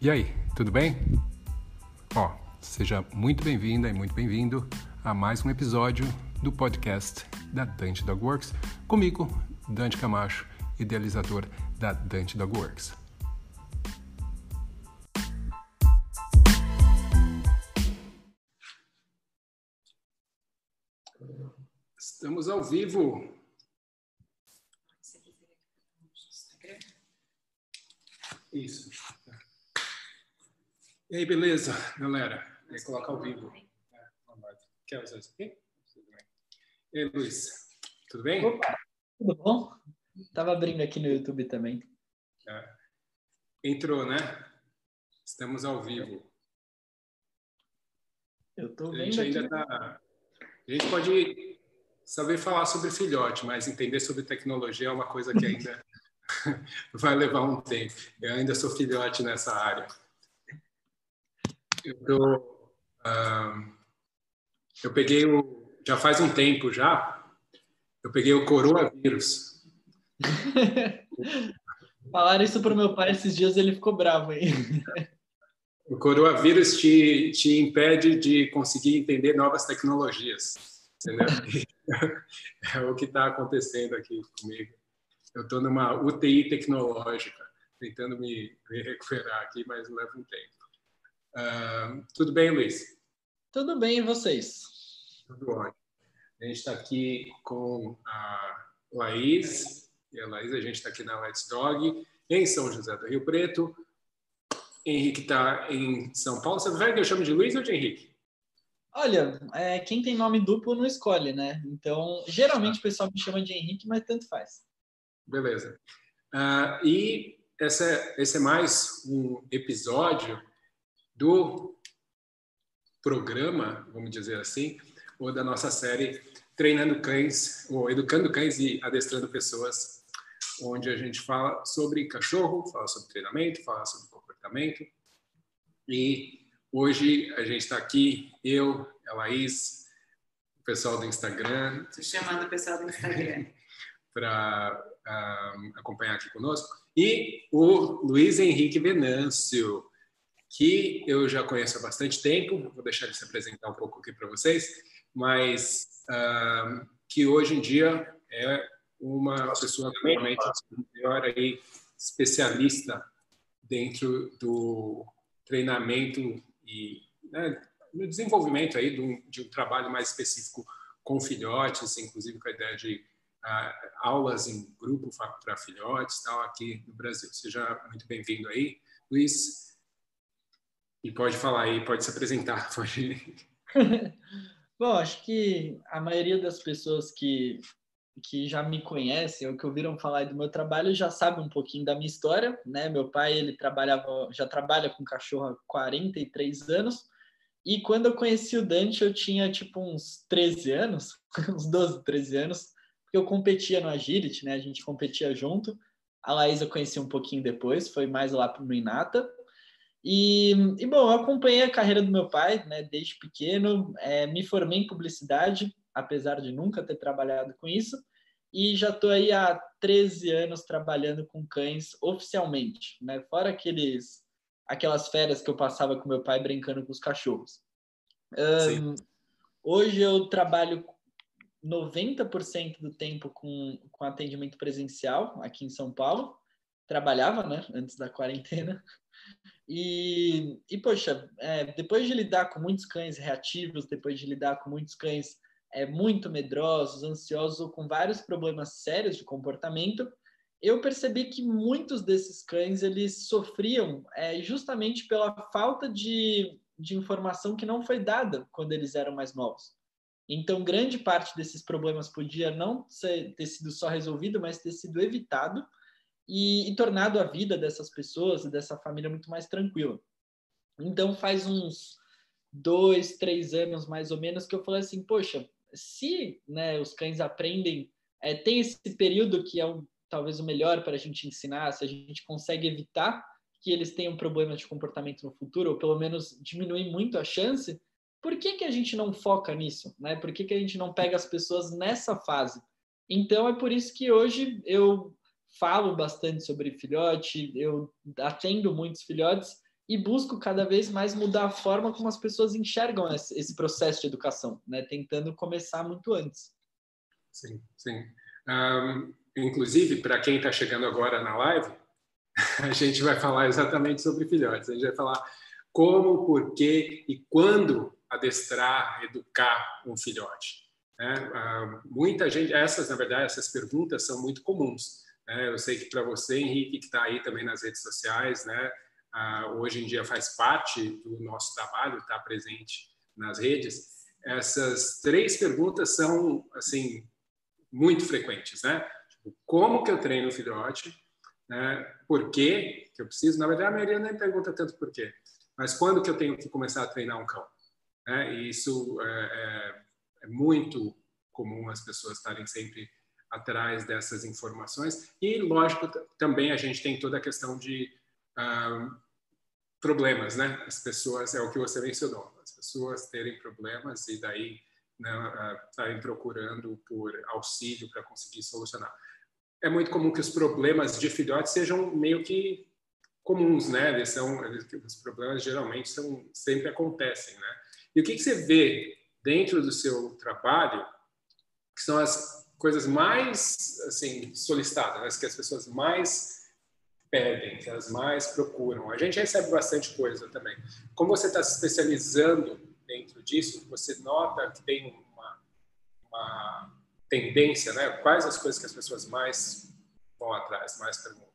E aí, tudo bem? Ó, seja muito bem-vinda e muito bem-vindo a mais um episódio do podcast da Dante Dog Works, comigo, Dante Camacho, idealizador da Dante Dog Works. Estamos ao vivo. Isso. E aí, beleza, galera? Aí, coloca ao vivo. Quer usar isso aqui? E aí, Luiz, tudo bem? Opa, tudo bom? Tava abrindo aqui no YouTube também. É. Entrou, né? Estamos ao vivo. Eu A vendo gente ainda aqui. tá. A gente pode saber falar sobre filhote, mas entender sobre tecnologia é uma coisa que ainda vai levar um tempo. Eu ainda sou filhote nessa área. Eu, tô, ah, eu peguei o. Já faz um tempo já, eu peguei o coronavírus. Falaram isso pro meu pai esses dias, ele ficou bravo aí. O coronavírus te, te impede de conseguir entender novas tecnologias. É o que está acontecendo aqui comigo. Eu estou numa UTI tecnológica, tentando me, me recuperar aqui, mas leva um tempo. Ah, tudo bem, Luiz? Tudo bem, e vocês? Tudo ótimo. A gente está aqui com a Laís, e a Laís, a gente está aqui na Let's Dog, em São José do Rio Preto. Henrique está em São Paulo. Você prefere que eu chame de Luiz ou de Henrique? Olha, é, quem tem nome duplo não escolhe, né? Então, geralmente o pessoal me chama de Henrique, mas tanto faz. Beleza. Ah, e essa, esse é mais um episódio do programa, vamos dizer assim, ou da nossa série Treinando Cães, ou Educando Cães e Adestrando Pessoas, onde a gente fala sobre cachorro, fala sobre treinamento, fala sobre comportamento. E hoje a gente está aqui, eu, a Laís, o pessoal do Instagram, Tô chamando o pessoal do Instagram. para acompanhar aqui conosco, e o Luiz Henrique Venâncio, que eu já conheço há bastante tempo, vou deixar ele se apresentar um pouco aqui para vocês, mas ah, que hoje em dia é uma pessoa realmente melhor aí, especialista dentro do treinamento e né, no desenvolvimento aí de um, de um trabalho mais específico com filhotes, inclusive com a ideia de ah, aulas em grupo para filhotes tal aqui no Brasil. Seja muito bem-vindo aí, Luiz. E pode falar aí, pode se apresentar. Pode... Bom, acho que a maioria das pessoas que, que já me conhecem ou que ouviram falar do meu trabalho já sabe um pouquinho da minha história, né? Meu pai, ele trabalhava, já trabalha com cachorro há 43 anos. E quando eu conheci o Dante, eu tinha tipo uns 13 anos, uns 12, 13 anos, porque eu competia no Agility, né? A gente competia junto. A Laís eu conheci um pouquinho depois, foi mais lá pro Inata. E, e, bom, eu acompanhei a carreira do meu pai, né, desde pequeno, é, me formei em publicidade, apesar de nunca ter trabalhado com isso, e já estou aí há 13 anos trabalhando com cães oficialmente, né, fora aqueles, aquelas férias que eu passava com meu pai brincando com os cachorros. Um, hoje eu trabalho 90% do tempo com, com atendimento presencial aqui em São Paulo, trabalhava, né, antes da quarentena, e, e poxa, é, depois de lidar com muitos cães reativos, depois de lidar com muitos cães é, muito medrosos, ansiosos ou com vários problemas sérios de comportamento, eu percebi que muitos desses cães eles sofriam é, justamente pela falta de, de informação que não foi dada quando eles eram mais novos. Então, grande parte desses problemas podia não ser, ter sido só resolvido, mas ter sido evitado e, e, tornado a vida dessas pessoas e dessa família muito mais tranquila. Então, faz uns dois, três anos mais ou menos que eu falei assim, poxa, se né, os cães aprendem, é, tem esse período que é talvez o melhor para a gente ensinar, se a gente consegue evitar que eles tenham problemas de comportamento no futuro, ou pelo menos diminuir muito a chance, por que, que a gente não foca nisso? Né? Por que, que a gente não pega as pessoas nessa fase? Então, é por isso que hoje eu falo bastante sobre filhote, eu atendo muitos filhotes e busco cada vez mais mudar a forma como as pessoas enxergam esse processo de educação, né? Tentando começar muito antes. Sim, sim. Um, inclusive, para quem está chegando agora na live, a gente vai falar exatamente sobre filhotes. A gente vai falar como, por que e quando adestrar, educar um filhote. Né? Uh, muita gente, essas, na verdade, essas perguntas são muito comuns. Né? Eu sei que para você, Henrique, que está aí também nas redes sociais, né? Uh, hoje em dia faz parte do nosso trabalho, está presente nas redes. Essas três perguntas são, assim, muito frequentes, né? Tipo, como que eu treino o filhote? Né? Por quê que eu preciso? Na verdade, a maioria nem pergunta tanto por quê, mas quando que eu tenho que começar a treinar um cão? Né? E isso é, é, é muito comum as pessoas estarem sempre atrás dessas informações. E, lógico, também a gente tem toda a questão de ah, problemas, né? As pessoas, é o que você mencionou, as pessoas terem problemas e daí né, ah, estarem procurando por auxílio para conseguir solucionar. É muito comum que os problemas de filhotes sejam meio que comuns, né? Eles são, os problemas geralmente são, sempre acontecem, né? E o que, que você vê dentro do seu trabalho que são as coisas mais assim solicitadas, né? que as pessoas mais pedem, que elas mais procuram. A gente recebe bastante coisa também. Como você está se especializando dentro disso, você nota que tem uma, uma tendência, né? Quais as coisas que as pessoas mais vão atrás, mais perguntam?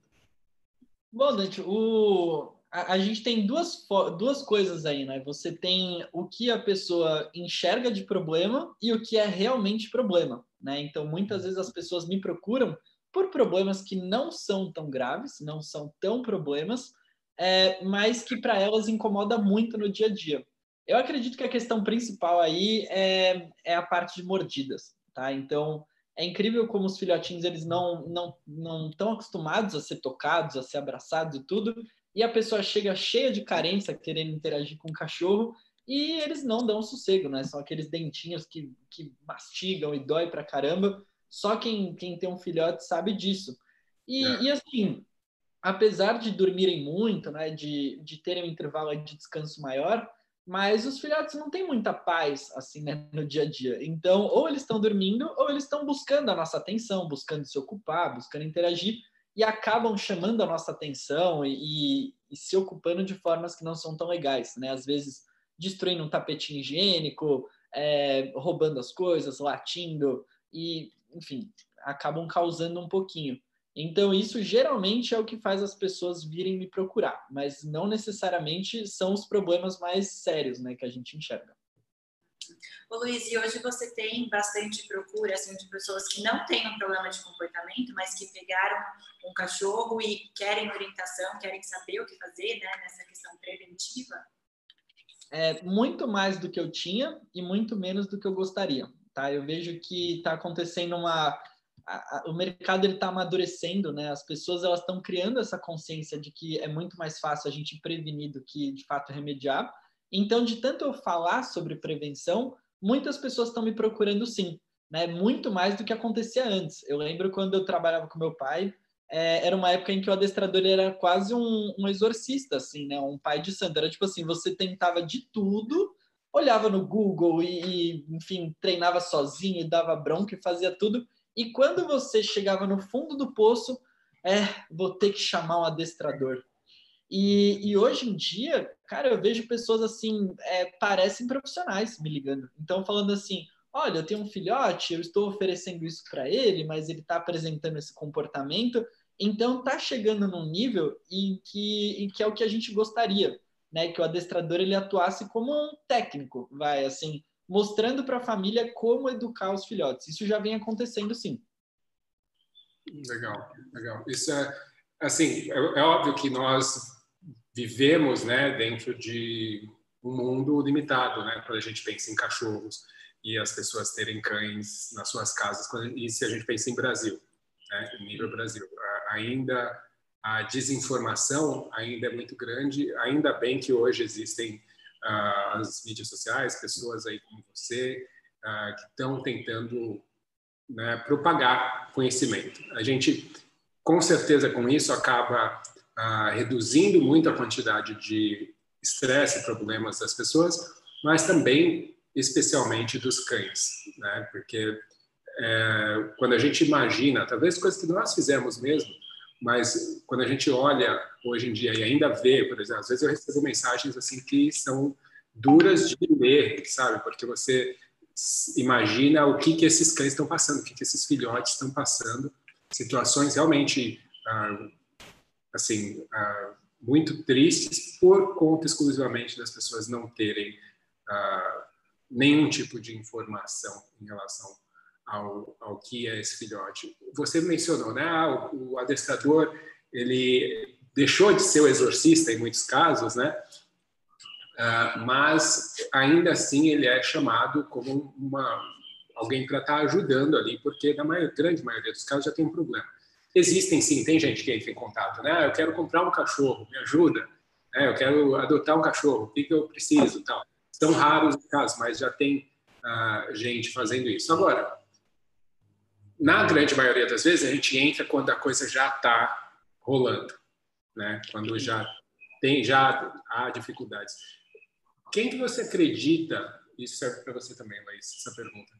Bom, Dante, o, a, a, gente tem duas, duas coisas aí, né? Você tem o que a pessoa enxerga de problema e o que é realmente problema, né? Então, muitas vezes as pessoas me procuram por problemas que não são tão graves, não são tão problemas, é, mas que para elas incomoda muito no dia a dia. Eu acredito que a questão principal aí é, é a parte de mordidas, tá? Então, é incrível como os filhotinhos eles não não não estão acostumados a ser tocados, a ser abraçados e tudo, e a pessoa chega cheia de carência querendo interagir com o cachorro e eles não dão sossego, né? São aqueles dentinhos que, que mastigam e dói pra caramba. Só quem, quem tem um filhote sabe disso. E, é. e assim, apesar de dormirem muito, né? De, de terem um intervalo de descanso maior, mas os filhotes não têm muita paz assim né, no dia a dia. Então, ou eles estão dormindo, ou eles estão buscando a nossa atenção, buscando se ocupar, buscando interagir e acabam chamando a nossa atenção e, e, se ocupando de formas que não são tão legais, né? Às vezes destruindo um tapete higiênico, é, roubando as coisas, latindo e, enfim, acabam causando um pouquinho. Então, isso geralmente é o que faz as pessoas virem me procurar, mas não necessariamente são os problemas mais sérios né, que a gente enxerga. Ô Luiz, e hoje você tem bastante procura assim, de pessoas que não têm um problema de comportamento, mas que pegaram um cachorro e querem orientação, querem saber o que fazer né, nessa questão preventiva? É muito mais do que eu tinha e muito menos do que eu gostaria. Tá? Eu vejo que está acontecendo uma a, a, o mercado ele está amadurecendo, né? As pessoas elas estão criando essa consciência de que é muito mais fácil a gente prevenir do que de fato remediar. Então, de tanto eu falar sobre prevenção, muitas pessoas estão me procurando sim, né? Muito mais do que acontecia antes. Eu lembro quando eu trabalhava com meu pai, é, era uma época em que o adestrador era quase um, um exorcista, assim, né? Um pai de santo. Era tipo assim, você tentava de tudo, olhava no Google e, e enfim, treinava sozinho, dava bronca e fazia tudo e quando você chegava no fundo do poço, é, vou ter que chamar um adestrador. E, e hoje em dia, cara, eu vejo pessoas assim, é, parecem profissionais me ligando. Então, falando assim: olha, eu tenho um filhote, eu estou oferecendo isso para ele, mas ele está apresentando esse comportamento. Então, está chegando num nível em que, em que é o que a gente gostaria, né? Que o adestrador ele atuasse como um técnico, vai assim mostrando para a família como educar os filhotes. Isso já vem acontecendo, sim. Legal, legal. Isso é, assim, é, é óbvio que nós vivemos, né, dentro de um mundo limitado, né, quando a gente pensa em cachorros e as pessoas terem cães nas suas casas, e se a gente pensa em Brasil, né, nível Brasil, ainda a desinformação ainda é muito grande, ainda bem que hoje existem uh, as mídias sociais, pessoas aí como você, uh, que estão tentando né, propagar conhecimento. A gente, com certeza, com isso, acaba ah, reduzindo muito a quantidade de estresse e problemas das pessoas, mas também, especialmente, dos cães, né? Porque é, quando a gente imagina, talvez coisas que nós fizemos mesmo, mas quando a gente olha hoje em dia e ainda vê, por exemplo, às vezes eu recebo mensagens assim que são duras de ler, sabe? Porque você imagina o que que esses cães estão passando, o que que esses filhotes estão passando, situações realmente ah, assim ah, muito tristes por conta exclusivamente das pessoas não terem ah, nenhum tipo de informação em relação ao, ao que é esse filhote. Você mencionou, né? Ah, o, o adestrador ele deixou de ser o exorcista em muitos casos, né? Uh, mas ainda assim ele é chamado como uma alguém para estar tá ajudando ali, porque na maior, grande maioria dos casos já tem um problema. Existem sim, tem gente que entra em contato, né? Ah, eu quero comprar um cachorro, me ajuda. Né? Eu quero adotar um cachorro, o que, que eu preciso, tal. São raros os casos, mas já tem uh, gente fazendo isso. Agora, na grande maioria das vezes, a gente entra quando a coisa já está rolando, né? Quando já tem, já há dificuldades. Quem que você acredita? Isso serve para você também, Laís, essa pergunta.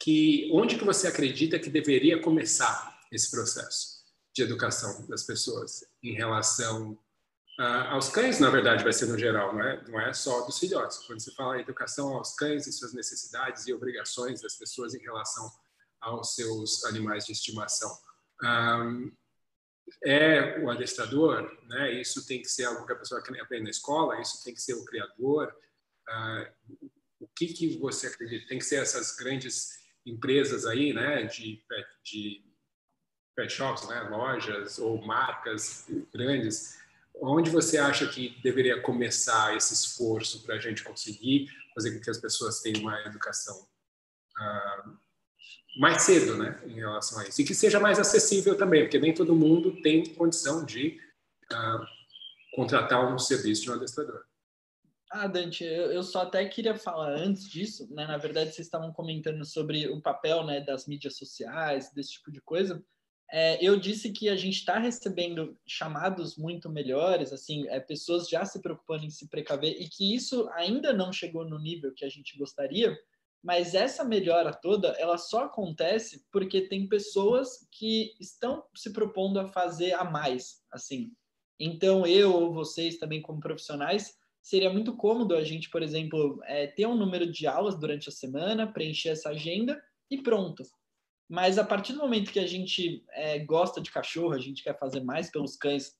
Que onde que você acredita que deveria começar esse processo de educação das pessoas em relação uh, aos cães? Na verdade, vai ser no geral, não é? Não é só dos filhotes. Quando você fala em educação aos cães e suas necessidades e obrigações das pessoas em relação aos seus animais de estimação. Um, é o adestrador, né? Isso tem que ser algo que a pessoa aprende na escola. Isso tem que ser o criador. Uh, o que que você acredita? Tem que ser essas grandes empresas aí, né? De, de pet shops, né? Lojas ou marcas grandes. Onde você acha que deveria começar esse esforço para a gente conseguir fazer com que as pessoas tenham uma educação uh, mais cedo, né, em relação a isso. E que seja mais acessível também, porque nem todo mundo tem condição de uh, contratar um serviço de um adestrador. Ah, Dante, eu só até queria falar antes disso, né? Na verdade, vocês estavam comentando sobre o papel, né, das mídias sociais, desse tipo de coisa. É, eu disse que a gente está recebendo chamados muito melhores, assim, é, pessoas já se preocupando em se precaver e que isso ainda não chegou no nível que a gente gostaria, mas essa melhora toda, ela só acontece porque tem pessoas que estão se propondo a fazer a mais, assim. Então, eu ou vocês também como profissionais, seria muito cômodo a gente, por exemplo, é, ter um número de aulas durante a semana, preencher essa agenda e pronto. Mas a partir do momento que a gente é, gosta de cachorro, a gente quer fazer mais pelos cães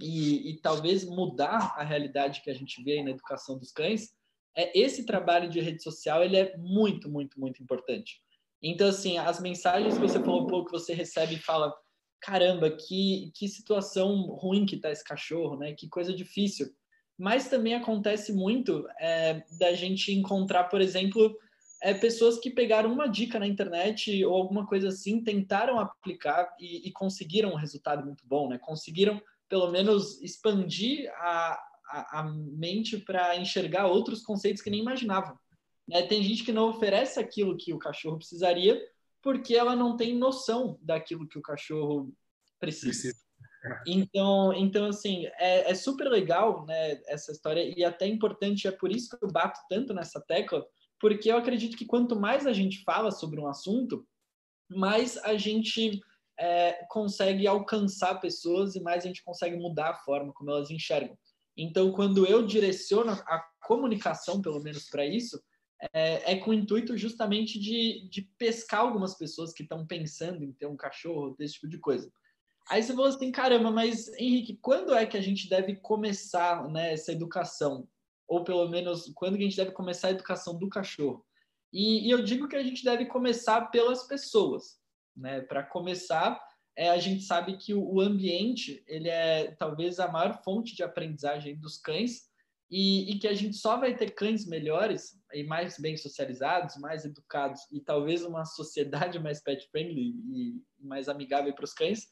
e, e talvez mudar a realidade que a gente vê na educação dos cães, é, esse trabalho de rede social ele é muito, muito, muito importante. Então, assim, as mensagens que você falou um pouco, você recebe e fala, caramba, que, que situação ruim que tá esse cachorro, né? Que coisa difícil. Mas também acontece muito é, da gente encontrar, por exemplo, é, pessoas que pegaram uma dica na internet ou alguma coisa assim, tentaram aplicar e, e conseguiram um resultado muito bom, né? Conseguiram, pelo menos, expandir a, a, a mente para enxergar outros conceitos que nem imaginavam. Né? Tem gente que não oferece aquilo que o cachorro precisaria porque ela não tem noção daquilo que o cachorro precisa. Então, então assim, é, é, super legal né, essa história e até importante, é por isso que eu bato tanto nessa tecla, porque eu acredito que quanto mais a gente fala sobre um assunto, mais a gente é, consegue alcançar pessoas e mais a gente consegue mudar a forma como elas enxergam. Então, quando eu direciono a comunicação, pelo menos para isso, é, é, com o intuito justamente de, de pescar algumas pessoas que estão pensando em ter um cachorro, desse tipo de coisa. Aí você falou assim, caramba, mas Henrique, quando é que a gente deve começar né, essa educação? Ou pelo menos, quando que a gente deve começar a educação do cachorro? E, e eu digo que a gente deve começar pelas pessoas. Né? Para começar, é, a gente sabe que o, ambiente ele é talvez a maior fonte de aprendizagem dos cães e, e, que a gente só vai ter cães melhores e mais bem socializados, mais educados e talvez uma sociedade mais pet friendly e mais amigável para os cães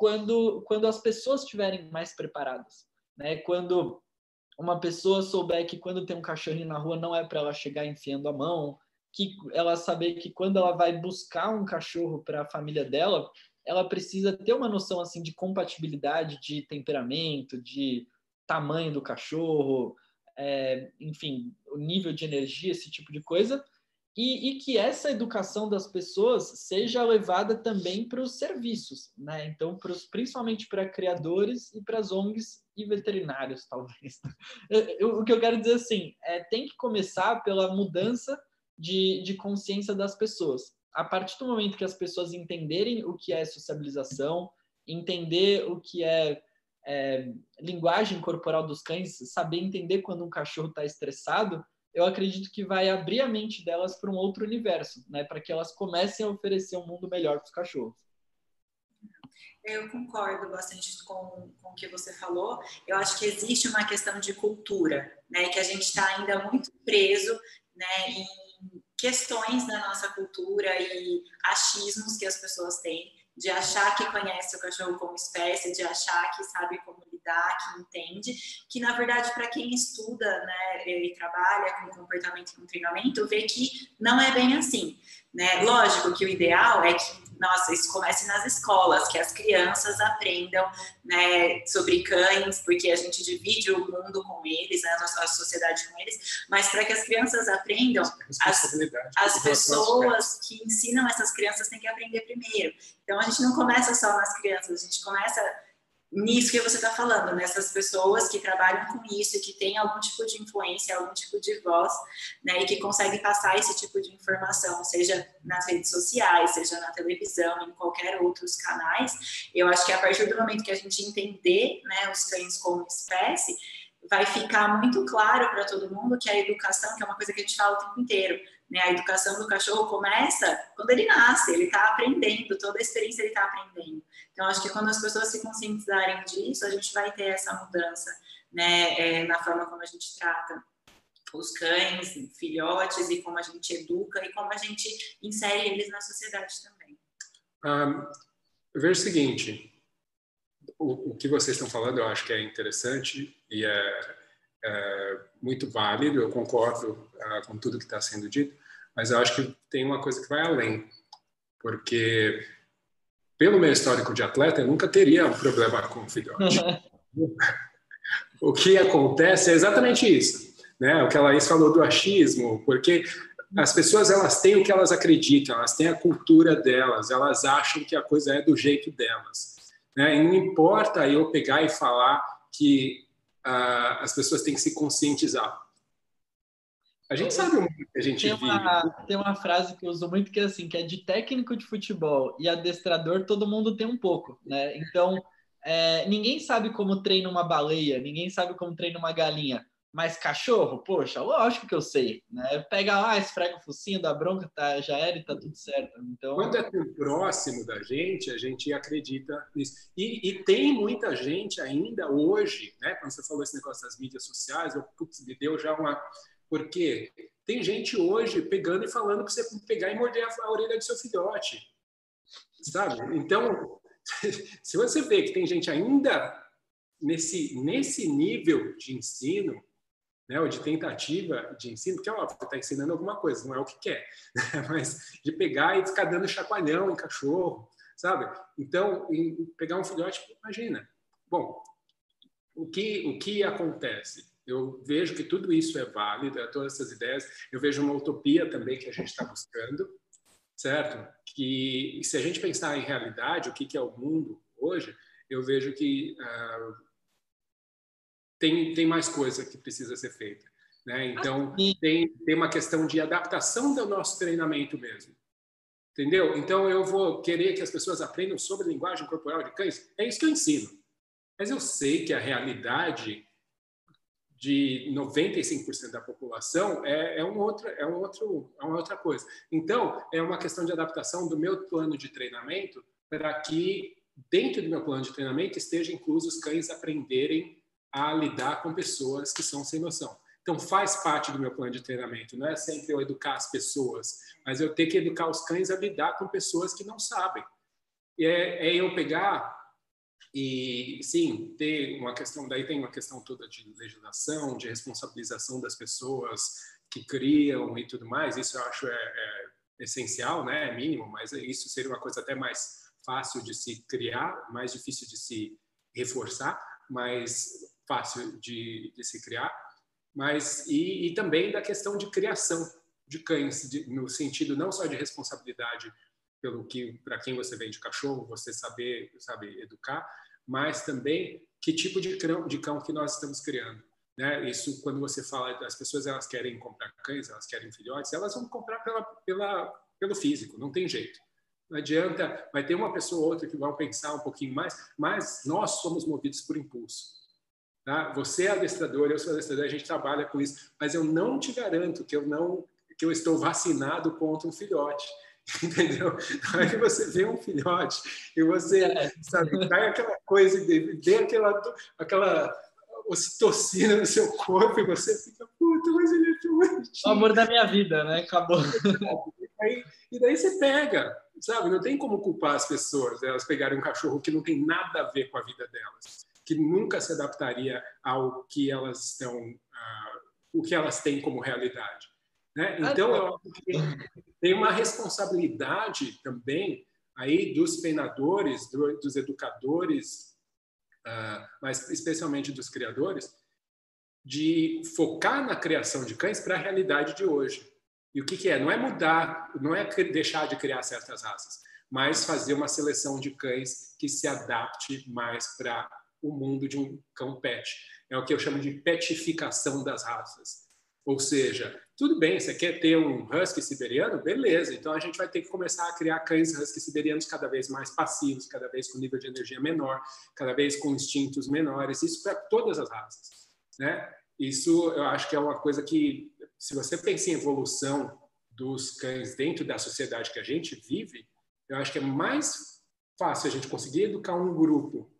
quando quando as pessoas estiverem mais preparadas, né? Quando uma pessoa souber que quando tem um cachorrinho na rua não é para ela chegar enfiando a mão, que ela saber que quando ela vai buscar um cachorro para a família dela, ela precisa ter uma noção assim de compatibilidade de temperamento, de tamanho do cachorro, é, enfim, o nível de energia, esse tipo de coisa, e, e, que essa educação das pessoas seja levada também para os serviços, né? Então, pros, principalmente para criadores e para as ONGs e veterinários, talvez. Eu, eu, o que eu quero dizer assim, é tem que começar pela mudança de, de consciência das pessoas. A partir do momento que as pessoas entenderem o que é sociabilização, entender o que é, é linguagem corporal dos cães, saber entender quando um cachorro está estressado, eu acredito que vai abrir a mente delas para um outro universo, né? Para que elas comecem a oferecer um mundo melhor para os cachorros. Eu concordo bastante com, com o que você falou. Eu acho que existe uma questão de cultura, né? Que a gente está ainda muito preso, né? Em questões da nossa cultura e achismos que as pessoas têm de achar que conhece o cachorro como espécie, de achar que sabe como lidar, que entende, que na verdade para quem estuda, né, e trabalha com comportamento e com treinamento, vê que não é bem assim, né? Lógico que o ideal é que nossa, isso comece nas escolas, que as crianças aprendam né, sobre cães, porque a gente divide o mundo com eles, né, a sociedade com eles, mas para que as crianças aprendam, as, as pessoas que ensinam essas crianças têm que aprender primeiro. Então a gente não começa só nas crianças, a gente começa nisso que você está falando, nessas pessoas que trabalham com isso e que têm algum tipo de influência, algum tipo de voz, né, e que conseguem passar esse tipo de informação, seja nas redes sociais, seja na televisão, em qualquer outros canais. Eu acho que a partir do momento que a gente entender, né, os cães como espécie, vai ficar muito claro para todo mundo que a educação, que é uma coisa que a gente fala o tempo inteiro, né, a educação do cachorro começa quando ele nasce, ele está aprendendo, toda a experiência ele está aprendendo. Então, acho que quando as pessoas se conscientizarem disso, a gente vai ter essa mudança né, é, na forma como a gente trata os cães, filhotes, e como a gente educa e como a gente insere eles na sociedade também. Eu vejo o seguinte, o, que vocês estão falando eu acho que é interessante e é, é muito válido, eu concordo uh, com tudo que está sendo dito, mas eu acho que tem uma coisa que vai além, porque pelo meu histórico de atleta, eu nunca teria um problema com o filhote. o que acontece é exatamente isso, né? O que a Laís falou do achismo, porque as pessoas elas têm o que elas acreditam, elas têm a cultura delas, elas acham que a coisa é do jeito delas, né? E não importa eu pegar e falar que uh, as pessoas têm que se conscientizar. A gente sabe o que a gente tem uma, vive. Tem uma frase que eu uso muito que é assim, que é de técnico de futebol e adestrador, todo mundo tem um pouco, né? Então, é, ninguém sabe como treina uma baleia, ninguém sabe como treina uma galinha, mas cachorro, poxa, lógico que eu sei, né? Pega lá, esfrega o focinho, dá bronca, tá, já era e tá tudo certo. Então... Quando é tão próximo da gente, a gente acredita nisso. E, e, tem muita gente ainda hoje, né? Quando você falou esse negócio das mídias sociais, eu, putz, me deu já uma porque tem gente hoje pegando e falando que você pegar e morder a orelha do seu filhote. Sabe? Então, se você vê que tem gente ainda nesse, nesse nível de ensino, né, ou de tentativa de ensino, que é óbvio, está ensinando alguma coisa, não é o que quer, né? mas de pegar e ficar dando chacoalhão em cachorro, sabe? Então, pegar um filhote, imagina. Bom, o que, o que acontece? Eu vejo que tudo isso é válido, é todas essas ideias. Eu vejo uma utopia também que a gente está buscando, certo? Que se a gente pensar em realidade, o que, que é o mundo hoje, eu vejo que uh, tem, tem mais coisa que precisa ser feita. Né? Então, tem, tem uma questão de adaptação do nosso treinamento mesmo. Entendeu? Então, eu vou querer que as pessoas aprendam sobre linguagem corporal de cães. É isso que eu ensino. Mas eu sei que a realidade de 95% da população é, é, um outro, é, um outro, é uma outra coisa. Então, é uma questão de adaptação do meu plano de treinamento para que, dentro do meu plano de treinamento, esteja inclusos cães aprenderem a lidar com pessoas que são sem noção. Então, faz parte do meu plano de treinamento. Não é sempre eu educar as pessoas, mas eu ter que educar os cães a lidar com pessoas que não sabem. E é, é eu pegar e sim, ter uma questão, daí tem uma questão toda de legislação, de responsabilização das pessoas que criam e tudo mais. Isso eu acho é, é essencial, né? É mínimo, mas isso seria uma coisa até mais fácil de se criar, mais difícil de se reforçar, mais fácil de, de se criar, mas e, e, também da questão de criação de cães, de, no sentido não só de responsabilidade pelo que para quem você vende cachorro, você saber saber educar, mas também que tipo de cão, de cão que nós estamos criando. Né? Isso, quando você fala das pessoas, elas querem comprar cães, elas querem filhotes, elas vão comprar pela, pela, pelo físico, não tem jeito. Não adianta, vai ter uma pessoa ou outra que vão pensar um pouquinho mais, mas nós somos movidos por impulso. Tá? Você é adestrador, eu sou adestrador, a gente trabalha com isso, mas eu não te garanto que eu não que eu estou vacinado contra um filhote. Entendeu? Na hora que você vê um filhote e você é. sabe, cai aquela coisa, vê aquela, aquela ocitocina no seu corpo e você fica, puta, mas ele é bonitinho. O amor da minha vida, né? Acabou. E daí, e daí você pega, sabe? Não tem como culpar as pessoas, elas pegarem um cachorro que não tem nada a ver com a vida delas, que nunca se adaptaria ao que elas estão, uh, o que elas têm como realidade. Né? Então, eu acho que tem uma responsabilidade também aí dos treinadores, do, dos educadores, uh, mas especialmente dos criadores, de focar na criação de cães para a realidade de hoje. E o que, que, é? Não é mudar, não é deixar de criar certas raças, mas fazer uma seleção de cães que se adapte mais para o mundo de um cão pet. É o que eu chamo de petificação das raças. Ou seja, tudo bem, você quer ter um husky siberiano? Beleza, então a gente vai ter que começar a criar cães husky siberianos cada vez mais passivos, cada vez com nível de energia menor, cada vez com instintos menores, isso para todas as raças. Né? Isso eu acho que é uma coisa que se você pensa em evolução dos cães dentro da sociedade que a gente vive, eu acho que é mais fácil a gente conseguir educar um grupo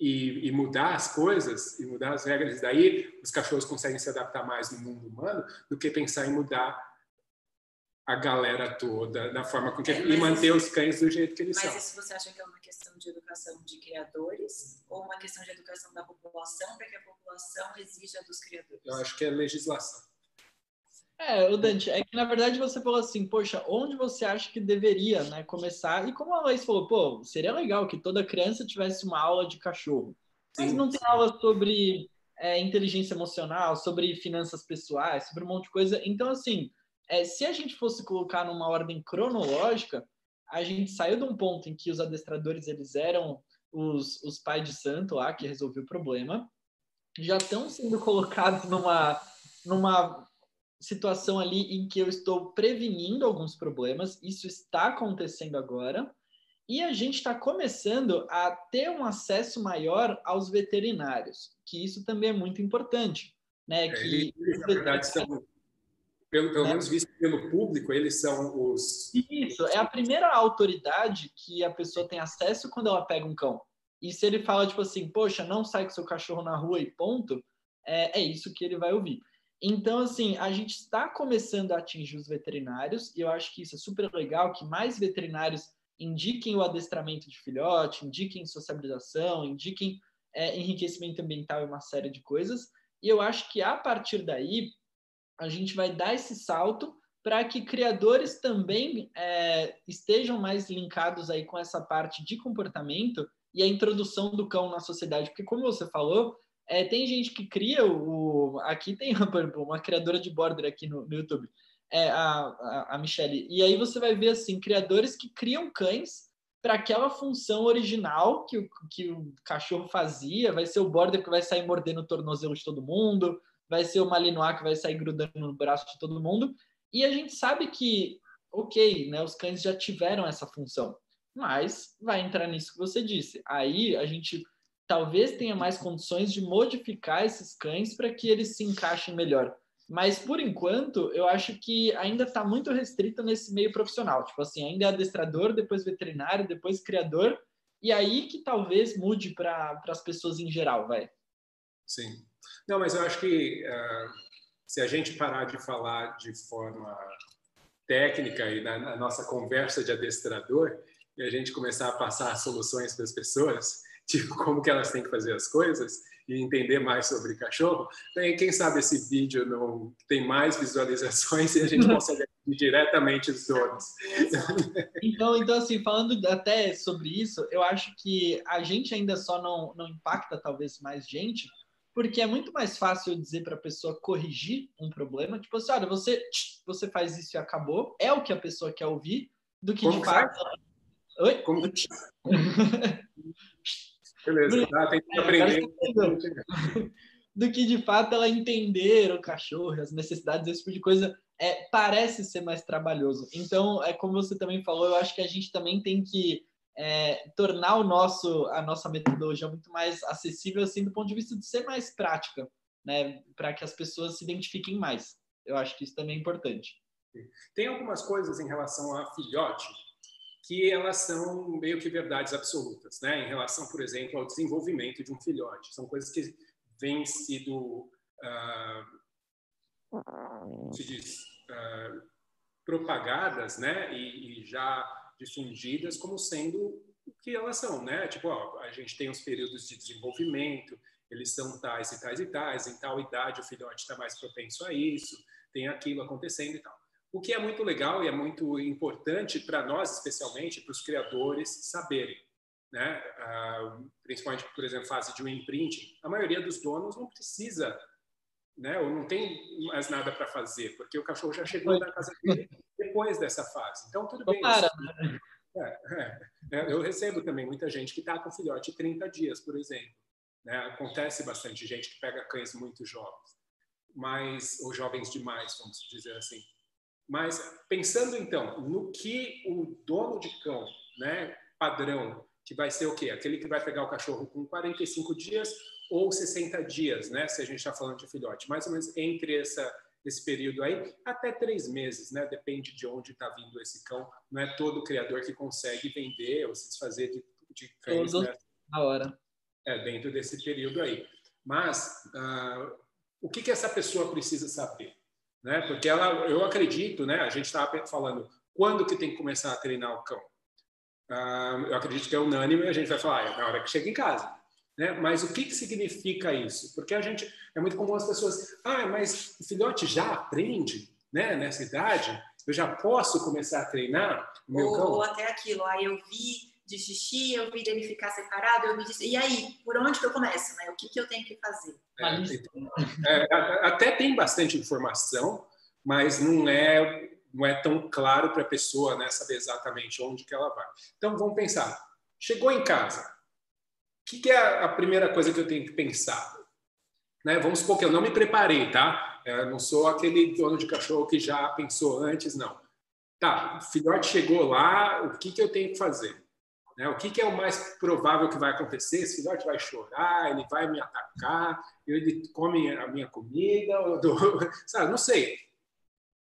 e, e, mudar as coisas e mudar as regras, e daí os cachorros conseguem se adaptar mais no mundo humano do que pensar em mudar a galera toda da forma com que é, e manter os cães do jeito que eles mas são. Mas isso você acha que é uma questão de educação de criadores ou uma questão de educação da população para que a população exija dos criadores? Eu acho que é legislação. É, o Dante, é que na verdade você falou assim, poxa, onde você acha que deveria né, começar? E como a Laís falou, pô, seria legal que toda criança tivesse uma aula de cachorro. Mas não tem aula sobre é, inteligência emocional, sobre finanças pessoais, sobre um monte de coisa. Então, assim, é, se a gente fosse colocar numa ordem cronológica, a gente saiu de um ponto em que os adestradores eles eram os, os pais de santo lá que resolveu o problema, já estão sendo colocados numa, numa situação ali em que eu estou prevenindo alguns problemas, isso está acontecendo agora, e a gente está começando a ter um acesso maior aos veterinários, que isso também é muito importante. Né? É, que eles, na verdade, são pelo, pelo né? menos visto pelo público, eles são os. Isso, é a primeira autoridade que a pessoa tem acesso quando ela pega um cão. E se ele fala, tipo assim, poxa, não sai com seu cachorro na rua e ponto, é, é isso que ele vai ouvir. Então, assim, a gente está começando a atingir os veterinários, e eu acho que isso é super legal, que mais veterinários indiquem o adestramento de filhote, indiquem sociabilização, indiquem é, enriquecimento ambiental e uma série de coisas. E eu acho que a partir daí, a gente vai dar esse salto para que criadores também é, estejam mais linkados aí com essa parte de comportamento e a introdução do cão na sociedade. Porque, como você falou, é, tem gente que cria o. Aqui tem uma criadora de border aqui no, no YouTube, é, a, a, a Michelle. E aí você vai ver assim, criadores que criam cães para aquela função original que o, que o cachorro fazia. Vai ser o border que vai sair mordendo o tornozelo de todo mundo, vai ser o Malinois que vai sair grudando no braço de todo mundo. E a gente sabe que, ok, né, os cães já tiveram essa função, mas vai entrar nisso que você disse. Aí a gente talvez tenha mais condições de modificar esses cães para que eles se encaixem melhor. Mas por enquanto, eu acho que ainda está muito restrito nesse meio profissional. Tipo assim, ainda é adestrador, depois veterinário, depois criador, e aí que talvez mude para as pessoas em geral, vai. Sim. Não, mas eu acho que uh, se a gente parar de falar de forma técnica e na, na, nossa conversa de adestrador e a gente começar a passar soluções para as pessoas, tipo como que elas têm que fazer as coisas, e entender mais sobre cachorro, quem sabe esse vídeo não tem mais visualizações e a gente consegue diretamente os donos. Então, então, assim, falando até sobre isso, eu acho que a gente ainda só não, não impacta talvez mais gente, porque é muito mais fácil dizer para a pessoa corrigir um problema, tipo assim, olha, você, você faz isso e acabou, é o que a pessoa quer ouvir, do que Como de fato. Oi? Como Beleza, tá, tem que aprender. Do que de fato ela entender o cachorro, as necessidades, esse tipo de coisa, é, parece ser mais trabalhoso. Então, é como você também falou, eu acho que a gente também tem que é, tornar o nosso, a nossa metodologia muito mais acessível, assim, do ponto de vista de ser mais prática, né, para que as pessoas se identifiquem mais. Eu acho que isso também é importante. Tem algumas coisas em relação a filhote que elas são meio que verdades absolutas, né? Em relação, por exemplo, ao desenvolvimento de um filhote, são coisas que vêm sido uh, se diz uh, propagadas, né? E, e, já difundidas como sendo o que elas são, né? Tipo, ó, a gente tem os períodos de desenvolvimento, eles são tais e tais e tais, em tal idade o filhote está mais propenso a isso, tem aquilo acontecendo e tal. O que é muito legal e é muito importante para nós, especialmente para os criadores, saberem. Né? Ah, principalmente, por exemplo, fase de um imprinting, a maioria dos donos não precisa, né? ou não tem mais nada para fazer, porque o cachorro já chegou na casa dele depois dessa fase. Então, tudo bem. Para, é, é, é, eu recebo também muita gente que está com filhote 30 dias, por exemplo. Né? Acontece bastante gente que pega cães muito jovens, mas ou jovens demais, vamos dizer assim. Mas pensando então no que o dono de cão, né, padrão, que vai ser o quê? Aquele que vai pegar o cachorro com 45 dias ou 60 dias, né? Se a gente está falando de filhote, mais ou menos entre essa esse período aí, até três meses, né? Depende de onde está vindo esse cão. Não é todo criador que consegue vender ou se desfazer de, de cães. Todo né? a hora. É, dentro desse período aí. Mas uh, o que, que essa pessoa precisa saber? Né? Porque ela, eu acredito, né? A gente estava falando quando que tem que começar a treinar o cão. Ah, eu acredito que é unânime. A gente vai falar ah, é na hora que chega em casa, né? Mas o que que significa isso? Porque a gente é muito comum as pessoas, ah, mas o filhote já aprende, né? Nessa idade, eu já posso começar a treinar o meu ou, cão. Ou até aquilo, aí eu vi de xixi, eu vi dele ficar separado, eu vi disso. E aí, por onde que eu começo? Né? O que, que eu tenho que fazer? É, é, até tem bastante informação, mas não é, não é tão claro para a pessoa né, saber exatamente onde que ela vai. Então, vamos pensar. Chegou em casa. O que, que é a primeira coisa que eu tenho que pensar? Né? Vamos supor que eu não me preparei, tá? Eu é, não sou aquele dono de cachorro que já pensou antes, não. Tá, o filhote chegou lá, o que, que eu tenho que fazer? Né? O que, que, é o mais provável que vai acontecer? Esse filhote vai chorar, ele vai me atacar, ele come a minha comida, do... sabe? Não sei.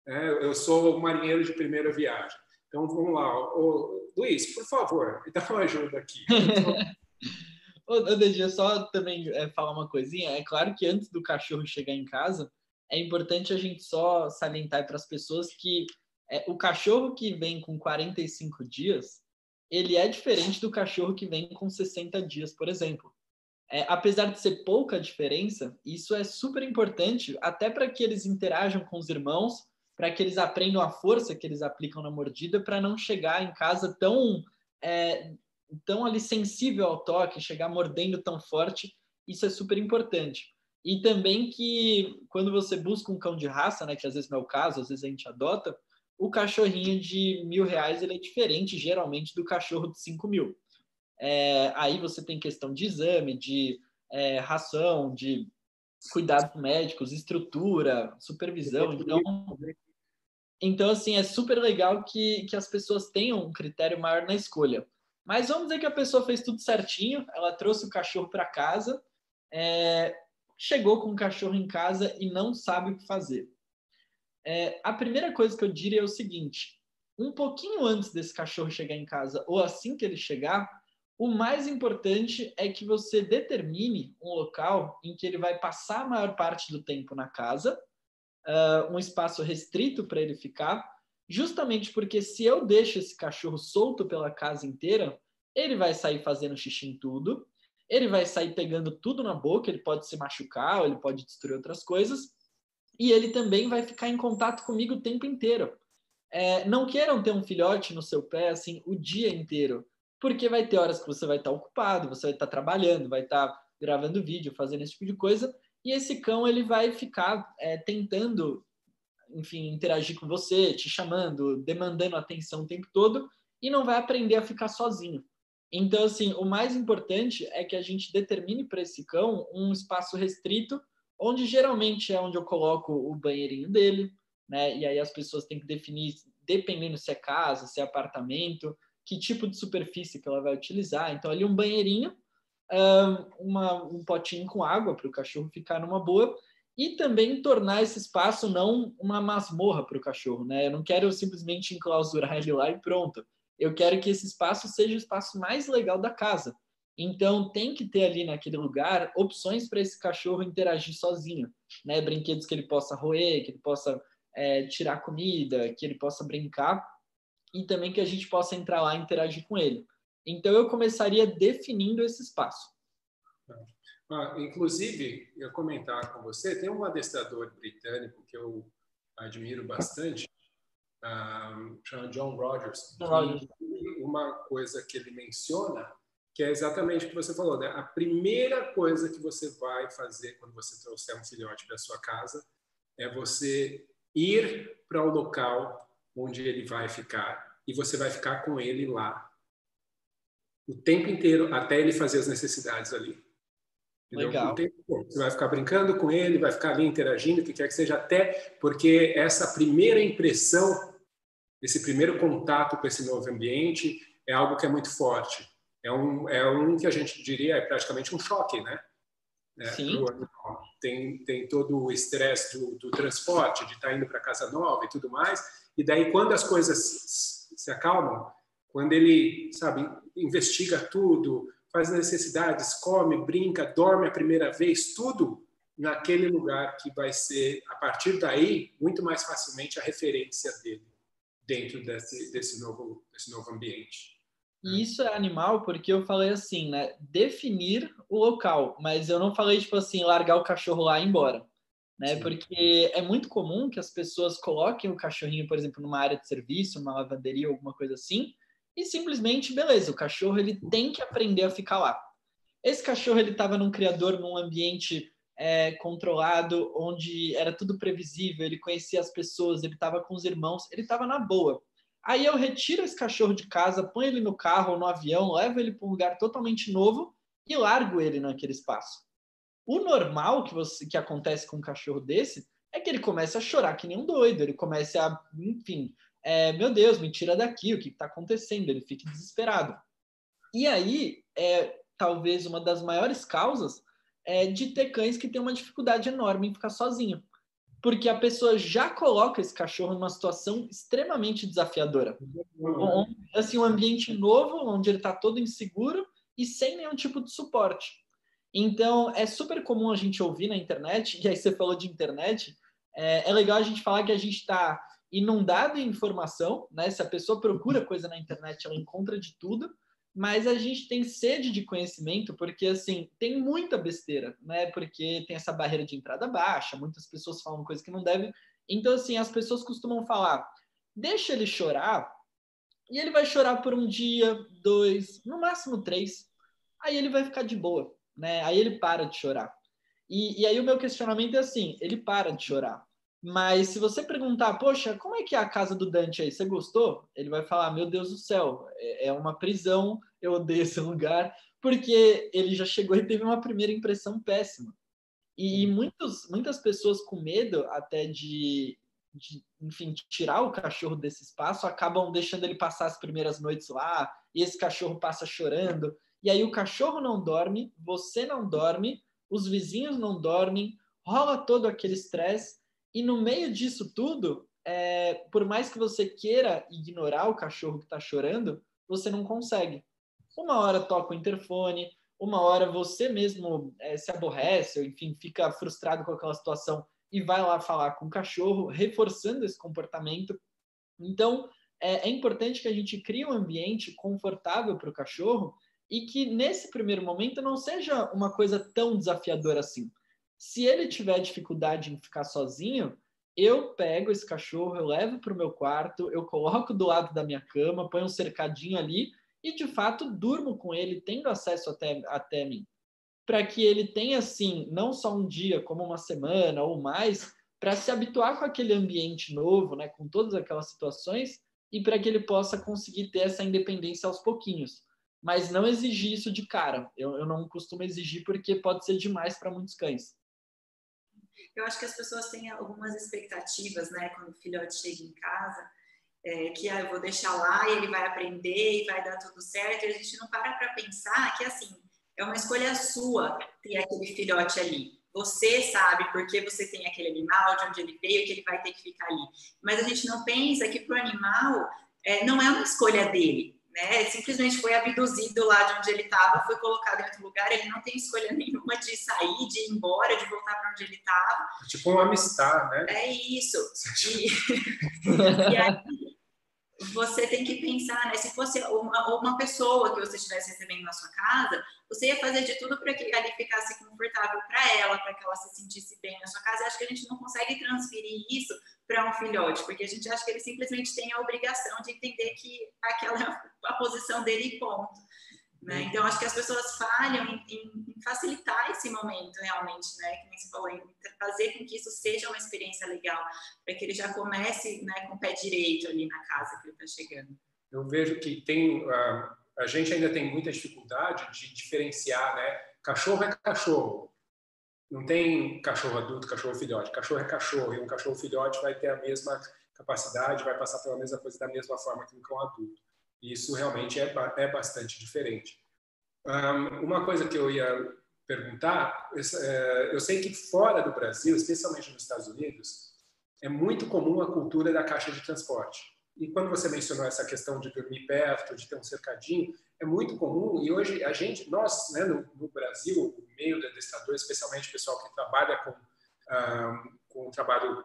É, eu sou marinheiro de primeira viagem. Então vamos lá. Ô, Luiz, por favor, me dá uma ajuda aqui. Deixa eu só também é, falar uma coisinha. É claro que antes do cachorro chegar em casa, é importante a gente só salientar para as pessoas que é, o cachorro que vem com 45 dias, ele é diferente do cachorro que vem com 60 dias, por exemplo. É, apesar de ser pouca diferença, isso é super importante até para que eles interajam com os irmãos, para que eles aprendam a força que eles aplicam na mordida, para não chegar em casa tão é, tão ali sensível ao toque, chegar mordendo tão forte. Isso é super importante. E também que quando você busca um cão de raça, né, que às vezes não é o caso, às vezes a gente adota, o cachorrinho de mil reais ele é diferente geralmente do cachorro de cinco mil. É, aí você tem questão de exame, de é, ração, de cuidados médicos, estrutura, supervisão. Então, então, assim, é super legal que, que as pessoas tenham um critério maior na escolha. Mas vamos dizer que a pessoa fez tudo certinho, ela trouxe o cachorro para casa, é, chegou com o cachorro em casa e não sabe o que fazer. É, a primeira coisa que eu diria é o seguinte: um pouquinho antes desse cachorro chegar em casa ou assim que ele chegar, o mais importante é que você determine um local em que ele vai passar a maior parte do tempo na casa, uh, um espaço restrito para ele ficar, justamente porque se eu deixo esse cachorro solto pela casa inteira, ele vai sair fazendo xixi em tudo, ele vai sair pegando tudo na boca, ele pode se machucar, ele pode destruir outras coisas, e ele também vai ficar em contato comigo o tempo inteiro. É, não queiram ter um filhote no seu pé assim o dia inteiro, porque vai ter horas que você vai estar ocupado, você vai estar trabalhando, vai estar gravando vídeo, fazendo esse tipo de coisa, e esse cão ele vai ficar é, tentando, enfim, interagir com você, te chamando, demandando atenção o tempo todo, e não vai aprender a ficar sozinho. Então, assim, o mais importante é que a gente determine para esse cão um espaço restrito, onde geralmente é onde eu coloco o banheirinho dele, né? E aí as pessoas têm que definir, dependendo se é casa, se é apartamento, que tipo de superfície que ela vai utilizar. Então, ali um banheirinho, uma, um potinho com água para o cachorro ficar numa boa e também tornar esse espaço não uma masmorra para o cachorro, né? Eu não quero simplesmente enclausurar ele lá e pronto eu quero que esse espaço seja o espaço mais legal da casa. Então, tem que ter ali naquele lugar opções para esse cachorro interagir sozinho, né? Brinquedos que ele possa roer, que ele possa é, tirar comida, que ele possa brincar e também que a gente possa entrar lá e interagir com ele. Então, eu começaria definindo esse espaço. Ah, inclusive, eu comentar com você, tem um adestrador britânico que eu admiro bastante, um, chama John Rogers. Rogers. Uma coisa que ele menciona, que é exatamente o que você falou, né? A primeira coisa que você vai fazer quando você trouxer um filhote para sua casa é você ir para o local onde ele vai ficar e você vai ficar com ele lá o tempo inteiro até ele fazer as necessidades ali. Entendeu? Legal. Você vai ficar brincando com ele, vai ficar ali interagindo, o que quer que seja, até porque essa primeira impressão esse primeiro contato com esse novo ambiente é algo que é muito forte. É um, é um que a gente diria é praticamente um choque, né? É, Sim. Tem, tem todo o estresse do, do, transporte, de estar tá indo para casa nova e tudo mais. E daí, quando as coisas se acalmam, quando ele, sabe, investiga tudo, faz necessidades, come, brinca, dorme a primeira vez, tudo naquele lugar que vai ser, a partir daí, muito mais facilmente a referência dele dentro desse, desse, novo, desse novo ambiente. E isso é animal porque eu falei assim, né? Definir o local, mas eu não falei, tipo assim, largar o cachorro lá e ir embora. Né? Porque é muito comum que as pessoas coloquem o cachorrinho, por exemplo, numa área de serviço, numa lavanderia, alguma coisa assim, e simplesmente, beleza, o cachorro ele tem que aprender a ficar lá. Esse cachorro ele estava num criador, num ambiente é, controlado, onde era tudo previsível, ele conhecia as pessoas, ele estava com os irmãos, ele estava na boa. Aí eu retiro esse cachorro de casa, ponho ele no carro ou no avião, levo ele para um lugar totalmente novo e largo ele naquele espaço. O normal que, você, que acontece com um cachorro desse é que ele comece a chorar que nem um doido, ele comece a, enfim, é, meu Deus, me tira daqui, o que está acontecendo? Ele fique desesperado. E aí, é talvez uma das maiores causas é, de ter cães que têm uma dificuldade enorme em ficar sozinho. Porque a pessoa já coloca esse cachorro numa situação extremamente desafiadora. assim, um ambiente novo, onde ele está todo inseguro e sem nenhum tipo de suporte. Então, é super comum a gente ouvir na internet, e aí você falou de internet, é, é legal a gente falar que a gente está inundado em informação, né? Se a pessoa procura coisa na internet, ela encontra de tudo, mas a gente tem sede de conhecimento porque assim tem muita besteira, né? Porque tem essa barreira de entrada baixa, muitas pessoas falam coisas que não devem. Então assim as pessoas costumam falar: deixa ele chorar e ele vai chorar por um dia, dois, no máximo três. Aí ele vai ficar de boa, né? Aí ele para de chorar. E, e aí o meu questionamento é assim: ele para de chorar. Mas se você perguntar, poxa, como é que é a casa do Dante aí? Você gostou? Ele vai falar, meu Deus do céu, é, é uma prisão, eu odeio esse lugar, porque ele já chegou e teve uma primeira impressão péssima. E, muitos, muitas pessoas com medo até de, de, enfim, tirar o cachorro desse espaço acabam deixando ele passar as primeiras noites lá, e esse cachorro passa chorando, e aí o cachorro não dorme, você não dorme, os vizinhos não dormem, rola todo aquele estresse e no meio disso tudo, é, por mais que você queira ignorar o cachorro que está chorando, você não consegue. Uma hora toca o interfone, uma hora você mesmo é, se aborrece, ou enfim, fica frustrado com aquela situação e vai lá falar com o cachorro, reforçando esse comportamento. Então, é, é importante que a gente crie um ambiente confortável para o cachorro e que nesse primeiro momento não seja uma coisa tão desafiadora assim. Se ele tiver dificuldade em ficar sozinho, eu pego esse cachorro, eu levo para o meu quarto, eu coloco do lado da minha cama, ponho um cercadinho ali e de fato durmo com ele, tendo acesso até, até mim. Para que ele tenha, assim, não só um dia, como uma semana ou mais, para se habituar com aquele ambiente novo, né, com todas aquelas situações, e para que ele possa conseguir ter essa independência aos pouquinhos. Mas não exigir isso de cara. Eu, eu não costumo exigir porque pode ser demais para muitos cães. Eu acho que as pessoas têm algumas expectativas, né, quando o filhote chega em casa, é, que ah, eu vou deixar lá e ele vai aprender e vai dar tudo certo. E a gente não para para pensar que assim é uma escolha sua ter aquele filhote ali. Você sabe porque você tem aquele animal, de onde ele veio, que ele vai ter que ficar ali. Mas a gente não pensa que para o animal é, não é uma escolha dele né? Simplesmente foi abduzido lá de onde ele estava, foi colocado em outro lugar, ele não tem escolha nenhuma de sair, de ir embora, de voltar para onde ele estava. Tipo um amistar, né? É isso. E, e aí, você tem que pensar, né? Se fosse uma, uma pessoa que você estivesse recebendo na sua casa, você ia fazer de tudo para que ali ficasse confortável para ela, para que ela se sentisse bem na sua casa. Eu acho que a gente não consegue transferir isso para um filhote, porque a gente acha que ele simplesmente tem a obrigação de entender que aquela é a posição dele e ponto. Né? Então, acho que as pessoas falham em, em, facilitar esse momento realmente, né? Que você falou, em fazer com que isso seja uma experiência legal, para que ele já comece né, com o pé direito ali na casa que ele está chegando. Eu vejo que tem, uh, a gente ainda tem muita dificuldade de diferenciar, né? Cachorro é cachorro. Não tem cachorro adulto, cachorro filhote. Cachorro é cachorro e um cachorro filhote vai ter a mesma capacidade, vai passar pela mesma coisa da mesma forma que um cão adulto. Isso realmente é, é bastante diferente. Um, uma coisa que eu ia perguntar, é, eu sei que fora do Brasil, especialmente nos Estados Unidos, é muito comum a cultura da caixa de transporte. E quando você mencionou essa questão de dormir perto, de ter um cercadinho, é muito comum. E hoje a gente, nós, né, no, no Brasil, o meio do adestrador, especialmente o pessoal que trabalha com, um, com um trabalho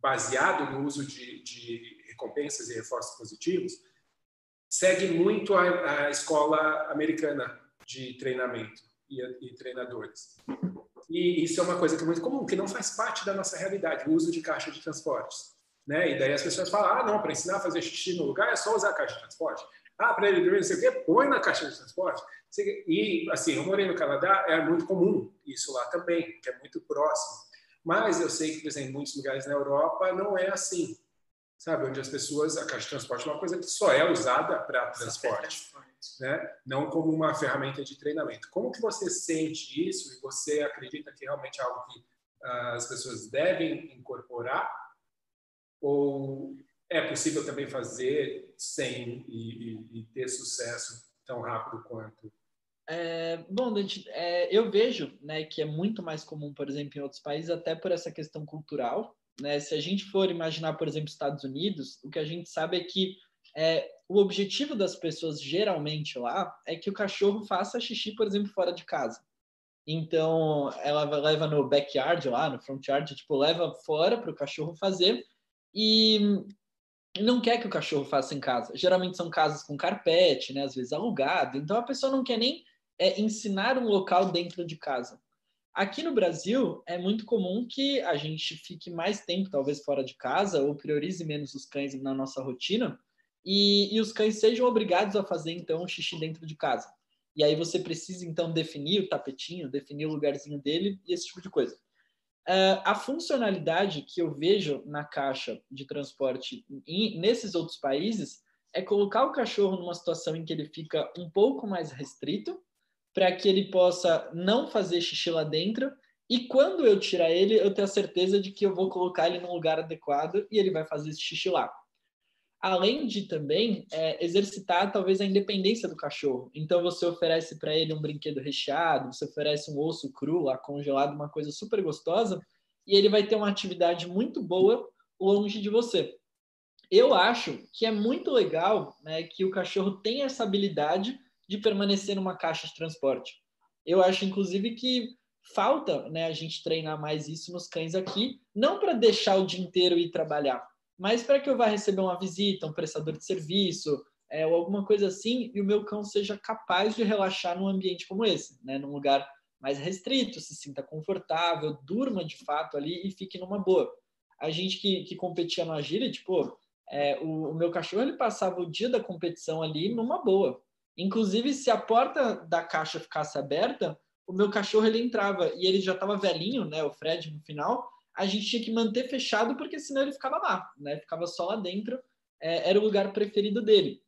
baseado no uso de, de recompensas e reforços positivos, segue muito a, a escola americana de treinamento e, e, treinadores. E isso é uma coisa que é muito comum, que não faz parte da nossa realidade, o uso de caixa de transportes. Né? E daí as pessoas falam, ah, não, para ensinar a fazer xixi no lugar é só usar a caixa de transporte. Ah, para ele dormir, não sei o quê, põe na caixa de transporte. E, assim, eu morei no Canadá, é muito comum isso lá também, que é muito próximo. Mas eu sei que, por exemplo, em muitos lugares na Europa não é assim sabe? Onde as pessoas, a caixa de transporte é uma coisa que só é usada para transporte, né? Não como uma ferramenta de treinamento. Como que você sente isso e você acredita que realmente é algo que uh, as pessoas devem incorporar? Ou é possível também fazer sem e, e, e ter sucesso tão rápido quanto? É, bom, Dante, é, eu vejo né, que é muito mais comum, por exemplo, em outros países, até por essa questão cultural, né? Se a gente for imaginar, por exemplo, Estados Unidos, o que a gente sabe é que é, o objetivo das pessoas geralmente lá é que o cachorro faça xixi, por exemplo, fora de casa. Então, ela leva no backyard lá, no front yard, tipo, leva fora para o cachorro fazer e não quer que o cachorro faça em casa. Geralmente são casas com carpete, né? Às vezes alugado. Então, a pessoa não quer nem é, ensinar um local dentro de casa. Aqui no Brasil, é muito comum que a gente fique mais tempo, talvez, fora de casa, ou priorize menos os cães na nossa rotina, e, e os cães sejam obrigados a fazer, então, xixi dentro de casa. E aí você precisa, então, definir o tapetinho, definir o lugarzinho dele e esse tipo de coisa. Uh, a funcionalidade que eu vejo na caixa de transporte em, nesses outros países é colocar o cachorro numa situação em que ele fica um pouco mais restrito, para que ele possa não fazer xixi lá dentro. E quando eu tirar ele, eu tenho a certeza de que eu vou colocar ele no lugar adequado e ele vai fazer esse xixi lá. Além de também é, exercitar talvez a independência do cachorro. Então você oferece para ele um brinquedo recheado, você oferece um osso cru lá congelado, uma coisa super gostosa, e ele vai ter uma atividade muito boa longe de você. Eu acho que é muito legal né, que o cachorro tenha essa habilidade de permanecer numa caixa de transporte. Eu acho, inclusive, que falta né, a gente treinar mais isso nos cães aqui, não para deixar o dia inteiro ir trabalhar, mas para que eu vá receber uma visita, um prestador de serviço, é, ou alguma coisa assim, e o meu cão seja capaz de relaxar num ambiente como esse, né? num lugar mais restrito, se sinta confortável, durma de fato ali e fique numa boa. A gente que, que competia no agility, pô, é, o, o, meu cachorro ele passava o dia da competição ali numa boa. Inclusive, se a porta da caixa ficasse aberta, o meu cachorro ele entrava e ele já estava velhinho, né? O Fred no final, a gente tinha que manter fechado porque senão ele ficava lá, né? Ficava só lá dentro. É, era o lugar preferido dele.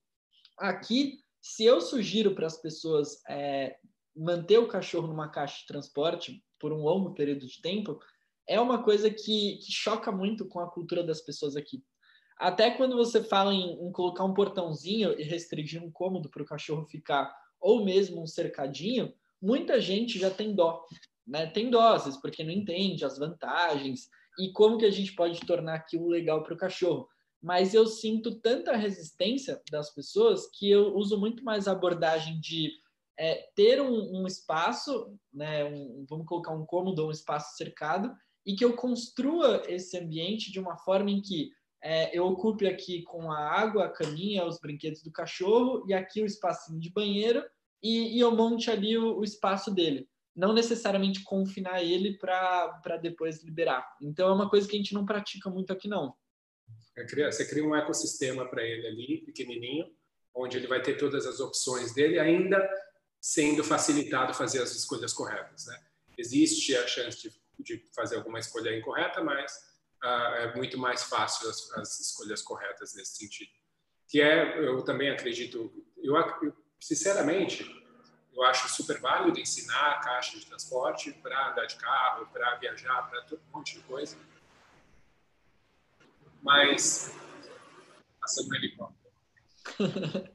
Aqui, se eu sugiro para as pessoas é, manter o cachorro numa caixa de transporte por um longo período de tempo, é uma coisa que, que choca muito com a cultura das pessoas aqui. Até quando você fala em, em colocar um portãozinho e restringir um cômodo para o cachorro ficar, ou mesmo um cercadinho, muita gente já tem dó. Né? Tem doses, porque não entende as vantagens e como que a gente pode tornar aquilo legal para o cachorro mas eu sinto tanta resistência das pessoas que eu uso muito mais a abordagem de é, ter um, um espaço, né, um, vamos colocar um cômodo, um espaço cercado, e que eu construa esse ambiente de uma forma em que é, eu ocupe aqui com a água, a caminha, os brinquedos do cachorro, e aqui o espacinho de banheiro, e, e eu monte ali o, o espaço dele. Não necessariamente confinar ele para depois liberar. Então é uma coisa que a gente não pratica muito aqui, não. É você cria um ecossistema para ele ali, pequenininho, onde ele vai ter todas as opções dele, ainda sendo facilitado fazer as escolhas corretas. Né? Existe a chance de, de fazer alguma escolha incorreta, mas uh, é muito mais fácil as, as, escolhas corretas nesse sentido. Que é, eu também acredito, eu, eu sinceramente, eu acho super válido ensinar a caixa de transporte para andar de carro, para viajar, para um monte de coisa mas passando no helicóptero. uh,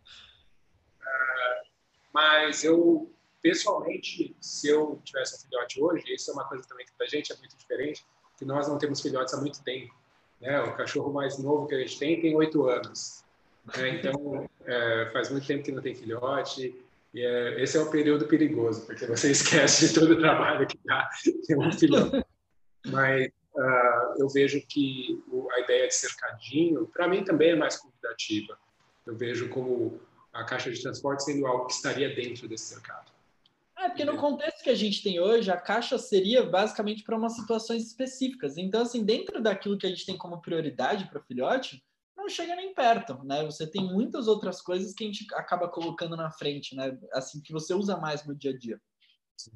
mas eu, pessoalmente, se eu tivesse um filhote hoje, isso é uma coisa também que para a gente é muito diferente, que nós não temos filhotes há muito tempo. Né? O cachorro mais novo que a gente tem tem oito anos. Né? Então, é, faz muito tempo que não tem filhote. E é, esse é o período perigoso, porque você esquece de todo o trabalho que dá ter um filhote. Mas uh, eu vejo que o, a ideia de cercadinho, para mim também é mais convidativa. Eu vejo como a caixa de transporte sendo algo que estaria dentro desse cercado. É, porque no contexto que a gente tem hoje, a caixa seria basicamente para umas situações específicas. Então, assim, dentro daquilo que a gente tem como prioridade para o filhote, não chega nem perto, né? Você tem muitas outras coisas que a gente acaba colocando na frente, né? Assim, que você usa mais no dia a dia. Sim.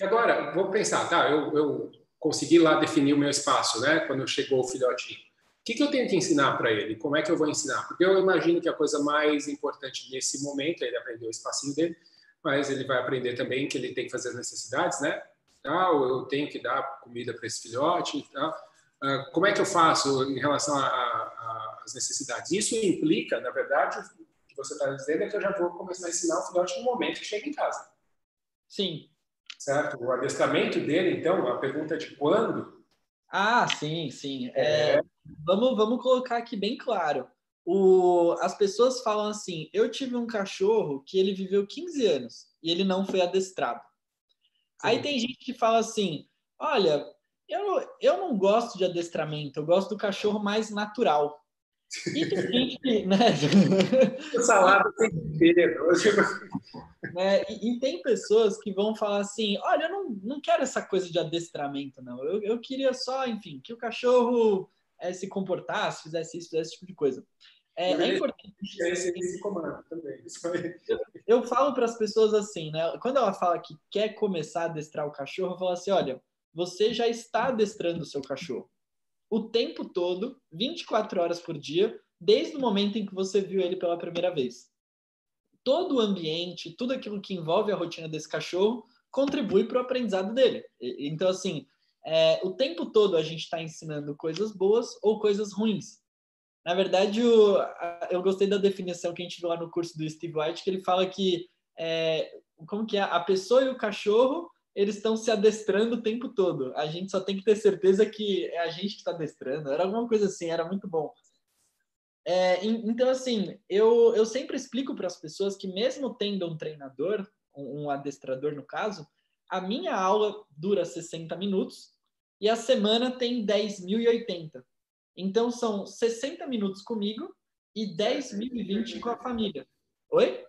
E agora, vou pensar, tá? Eu, eu consegui lá definir o meu espaço, né? Quando chegou o filhotinho. O que, que eu tenho que ensinar para ele? Como é que eu vou ensinar? Porque eu imagino que a coisa mais importante nesse momento é ele aprender o espacinho dele, mas ele vai aprender também que ele tem que fazer as necessidades, né? Ah, eu tenho que dar comida para esse filhote. Tá? Ah, como é que eu faço em relação às necessidades? Isso implica, na verdade, o que você está dizendo é que eu já vou começar a ensinar o filhote no momento que chega em casa. Sim, certo? O adestramento dele, então, a pergunta de quando. Ah, sim, sim. É, é... Vamos, vamos colocar aqui bem claro. O, as pessoas falam assim: eu tive um cachorro que ele viveu 15 anos e ele não foi adestrado. Sim. Aí tem gente que fala assim: olha, eu, eu não gosto de adestramento, eu gosto do cachorro mais natural. E tem gente que. Né? Salada sem tempero. né? E, e, tem pessoas que vão falar assim: olha, eu não, não quero essa coisa de adestramento, não. Eu, eu queria só, enfim, que o cachorro é, se comportasse, fizesse isso, fizesse esse tipo de coisa. É, é importante. Esse, esse comando também. Eu, eu falo para as pessoas assim, né? Quando ela fala que quer começar a adestrar o cachorro, eu falo assim: olha, você já está adestrando o seu cachorro o tempo todo, 24 horas por dia, desde o momento em que você viu ele pela primeira vez. Todo o ambiente, tudo aquilo que envolve a rotina desse cachorro, contribui para o aprendizado dele. Então, assim, é, o tempo todo a gente está ensinando coisas boas ou coisas ruins. Na verdade, o, a, eu gostei da definição que a gente viu lá no curso do Steve White, que ele fala que é, como que é? A pessoa e o cachorro eles estão se adestrando o tempo todo. A gente só tem que ter certeza que é a gente que está adestrando. Era alguma coisa assim, era muito bom. É, então, assim, eu, eu sempre explico para as pessoas que, mesmo tendo um treinador, um, um adestrador no caso, a minha aula dura 60 minutos e a semana tem 10.080. Então, são 60 minutos comigo e 10.020 com a família. Oi?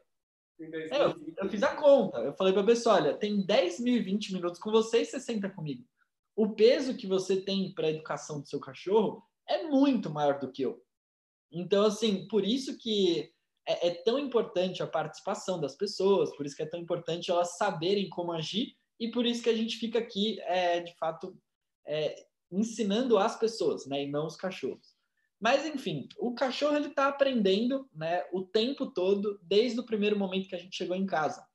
É, eu, eu, fiz a conta. Eu falei para a pessoa: olha, tem 10.020 minutos com você e 60 comigo. O peso que você tem para a educação do seu cachorro é muito maior do que eu. Então, assim, por isso que é, é, tão importante a participação das pessoas, por isso que é tão importante elas saberem como agir e por isso que a gente fica aqui, é, de fato, é, ensinando as pessoas, né, e não os cachorros. Mas enfim, o cachorro ele está aprendendo, né, o tempo todo, desde o primeiro momento que a gente chegou em casa.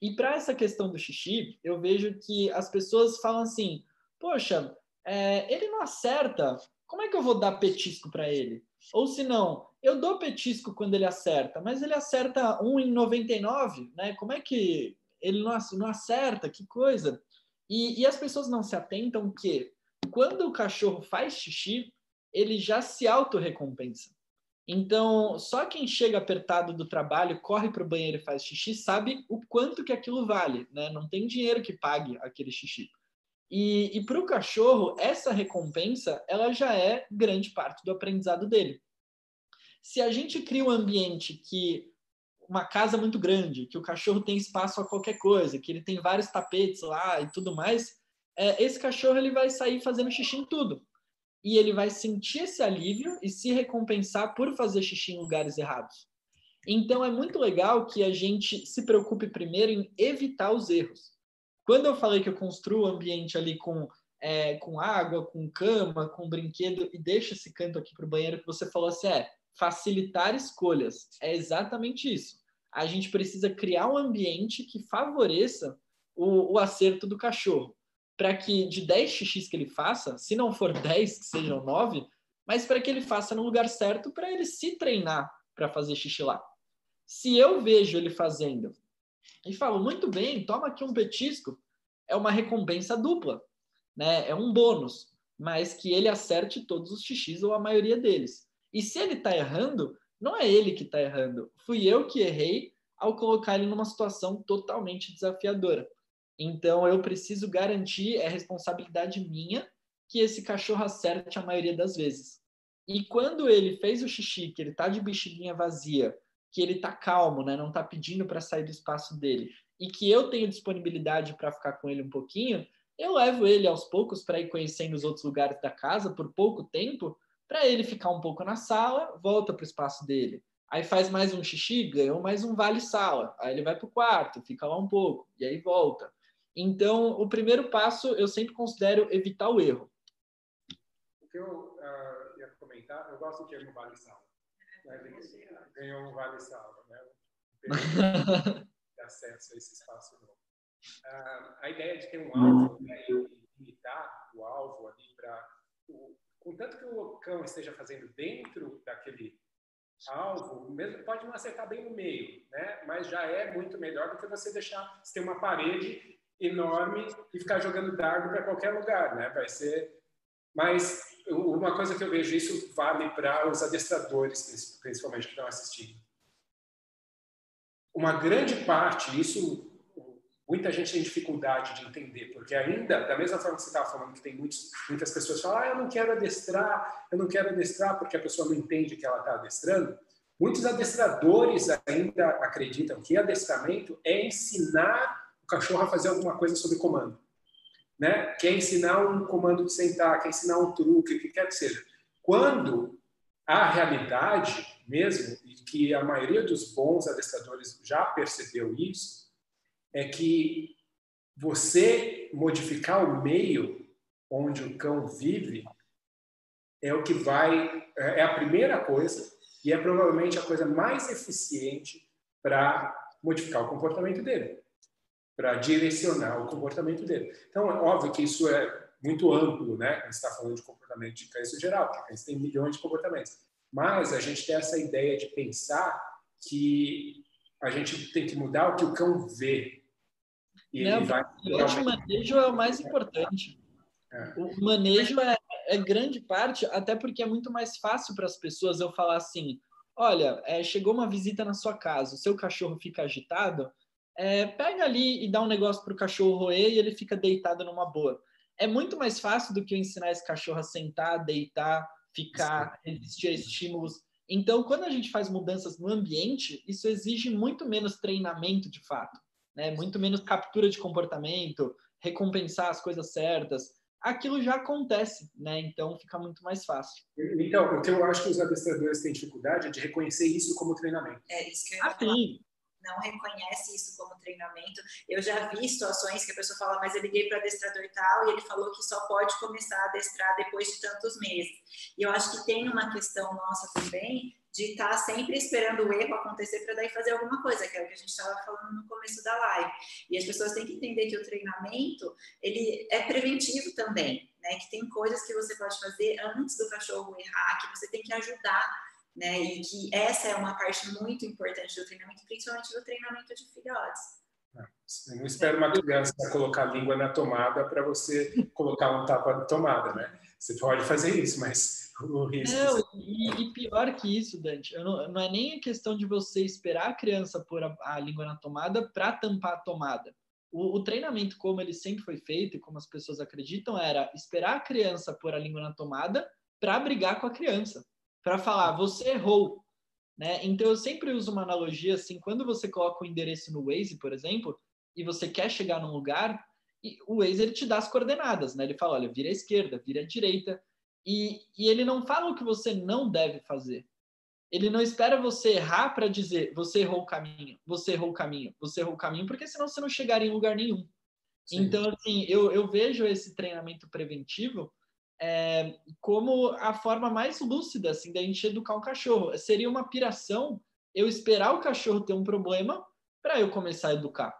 E para essa questão do xixi, eu vejo que as pessoas falam assim: poxa, é, ele não acerta, como é que eu vou dar petisco para ele? Ou se não, eu dou petisco quando ele acerta, mas ele acerta 1 em 99, né? Como é que ele não, não acerta? Que coisa! E, e as pessoas não se atentam que quando o cachorro faz xixi, ele já se autorrecompensa. Então, só quem chega apertado do trabalho, corre para o banheiro e faz xixi, sabe o quanto que aquilo vale, né? Não tem dinheiro que pague aquele xixi. E, e para o cachorro, essa recompensa, ela já é grande parte do aprendizado dele. Se a gente cria um ambiente que uma casa muito grande, que o cachorro tem espaço a qualquer coisa, que ele tem vários tapetes lá e tudo mais, é, esse cachorro ele vai sair fazendo xixi em tudo. E ele vai sentir esse alívio e se recompensar por fazer xixi em lugares errados. Então é muito legal que a gente se preocupe primeiro em evitar os erros. Quando eu falei que eu construo o ambiente ali com, é, com água, com cama, com brinquedo e deixo esse canto aqui para o banheiro, que você falou assim, é facilitar escolhas. É exatamente isso. A gente precisa criar um ambiente que favoreça o, o acerto do cachorro. Para que de 10 xixis que ele faça, se não for 10, que sejam 9, mas para que ele faça no lugar certo para ele se treinar para fazer xixi lá. Se eu vejo ele fazendo e falo, muito bem, toma aqui um petisco, é uma recompensa dupla, né? É um bônus, mas que ele acerte todos os xixis ou a maioria deles. E se ele está errando, não é ele que está errando, fui eu que errei ao colocar ele numa situação totalmente desafiadora. Então eu preciso garantir, é responsabilidade minha, que esse cachorro acerte a maioria das vezes. E quando ele fez o xixi, que ele está de bexiginha vazia, que ele tá calmo, né? Não tá pedindo para sair do espaço dele e que eu tenho disponibilidade para ficar com ele um pouquinho, eu levo ele aos poucos para ir conhecendo os outros lugares da casa por pouco tempo, para ele ficar um pouco na sala, volta para o espaço dele. Aí faz mais um xixi, ganhou mais um vale sala. Aí ele vai para o quarto, fica lá um pouco e aí volta. Então, o primeiro passo eu sempre considero evitar o erro. O que eu uh, ia comentar, eu gosto do termo vale sala ganhou um vale salva, né? acesso a esse espaço novo. Ah, a ideia de ter um alvo né, e limitar o alvo ali para contanto que o cão esteja fazendo dentro daquele alvo, mesmo pode não acertar bem no meio, né? Mas já é muito melhor do que você deixar você ter uma parede enorme e ficar jogando dardo para qualquer lugar, né? Vai ser mas uma coisa que eu vejo, isso vale para os adestradores, principalmente, que estão assistindo. Uma grande parte, isso muita gente tem dificuldade de entender, porque ainda, da mesma forma que você estava falando, que tem muitos, muitas pessoas que falam, ah, eu não quero adestrar, eu não quero adestrar porque a pessoa não entende que ela está adestrando. Muitos adestradores ainda acreditam que adestramento é ensinar o cachorro a fazer alguma coisa sob comando né? quer ensinar um comando de sentar, quer ensinar um truque, o que quer que seja. Quando a realidade mesmo, e que a maioria dos bons adestradores já percebeu isso, é que você modificar o meio onde o cão vive é o que vai, é a primeira coisa e é provavelmente a coisa mais eficiente para modificar o comportamento dele para direcionar o comportamento dele. Então, é óbvio que isso é muito amplo, né? A gente está falando de comportamento de em geral, porque cães têm milhões de comportamentos. Mas a gente tem essa ideia de pensar que a gente tem que mudar o que o cão vê. E Não, vai... O manejo é o mais importante. É. O manejo é, é, grande parte, até porque é muito mais fácil para as pessoas eu falar assim: olha, é, chegou uma visita na sua casa, o seu cachorro fica agitado, é, pega ali e dá um negócio para o cachorro roer e ele fica deitado numa boa. É muito mais fácil do que eu ensinar esse cachorro a sentar, deitar, ficar, resistir a estímulos. Então, quando a gente faz mudanças no ambiente, isso exige muito menos treinamento de fato, né? Muito menos captura de comportamento, recompensar as coisas certas. Aquilo já acontece, né? Então fica muito mais fácil. Então, o que eu acho que os adestradores têm dificuldade é de reconhecer isso como treinamento. É isso que eu ia ah, sim não reconhece isso como treinamento. Eu já vi situações que a pessoa fala, mas eu liguei para o adestrador e tal, e ele falou que só pode começar a adestrar depois de tantos meses. E eu acho que tem uma questão nossa também de estar tá sempre esperando o erro acontecer para daí fazer alguma coisa, que é o que a gente estava falando no começo da live. E as pessoas têm que entender que o treinamento ele é preventivo também, né? Que tem coisas que você pode fazer antes do cachorro errar, que você tem que ajudar né? E que essa é uma parte muito importante do treinamento, principalmente do treinamento de filhotes. É, eu não espero uma criança colocar a língua na tomada para você colocar um tapa na tomada, né? Você pode fazer isso, mas o risco. Não, e, e pior que isso, Dante, não, não, é nem a questão de você esperar a criança pôr a, a língua na tomada para tampar a tomada. O, o, treinamento, como ele sempre foi feito e como as pessoas acreditam, era esperar a criança pôr a língua na tomada para brigar com a criança para falar, você errou. Né? Então, eu sempre uso uma analogia assim, quando você coloca o endereço no Waze, por exemplo, e você quer chegar num lugar, o Waze ele te dá as coordenadas, né? Ele fala, olha, vira à esquerda, vira à direita, e, e ele não fala o que você não deve fazer. Ele não espera você errar para dizer, você errou o caminho, você errou o caminho, você errou o caminho, porque senão você não chegaria em lugar nenhum. Sim. Então, assim, eu, eu vejo esse treinamento preventivo é, como a forma mais lúcida assim da gente educar um cachorro. Seria uma piração eu esperar o cachorro ter um problema para eu começar a educar.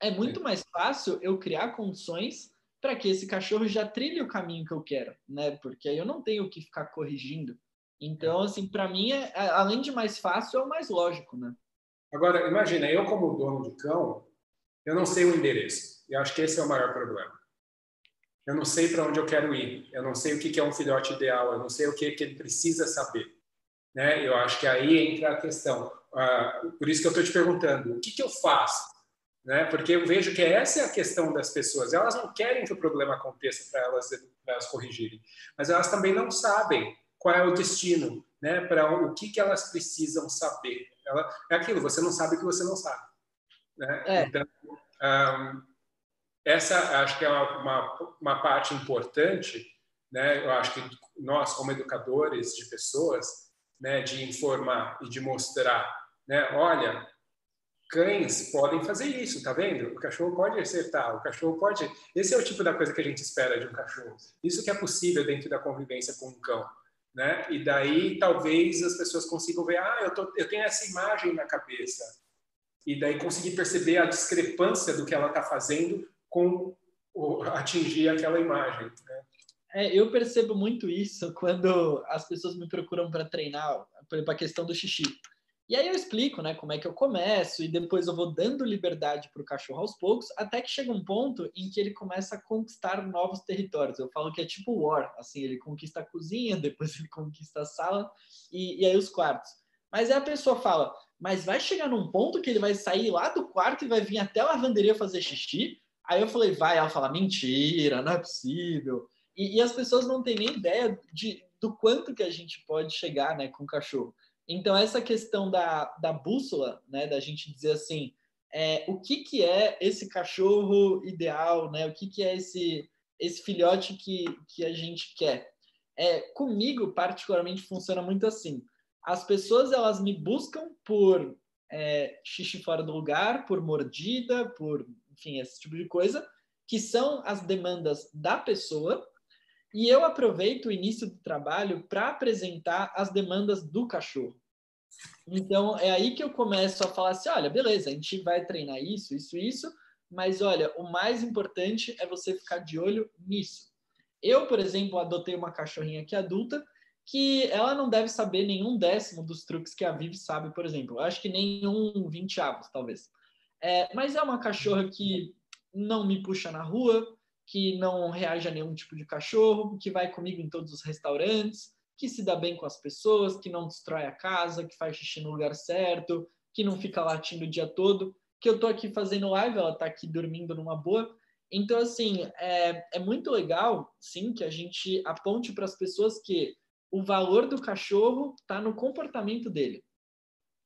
É muito é. mais fácil eu criar condições para que esse cachorro já trilhe o caminho que eu quero, né? Porque aí eu não tenho que ficar corrigindo. Então, é. assim, para mim, é, é, além de mais fácil, é o mais lógico, né? Agora, imagina, eu como dono de cão, eu não sei o endereço. E acho que esse é o maior problema. Eu não sei para onde eu quero ir. Eu não sei o que é um filhote ideal. Eu não sei o que, que ele precisa saber. Né? Eu acho que aí entra a questão. Uh, por isso que eu estou te perguntando, o que, que eu faço? Né? Porque eu vejo que essa é a questão das pessoas. Elas não querem que o problema aconteça para elas, elas corrigirem, mas elas também não sabem qual é o destino, né? Para o que, que elas precisam saber. Ela, é aquilo, você não sabe o que você não sabe. Né? É. Então, um, essa acho que é uma, uma, uma, parte importante, né? Eu acho que nós, como educadores de pessoas, né, de informar e de mostrar, né? Olha, cães podem fazer isso, tá vendo? O cachorro pode acertar, o cachorro pode. Esse é o tipo da coisa que a gente espera de um cachorro. Isso que é possível dentro da convivência com um cão. Né? E daí talvez as pessoas consigam ver, ah, eu, tô, eu tenho essa imagem na cabeça, e daí conseguir perceber a discrepância do que ela está fazendo com atingir aquela imagem. Né? É, eu percebo muito isso quando as pessoas me procuram para treinar, por exemplo, a questão do xixi. E aí eu explico, né, como é que eu começo e depois eu vou dando liberdade para o cachorro aos poucos, até que chega um ponto em que ele começa a conquistar novos territórios. Eu falo que é tipo War, assim, ele conquista a cozinha, depois ele conquista a sala e, e aí os quartos. Mas aí a pessoa fala, mas vai chegar num ponto que ele vai sair lá do quarto e vai vir até a lavanderia fazer xixi, Aí eu falei, vai, ela fala, mentira, não é possível. E, e, as pessoas não têm nem ideia de, do quanto que a gente pode chegar né, com o cachorro. Então, essa questão da, da bússola, né, da gente dizer assim, é, o que, que é esse cachorro ideal, né? O que, que é esse, esse filhote que, que a gente quer? É, comigo, particularmente, funciona muito assim. As pessoas, elas me buscam por é, xixi fora do lugar, por mordida, por enfim, esse tipo de coisa, que são as demandas da pessoa, e eu aproveito o início do trabalho para apresentar as demandas do cachorro. Então, é aí que eu começo a falar assim: olha, beleza, a gente vai treinar isso, isso, isso, mas olha, o mais importante é você ficar de olho nisso. Eu, por exemplo, adotei uma cachorrinha aqui adulta que ela não deve saber nenhum décimo dos truques que a Vivi sabe, por exemplo. Eu acho que nenhum vinteavos, talvez. É, mas é uma cachorra que não me puxa na rua, que não reage a nenhum tipo de cachorro, que vai comigo em todos os restaurantes, que se dá bem com as pessoas, que não destrói a casa, que faz xixi no lugar certo, que não fica latindo o dia todo. Que eu tô aqui fazendo live, ela tá aqui dormindo numa boa. Então, assim, é, é muito legal, sim, que a gente aponte para as pessoas que o valor do cachorro está no comportamento dele,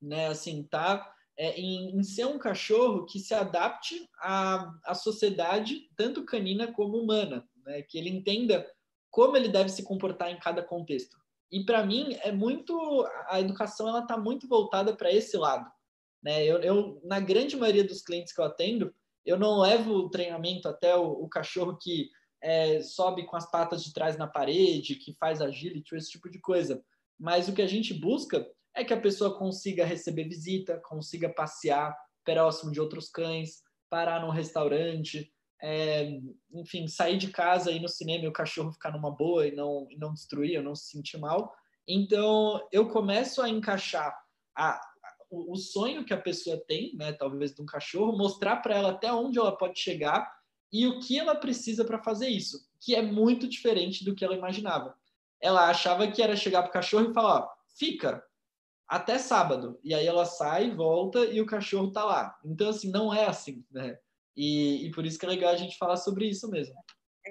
né? Assim, tá é, em, em, ser um cachorro que se adapte à, à sociedade, tanto canina como humana, né? que ele entenda como ele deve se comportar em cada contexto. E para mim é muito a educação ela está muito voltada para esse lado. Né? Eu, eu, na grande maioria dos clientes que eu atendo, eu não levo o treinamento até o, o cachorro que é, sobe com as patas de trás na parede, que faz agility, esse tipo de coisa. Mas o que a gente busca é que a pessoa consiga receber visita, consiga passear próximo de outros cães, parar num restaurante, é, enfim, sair de casa e ir no cinema e o cachorro ficar numa boa e não, e não destruir, ou não se sentir mal. Então, eu começo a encaixar a, o, o sonho que a pessoa tem, né, talvez de um cachorro, mostrar para ela até onde ela pode chegar e o que ela precisa para fazer isso, que é muito diferente do que ela imaginava. Ela achava que era chegar para o cachorro e falar: ó, fica, até sábado. E aí ela sai, volta e o cachorro tá lá. Então, assim, não é assim, né? E, e por isso que é legal a gente falar sobre isso mesmo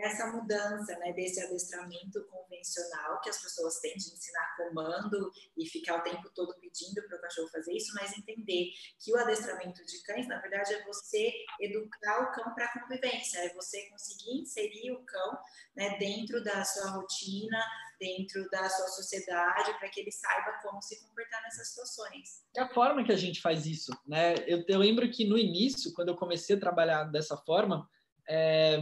essa mudança né, desse adestramento convencional que as pessoas têm de ensinar comando e ficar o tempo todo pedindo para o cachorro fazer isso, mas entender que o adestramento de cães, na verdade, é você educar o cão para a convivência, é você conseguir inserir o cão né, dentro da sua rotina, dentro da sua sociedade, para que ele saiba como se comportar nessas situações. É a forma que a gente faz isso, né? Eu, eu lembro que no início, quando eu comecei a trabalhar dessa forma, é,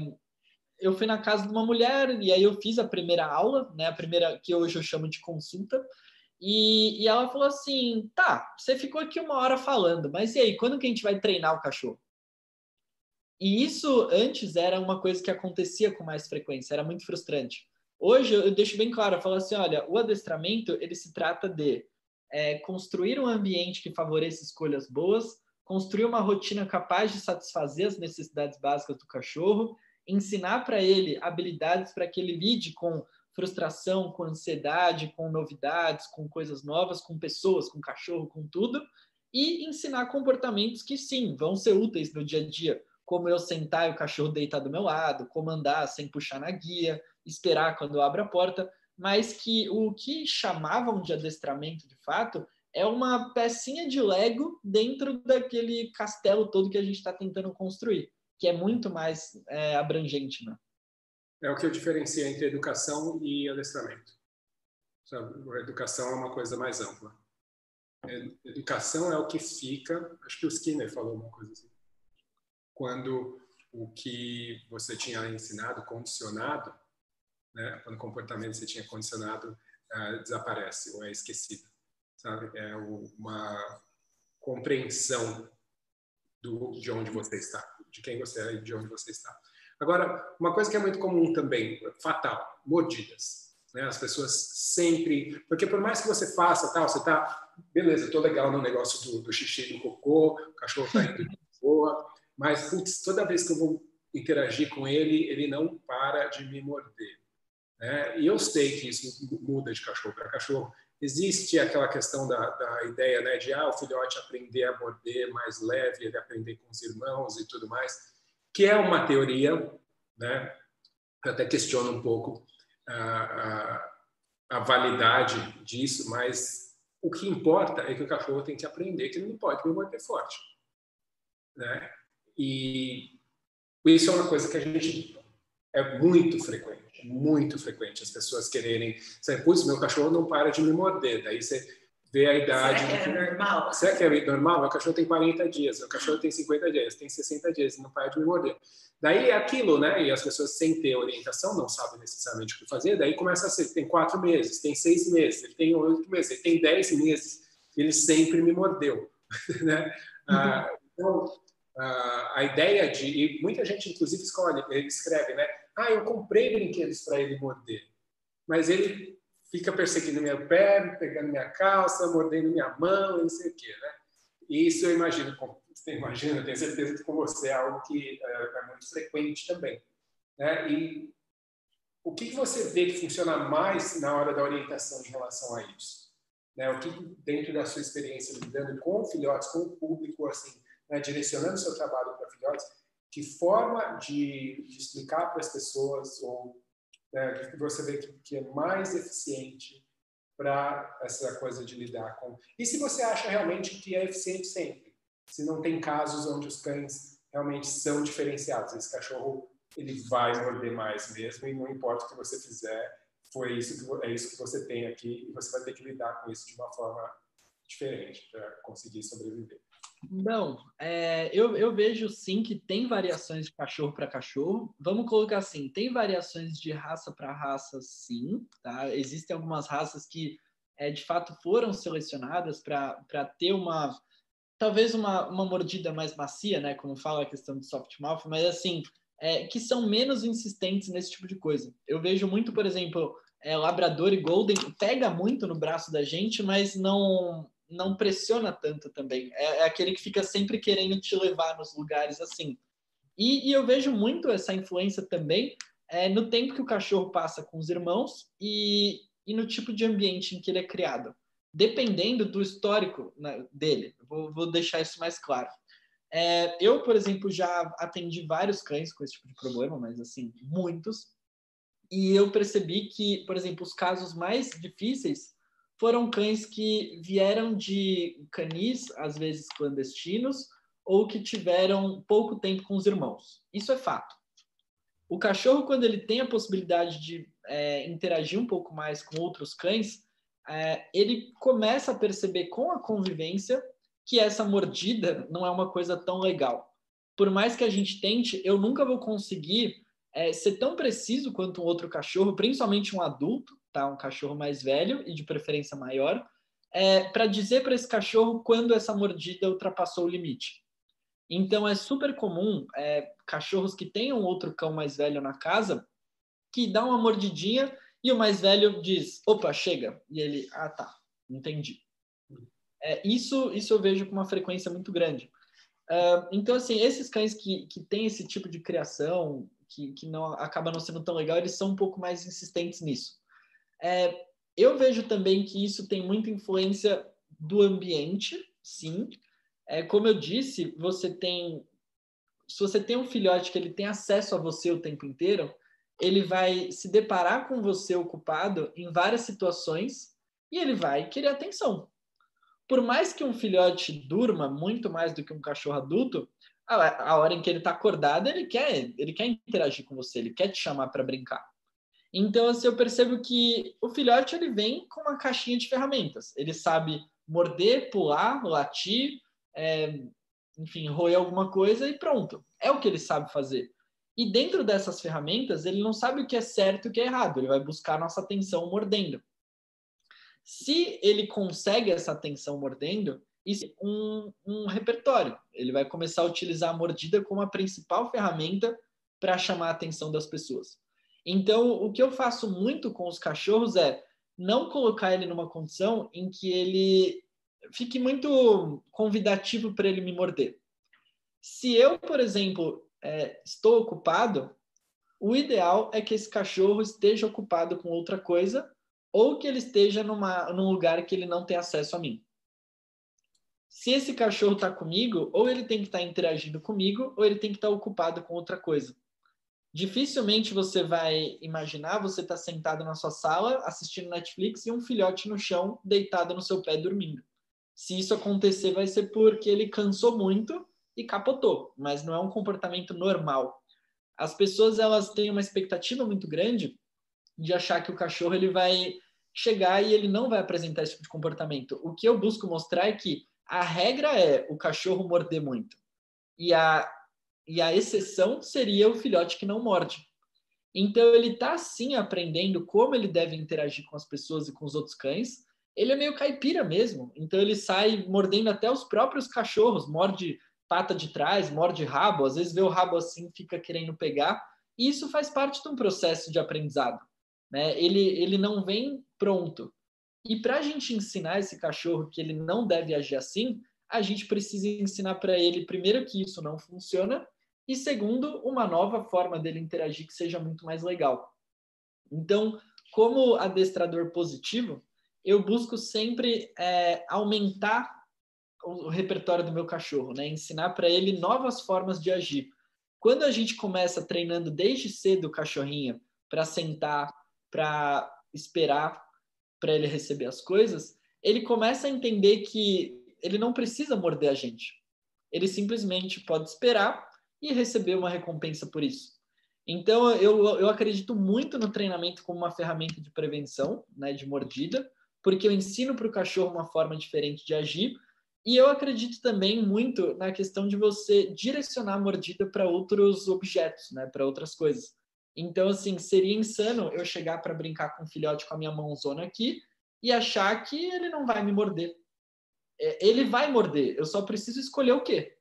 eu fui na casa de uma mulher e aí eu fiz a primeira aula, né? A primeira que hoje eu chamo de consulta. E, e ela falou assim: tá, você ficou aqui uma hora falando, mas e aí, quando que a gente vai treinar o cachorro? E isso antes era uma coisa que acontecia com mais frequência, era muito frustrante. Hoje eu deixo bem claro, eu falo assim, olha, o adestramento ele se trata de é, construir um ambiente que favoreça escolhas boas, construir uma rotina capaz de satisfazer as necessidades básicas do cachorro ensinar para ele habilidades para que ele lide com frustração, com ansiedade, com novidades, com coisas novas, com pessoas, com cachorro, com tudo, e ensinar comportamentos que sim, vão ser úteis no dia a dia, como eu sentar e o cachorro deitar do meu lado, como andar sem puxar na guia, esperar quando eu abro a porta, mas que o que chamavam de adestramento de fato é uma pecinha de Lego dentro daquele castelo todo que a gente está tentando construir que é muito mais é, abrangente, né? É o que eu diferencio entre educação e adestramento. A educação é uma coisa mais ampla. Educação é o que fica, acho que o Skinner falou uma coisa assim. Quando o que você tinha ensinado, condicionado, né, quando o comportamento você tinha condicionado uh, desaparece ou é esquecido, sabe? É uma compreensão do, de onde você está de quem você é e de onde você está. Agora, uma coisa que é muito comum também, fatal, mordidas. Né? As pessoas sempre, porque por mais que você faça tal, você está, beleza, estou legal no negócio do, do xixi, do cocô, o cachorro está indo de boa, mas putz, toda vez que eu vou interagir com ele, ele não para de me morder. Né? E eu sei que isso muda de cachorro para cachorro, Existe aquela questão da, da ideia né, de ah, o filhote aprender a morder mais leve, ele aprender com os irmãos e tudo mais, que é uma teoria, né? Até questiono um pouco a, a, a validade disso, mas o que importa é que o cachorro tem que aprender que ele não pode me morder forte. Né? E isso é uma coisa que a gente é muito frequente muito frequente as pessoas quererem, putz, meu cachorro não para de me morder, daí você vê a idade. Será que é normal? Será que é normal? Meu cachorro tem 40 dias, meu cachorro tem 50 dias, tem 60 dias, não para de me morder. Daí é aquilo, né? E as pessoas sem ter orientação não sabem necessariamente o que fazer, daí começa a ser, tem quatro meses, tem seis meses, ele tem oito meses, ele tem dez meses, ele sempre me mordeu, né? Ah, então, a ideia de, e muita gente inclusive escolhe, escreve, né? Ah, eu comprei brinquedos para ele morder, mas ele fica perseguindo meu pé, pegando minha calça, mordendo minha mão, não sei o quê, né? E isso eu imagino, você imagina, tenho certeza que com você é algo que é, é muito frequente também, né? E o que você vê que funciona mais na hora da orientação em relação a isso? Né? O que dentro da sua experiência lidando com filhotes, com o público, assim, né? direcionando seu trabalho para filhotes, que forma de, de explicar para as pessoas ou né, que você vê que, que, é mais eficiente para essa coisa de lidar com. E se você acha realmente que é eficiente sempre? Se não tem casos onde os cães realmente são diferenciados, esse cachorro ele vai morder mais mesmo e não importa o que você fizer, foi isso que é isso que você tem aqui e você vai ter que lidar com isso de uma forma diferente para conseguir sobreviver. Não, é, eu, eu vejo sim que tem variações de cachorro para cachorro. Vamos colocar assim, tem variações de raça para raça, sim. Tá? Existem algumas raças que é, de fato foram selecionadas para ter uma talvez uma, uma mordida mais macia, né? Como fala a questão de soft mouth, mas assim é, que são menos insistentes nesse tipo de coisa. Eu vejo muito, por exemplo, é, Labrador e Golden pega muito no braço da gente, mas não não pressiona tanto também. É, é, aquele que fica sempre querendo te levar nos lugares assim. E, e eu vejo muito essa influência também é, no tempo que o cachorro passa com os irmãos e, e no tipo de ambiente em que ele é criado. Dependendo do histórico né, dele. Vou, vou deixar isso mais claro. É, eu, por exemplo, já atendi vários cães com esse tipo de problema, mas assim, muitos. E eu percebi que, por exemplo, os casos mais difíceis foram cães que vieram de canis, às vezes clandestinos, ou que tiveram pouco tempo com os irmãos. Isso é fato. O cachorro, quando ele tem a possibilidade de é, interagir um pouco mais com outros cães, é, ele começa a perceber com a convivência que essa mordida não é uma coisa tão legal. Por mais que a gente tente, eu nunca vou conseguir é, ser tão preciso quanto um outro cachorro, principalmente um adulto, tá? Um cachorro mais velho e de preferência maior, é, para dizer para esse cachorro quando essa mordida ultrapassou o limite. Então é super comum é, cachorros que tenham outro cão mais velho na casa que dá uma mordidinha e o mais velho diz: opa, chega. E ele, ah tá, entendi. É, isso, isso eu vejo com uma frequência muito grande. Uh, então, assim, esses cães que, que têm esse tipo de criação, que, que não acaba não sendo tão legal, eles são um pouco mais insistentes nisso. É, eu vejo também que isso tem muita influência do ambiente, sim. É, como eu disse, você tem. Se você tem um filhote que ele tem acesso a você o tempo inteiro, ele vai se deparar com você ocupado em várias situações e ele vai querer atenção por mais que um filhote durma muito mais do que um cachorro adulto, a, hora em que ele está acordado, ele quer, ele quer interagir com você, ele quer te chamar para brincar. Então, assim, eu percebo que o filhote ele vem com uma caixinha de ferramentas. Ele sabe morder, pular, latir, é, enfim, roer alguma coisa e pronto. É o que ele sabe fazer. E dentro dessas ferramentas, ele não sabe o que é certo e o que é errado. Ele vai buscar nossa atenção mordendo. Se ele consegue essa atenção mordendo, isso é um, um repertório. Ele vai começar a utilizar a mordida como a principal ferramenta para chamar a atenção das pessoas. Então, o que eu faço muito com os cachorros é não colocar ele numa condição em que ele fique muito convidativo para ele me morder. Se eu, por exemplo, é, estou ocupado, o ideal é que esse cachorro esteja ocupado com outra coisa ou que ele esteja numa, num lugar que ele não tem acesso a mim. Se esse cachorro está comigo, ou ele tem que estar tá interagindo comigo, ou ele tem que estar tá ocupado com outra coisa. Dificilmente você vai imaginar você estar tá sentado na sua sala assistindo Netflix e um filhote no chão deitado no seu pé dormindo. Se isso acontecer, vai ser porque ele cansou muito e capotou, mas não é um comportamento normal. As pessoas elas têm uma expectativa muito grande de achar que o cachorro ele vai chegar e ele não vai apresentar esse tipo de comportamento. O que eu busco mostrar é que a regra é o cachorro morder muito. E a, e a exceção seria o filhote que não morde. Então ele está sim aprendendo como ele deve interagir com as pessoas e com os outros cães. Ele é meio caipira mesmo. Então ele sai mordendo até os próprios cachorros, morde pata de trás, morde rabo, às vezes vê o rabo assim, fica querendo pegar. E isso faz parte de um processo de aprendizado. Né? Ele, ele não vem pronto. E para a gente ensinar esse cachorro que ele não deve agir assim, a gente precisa ensinar para ele, primeiro, que isso não funciona, e segundo, uma nova forma dele interagir que seja muito mais legal. Então, como adestrador positivo, eu busco sempre é, aumentar o repertório do meu cachorro, né? ensinar para ele novas formas de agir. Quando a gente começa treinando desde cedo o cachorrinho para sentar, para esperar, para ele receber as coisas, ele começa a entender que ele não precisa morder a gente. Ele simplesmente pode esperar e receber uma recompensa por isso. Então, eu, eu acredito muito no treinamento como uma ferramenta de prevenção, né, de mordida, porque eu ensino para o cachorro uma forma diferente de agir, e eu acredito também muito na questão de você direcionar a mordida para outros objetos, né, para outras coisas. Então, assim, seria insano eu chegar para brincar com o filhote com a minha mãozona aqui e achar que ele não vai me morder. É, ele vai morder, eu só preciso escolher o quê.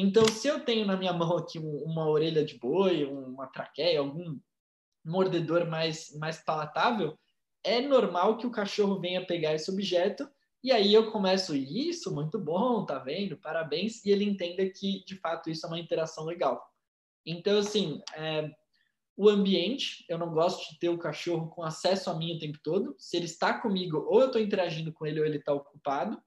Então, se eu tenho na minha mão aqui uma orelha de boi, uma traqueia, algum mordedor mais, mais palatável, é normal que o cachorro venha pegar esse objeto e aí eu começo, isso, muito bom, tá vendo? Parabéns. E ele entenda que, de fato, isso é uma interação legal. Então, assim, é, o ambiente, eu não gosto de ter o cachorro com acesso a mim o tempo todo. Se ele está comigo, ou eu estou interagindo com ele, ou ele está ocupado.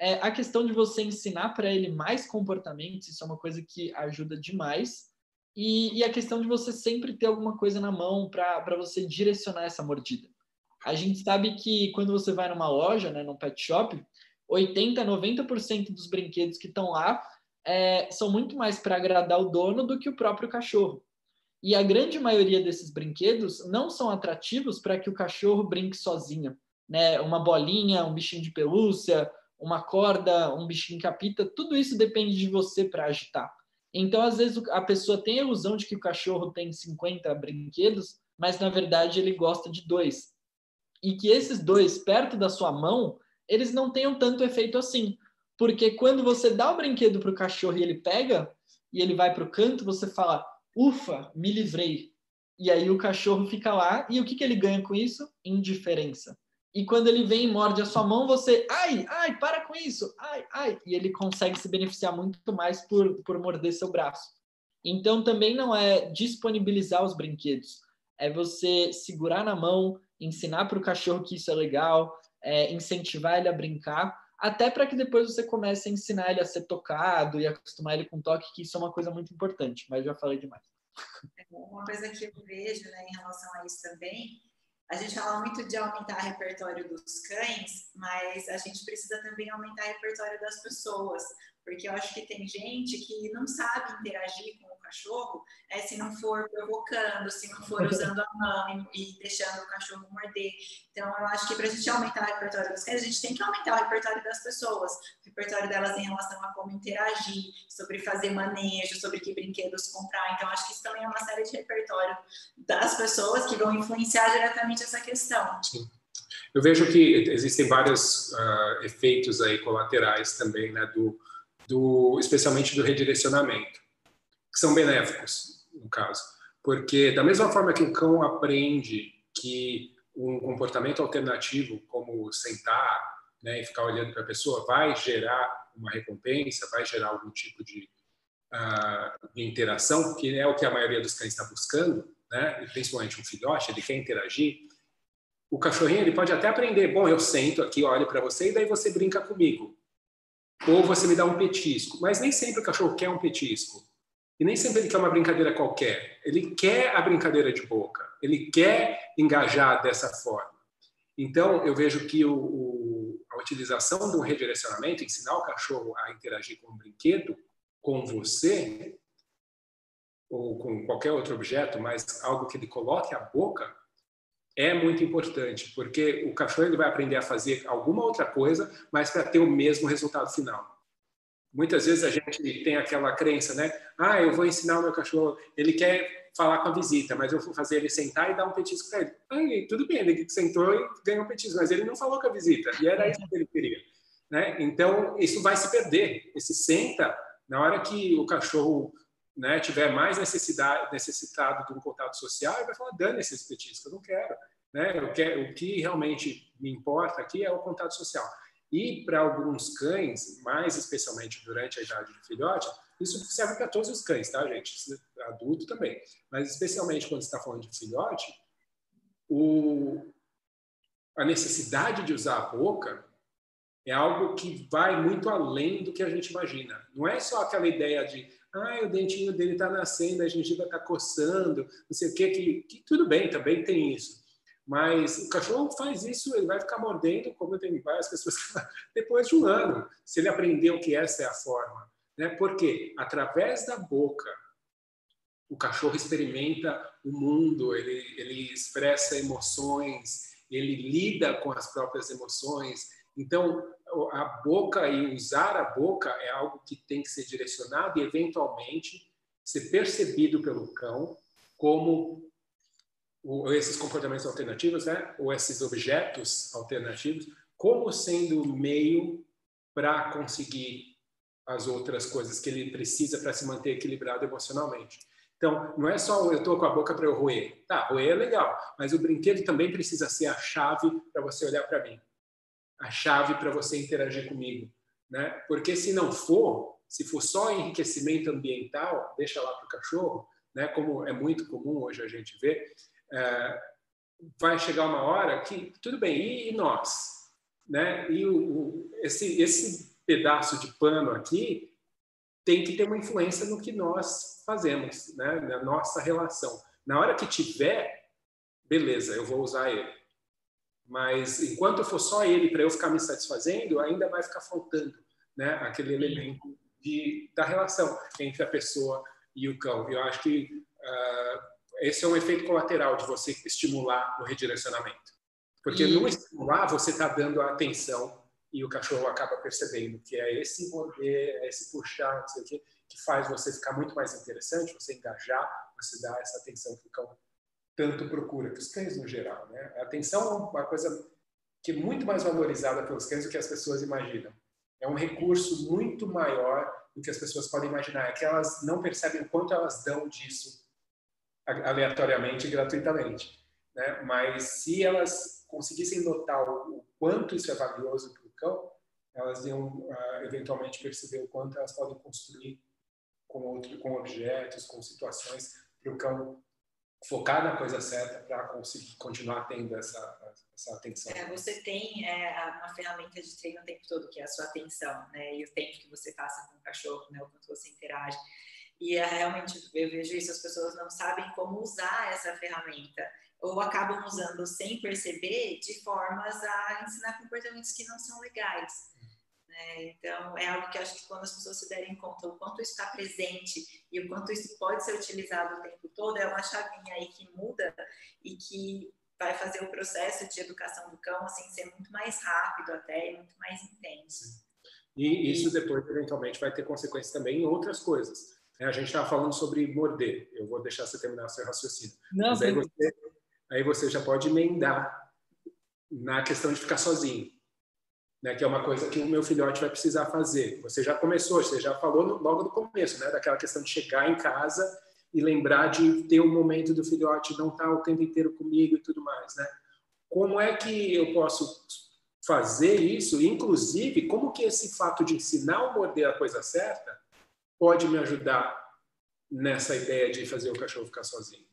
É, a questão de você ensinar para ele mais comportamentos, isso é uma coisa que ajuda demais. E, e a questão de você sempre ter alguma coisa na mão para você direcionar essa mordida. A gente sabe que quando você vai numa loja, né, num pet shop, 80, 90% dos brinquedos que estão lá é, são muito mais para agradar o dono do que o próprio cachorro. E a grande maioria desses brinquedos não são atrativos para que o cachorro brinque sozinho. Né? Uma bolinha, um bichinho de pelúcia, uma corda, um bichinho capita, tudo isso depende de você para agitar. Então, às vezes, a pessoa tem a ilusão de que o cachorro tem 50 brinquedos, mas na verdade ele gosta de dois. E que esses dois, perto da sua mão, eles não tenham tanto efeito assim. Porque quando você dá o brinquedo para o cachorro e ele pega, e ele vai para o canto, você fala: ufa, me livrei. E aí o cachorro fica lá e o que, que ele ganha com isso? Indiferença. E quando ele vem e morde a sua mão, você, ai, ai, para com isso, ai, ai. E ele consegue se beneficiar muito mais por, por morder seu braço. Então também não é disponibilizar os brinquedos, é você segurar na mão, ensinar para o cachorro que isso é legal, é, incentivar ele a brincar, até para que depois você comece a ensinar ele a ser tocado e acostumar ele com toque, que isso é uma coisa muito importante, mas já falei demais. É, uma coisa que eu vejo né, em relação a isso também, a gente fala muito de aumentar o repertório dos cães, mas a gente precisa também aumentar o repertório das pessoas, porque eu acho que tem gente que não sabe interagir com cachorro é, se não for provocando, se não for usando a mão e, deixando o cachorro morder. Então, eu acho que para a gente aumentar o repertório dos cães, a gente tem que aumentar o repertório das pessoas, o repertório delas em relação a como interagir, sobre fazer manejo, sobre que brinquedos comprar. Então, acho que isso também é uma série de repertório das pessoas que vão influenciar diretamente essa questão. Sim. Eu vejo que existem vários uh, efeitos aí colaterais também, né, do, do, especialmente do redirecionamento que são benéficos, no caso. Porque, da mesma forma que o cão aprende que um comportamento alternativo, como sentar né, e ficar olhando para a pessoa, vai gerar uma recompensa, vai gerar algum tipo de, uh, de interação, que é o que a maioria dos cães está buscando, né, principalmente um filhote, ele quer interagir. O cachorrinho ele pode até aprender, bom, eu sento aqui, olho para você e daí você brinca comigo. Ou você me dá um petisco. Mas nem sempre o cachorro quer um petisco. E nem sempre ele quer uma brincadeira qualquer. Ele quer a brincadeira de boca. Ele quer engajar dessa forma. Então, eu vejo que o, o, a utilização do redirecionamento, ensinar o cachorro a interagir com um brinquedo, com você, ou com qualquer outro objeto, mas algo que ele coloque a boca, é muito importante, porque o cachorro ele vai aprender a fazer alguma outra coisa, mas para ter o mesmo resultado final. Muitas vezes a gente tem aquela crença, né? Ah, eu vou ensinar o meu cachorro, ele quer falar com a visita, mas eu vou fazer ele sentar e dar um petisco para ele. Tudo bem, ele sentou e ganhou um petisco, mas ele não falou com a visita, e era isso que ele queria. Né? Então, isso vai se perder. Esse senta, na hora que o cachorro né, tiver mais necessidade, necessitado de um contato social, ele vai falar, dane esse petisco, eu não quero. Né? Eu quero. O que realmente me importa aqui é o contato social. E para alguns cães, mais especialmente durante a idade do filhote, isso serve para todos os cães, tá, gente? Adulto também. Mas especialmente quando está falando de filhote, o, a necessidade de usar a boca é algo que vai muito além do que a gente imagina. Não é só aquela ideia de, ah, o dentinho dele está nascendo, a gengiva está coçando, não sei o quê, que, que tudo bem, também tem isso Mas o cachorro faz isso, ele vai ficar mordendo, como tem várias pessoas que depois de um ano, se ele aprendeu que essa é a forma. Né? Porque através da boca, o cachorro experimenta o mundo, ele, ele expressa emoções, ele lida com as próprias emoções. Então, a boca e usar a boca é algo que tem que ser direcionado e, eventualmente, ser percebido pelo cão como esses comportamentos alternativos, né, ou esses objetos alternativos, como sendo o meio para conseguir as outras coisas que ele precisa para se manter equilibrado emocionalmente. Então, não é só eu estou com a boca para eu roer. Tá, roer é legal, mas o brinquedo também precisa ser a chave para você olhar para mim, a chave para você interagir comigo, né? Porque se não for, se for só enriquecimento ambiental, deixa lá para o cachorro, né? Como é muito comum hoje a gente ver, vai chegar uma hora que tudo bem e, e nós, né? E o, o, esse esse pedaço de pano aqui tem que ter uma influência no que nós fazemos, né? na nossa relação. Na hora que tiver, beleza, eu vou usar ele. Mas enquanto for só ele para eu ficar me satisfazendo, ainda vai ficar faltando né? aquele elemento de, da relação entre a pessoa e o cão. Eu acho que uh, esse é um efeito colateral de você estimular o redirecionamento. Porque e... no estimular, você está dando a atenção e o cachorro acaba percebendo que é esse morder, é esse puxar, não sei o quê, que faz você ficar muito mais interessante, você engajar, você dar essa atenção que o cão tanto procura, que os cães no geral. Né? A atenção é uma coisa que é muito mais valorizada pelos cães do que as pessoas imaginam. É um recurso muito maior do que as pessoas podem imaginar. É que elas não percebem o quanto elas dão disso aleatoriamente e gratuitamente. Né? Mas se elas conseguissem notar o quanto isso é valioso cão, elas iam uh, eventualmente perceber o quanto elas podem construir com, outro, com objetos, com situações, para o cão focar na coisa certa para conseguir continuar tendo essa, essa atenção. É, você tem é, uma ferramenta de treino o tempo todo, que é a sua atenção, né? E o tempo que você passa com o cachorro, né? O quanto você interage. E é, realmente eu vejo isso, as pessoas não sabem como usar essa ferramenta ou acabam usando sem perceber de formas a ensinar comportamentos que não são legais. Né? Então, é algo que acho que quando as pessoas se derem conta o quanto isso está presente e o quanto isso pode ser utilizado o tempo todo, é uma chavinha aí que muda e que vai fazer o processo de educação do cão assim ser muito mais rápido até e muito mais intenso. E isso depois, eventualmente, vai ter consequências também em outras coisas. Né? A gente estava falando sobre morder. Eu vou deixar você terminar o seu raciocínio. Não, Mas aí você aí você já pode emendar na questão de ficar sozinho, né? Que é uma coisa que o meu filhote vai precisar fazer. Você já começou, você já falou no, logo no começo, né? Daquela questão de chegar em casa e lembrar de ter um momento do filhote não estar tá o tempo inteiro comigo e tudo mais, né? Como é que eu posso fazer isso? Inclusive, como que esse fato de ensinar o morder a coisa certa pode me ajudar nessa ideia de fazer o cachorro ficar sozinho?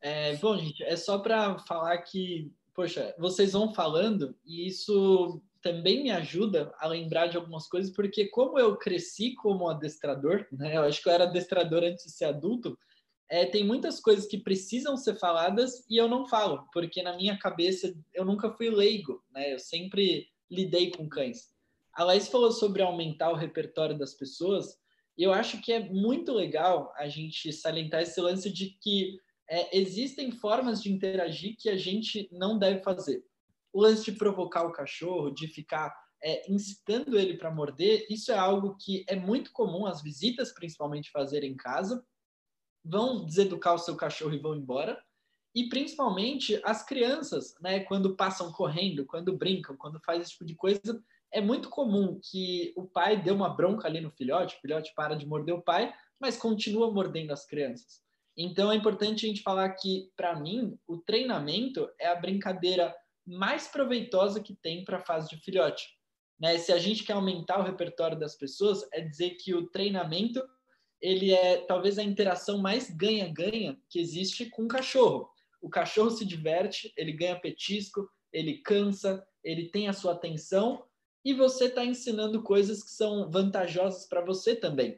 É, bom, gente, é só para falar que, poxa, vocês vão falando e isso também me ajuda a lembrar de algumas coisas, porque como eu cresci como adestrador, né, eu acho que eu era adestrador antes de ser adulto, é, tem muitas coisas que precisam ser faladas e eu não falo, porque na minha cabeça eu nunca fui leigo, né, eu sempre lidei com cães. A Laís falou sobre aumentar o repertório das pessoas, eu acho que é muito legal a gente salientar esse lance de que é, existem formas de interagir que a gente não deve fazer. O lance de provocar o cachorro, de ficar é, incitando ele para morder, isso é algo que é muito comum as visitas, principalmente, fazerem em casa. Vão deseducar o seu cachorro e vão embora. E principalmente as crianças, né, quando passam correndo, quando brincam, quando faz esse tipo de coisa, é muito comum que o pai dê uma bronca ali no filhote, o filhote para de morder o pai, mas continua mordendo as crianças. Então é importante a gente falar que, para mim, o treinamento é a brincadeira mais proveitosa que tem para a fase de filhote. Né? Se a gente quer aumentar o repertório das pessoas, é dizer que o treinamento ele é talvez a interação mais ganha-ganha que existe com o cachorro. O cachorro se diverte, ele ganha petisco, ele cansa, ele tem a sua atenção e você está ensinando coisas que são vantajosas para você também.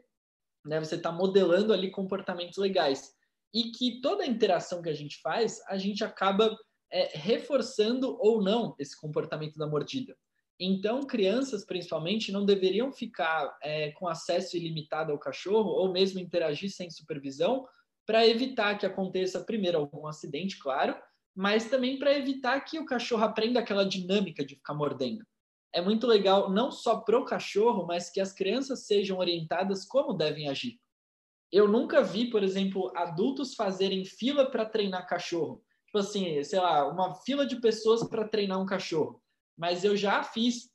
Né? Você está modelando ali comportamentos legais e que toda interação que a gente faz, a gente acaba é, reforçando ou não esse comportamento da mordida. Então, crianças, principalmente, não deveriam ficar é, com acesso ilimitado ao cachorro ou mesmo interagir sem supervisão para evitar que aconteça, primeiro, algum acidente, claro, mas também para evitar que o cachorro aprenda aquela dinâmica de ficar mordendo. É muito legal, não só para o cachorro, mas que as crianças sejam orientadas como devem agir. Eu nunca vi, por exemplo, adultos fazerem fila para treinar cachorro. Tipo assim, sei lá, uma fila de pessoas para treinar um cachorro mas eu já fiz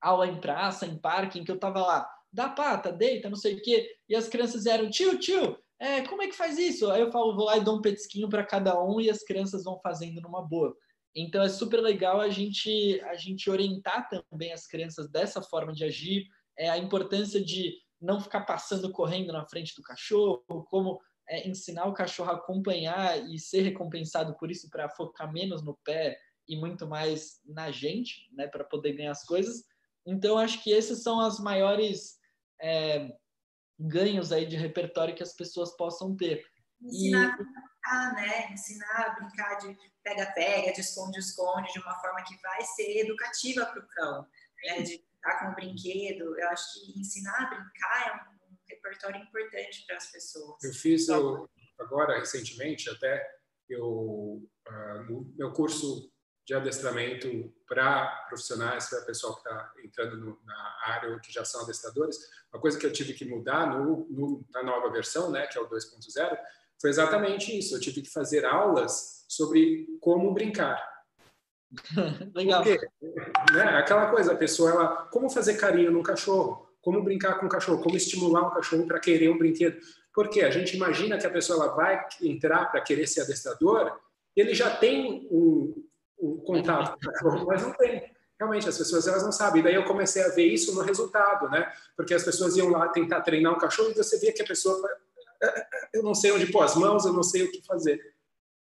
aula em praça, em parque, em que eu tava lá, dá pata, deita, não sei o quê, e as crianças eram, tio, tio, é, como é que faz isso? Aí eu falo, vou lá e dou um petisquinho para cada um e as crianças vão fazendo numa boa. Então é super legal a gente a gente orientar também as crianças dessa forma de agir, é a importância de não ficar passando correndo na frente do cachorro, como é, ensinar o cachorro a acompanhar e ser recompensado por isso para focar menos no pé, e muito mais na gente, né, para poder ganhar as coisas. Então, acho que esses são as maiores é, ganhos aí de repertório que as pessoas possam ter. Ensinar e... a brincar, né? Ensinar a brincar de pega-pega, de esconde-esconde, de uma forma que vai ser educativa para o cão, né? De brincar com o brinquedo. Eu acho que ensinar a brincar é um, um repertório importante para as pessoas. Eu fiz eu, agora, recentemente, até eu, uh, no meu curso de adestramento para profissionais, para pessoal que está entrando no, na área ou que já são adestradores. Uma coisa que eu tive que mudar no, no, na nova versão, né, que é o 2.0, foi exatamente isso. Eu tive que fazer aulas sobre como brincar. Legal. Porque, né, aquela coisa, a pessoa, ela, como fazer carinho no cachorro, como brincar com o cachorro, como estimular um cachorro para querer um brinquedo. Porque a gente imagina que a pessoa ela vai entrar para querer ser adestrador, ele já tem um, o contato com o cachorro, mas não tem. Realmente, as pessoas elas não sabem. E daí eu comecei a ver isso no resultado, né? Porque as pessoas iam lá tentar treinar um cachorro e você via que a pessoa. Eu não sei onde pôr as mãos, eu não sei o que fazer.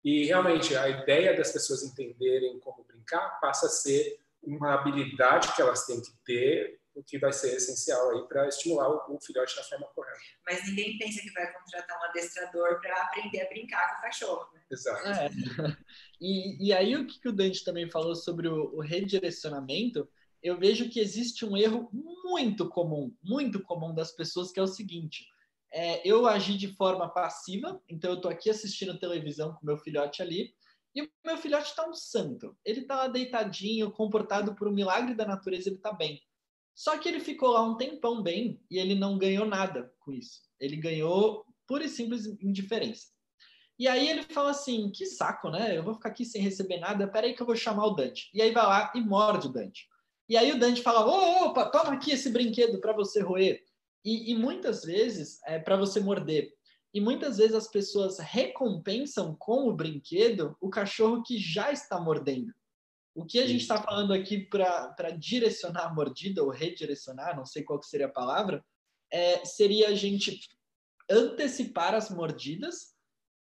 E realmente, a ideia das pessoas entenderem como brincar passa a ser uma habilidade que elas têm que ter o que vai ser essencial aí para estimular o, filhote da forma correta. Mas ninguém pensa que vai contratar um adestrador para aprender a brincar com o cachorro. Né? Exato. É. E, e aí o que o Dante também falou sobre o, o redirecionamento, eu vejo que existe um erro muito comum, muito comum das pessoas, que é o seguinte: é, eu agi de forma passiva, então eu estou aqui assistindo televisão com meu filhote ali, e o meu filhote está um santo. Ele está lá deitadinho, comportado por um milagre da natureza, ele está bem. Só que ele ficou lá um tempão bem e ele não ganhou nada com isso. Ele ganhou pura e simples indiferença. E aí ele fala assim: que saco, né? Eu vou ficar aqui sem receber nada, peraí que eu vou chamar o Dante. E aí vai lá e morde o Dante. E aí o Dante fala: opa, toma aqui esse brinquedo para você roer. E, e, muitas vezes é para você morder. E muitas vezes as pessoas recompensam com o brinquedo o cachorro que já está mordendo. O que a gente está falando aqui para direcionar a mordida ou redirecionar, não sei qual seria a palavra, é, seria a gente antecipar as mordidas,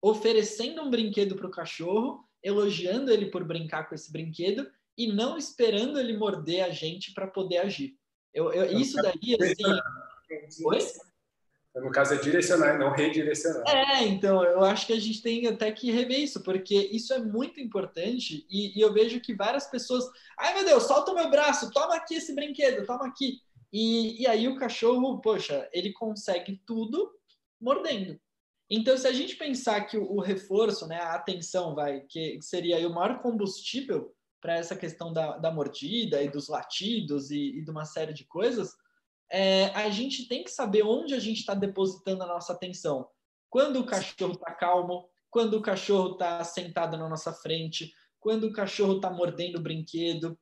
oferecendo um brinquedo para o cachorro, elogiando ele por brincar com esse brinquedo e não esperando ele morder a gente para poder agir. Eu, eu, isso daí, assim. Oi? No caso, é direcionar, não redirecionar. É, então, eu acho que a gente tem até que rever isso, porque isso é muito importante e, e eu vejo que várias pessoas. Ai, meu Deus, solta o meu braço, toma aqui esse brinquedo, toma aqui. E, e aí o cachorro, poxa, ele consegue tudo mordendo. Então, se a gente pensar que o, o reforço, né, a atenção, vai, que seria o maior combustível para essa questão da, da mordida e dos latidos e, e de uma série de coisas, é, a gente tem que saber onde a gente está depositando a nossa atenção. Quando o cachorro está calmo, quando o cachorro está sentado na nossa frente, quando o cachorro está mordendo o brinquedo.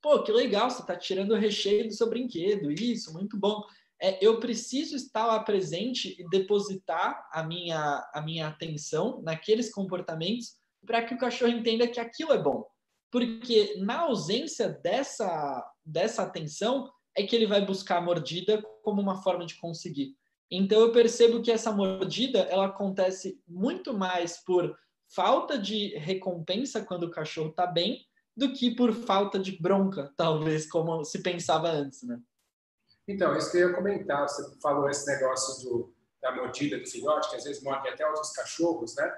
Pô, que legal, você está tirando o recheio do seu brinquedo, isso, muito bom. É, eu preciso estar lá presente e depositar a minha, a minha atenção naqueles comportamentos para que o cachorro entenda que aquilo é bom. Porque na ausência dessa, dessa atenção, é que ele vai buscar a mordida como uma forma de conseguir. Então eu percebo que essa mordida ela acontece muito mais por falta de recompensa quando o cachorro está bem do que por falta de bronca, talvez como se pensava antes, né? Então, isso que eu ia comentar, você falou esse negócio do, da mordida do filhote, que às vezes morde até outros cachorros, né?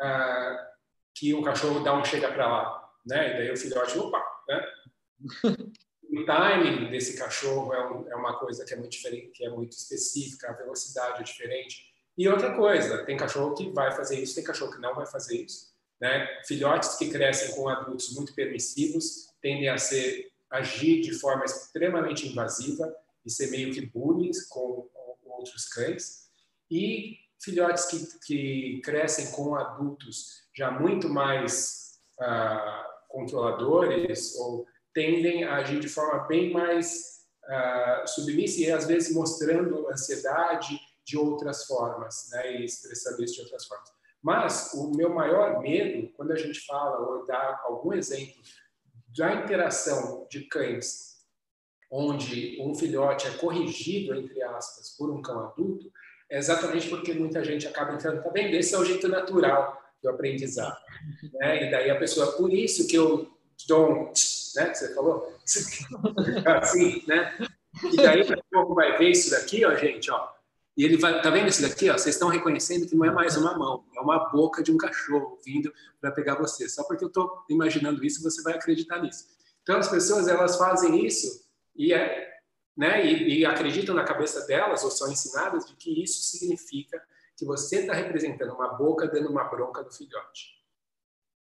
Ah, que o cachorro dá um chega para lá, né? E daí o filhote, opa, né? o timing desse cachorro é, um, é, uma coisa que é muito diferente, que é muito específica, a velocidade é diferente. E outra coisa, tem cachorro que vai fazer isso, tem cachorro que não vai fazer isso. Né? Filhotes que crescem com adultos muito permissivos tendem a ser agir de forma extremamente invasiva e ser meio que bullying com, com outros cães. E filhotes que, que crescem com adultos já muito mais ah, controladores ou tendem a agir de forma bem mais uh, submissa e às vezes mostrando ansiedade de outras formas, né, e expressando isso de outras formas. Mas o meu maior medo, quando a gente fala ou dá algum exemplo da interação de cães, onde um filhote é corrigido, entre aspas, por um cão adulto, é exatamente porque muita gente acaba entrando, tá vendo? Esse é o jeito natural do aprendizado. Né? E daí a pessoa, por isso que eu dou né? Que você falou? assim, né? E daí o povo vai ver isso daqui, ó, gente, ó. E ele vai, tá vendo isso daqui, ó? Vocês estão reconhecendo que não é mais uma mão, é uma boca de um cachorro vindo para pegar você. Só porque eu estou imaginando isso, você vai acreditar nisso. Então as pessoas elas fazem isso e é, né? E, e acreditam na cabeça delas ou são ensinadas de que isso significa que você está representando uma boca dando uma bronca do filhote,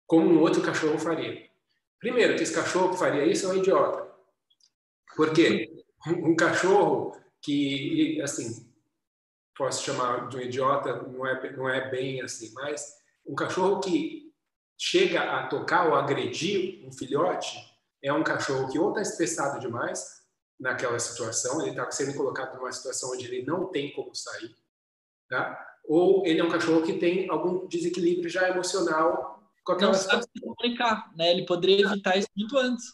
como um outro cachorro faria. Primeiro, que esse cachorro que faria isso é um idiota. Por quê? Um cachorro que, assim, posso chamar de um idiota, não é, não é bem assim, mas um cachorro que chega a tocar ou agredir um filhote é um cachorro que ou está estressado demais naquela situação, ele está sendo colocado numa situação onde ele não tem como sair, tá? ou ele é um cachorro que tem algum desequilíbrio já emocional com aquela não sabe se comunicar, né? Ele poderia evitar isso muito antes.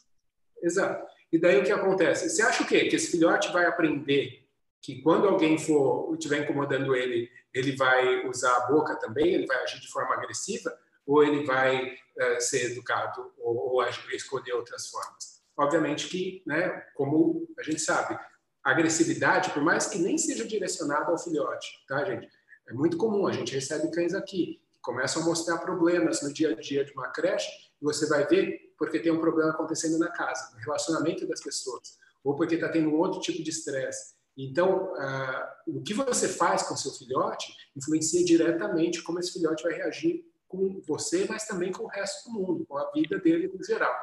Exato. E daí o que acontece? Você acha o quê? Que esse filhote vai aprender que quando alguém for estiver incomodando ele, ele vai usar a boca também, ele vai agir de forma agressiva, ou ele vai uh, ser educado ou, ou agir, escolher outras formas? Obviamente que, né, como a gente sabe, a agressividade, por mais que nem seja direcionada ao filhote, tá, gente? É muito comum, a gente recebe cães aqui começam a mostrar problemas no dia a dia de uma creche e você vai ver porque tem um problema acontecendo na casa, no relacionamento das pessoas, ou porque está tendo um outro tipo de estresse. Então, uh, o que você faz com seu filhote influencia diretamente como esse filhote vai reagir com você, mas também com o resto do mundo, com a vida dele no geral.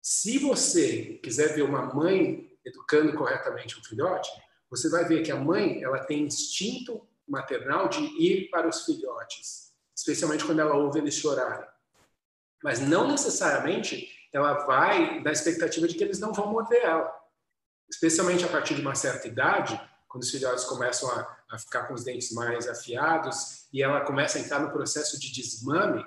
Se você quiser ver uma mãe educando corretamente um filhote, você vai ver que a mãe ela tem instinto maternal de ir para os filhotes especialmente quando ela ouve eles chorarem. Mas não necessariamente ela vai dar expectativa de que eles não vão morder ela. Especialmente a partir de uma certa idade, quando os filhotes começam a, a ficar com os dentes mais afiados e ela começa a entrar no processo de desmame,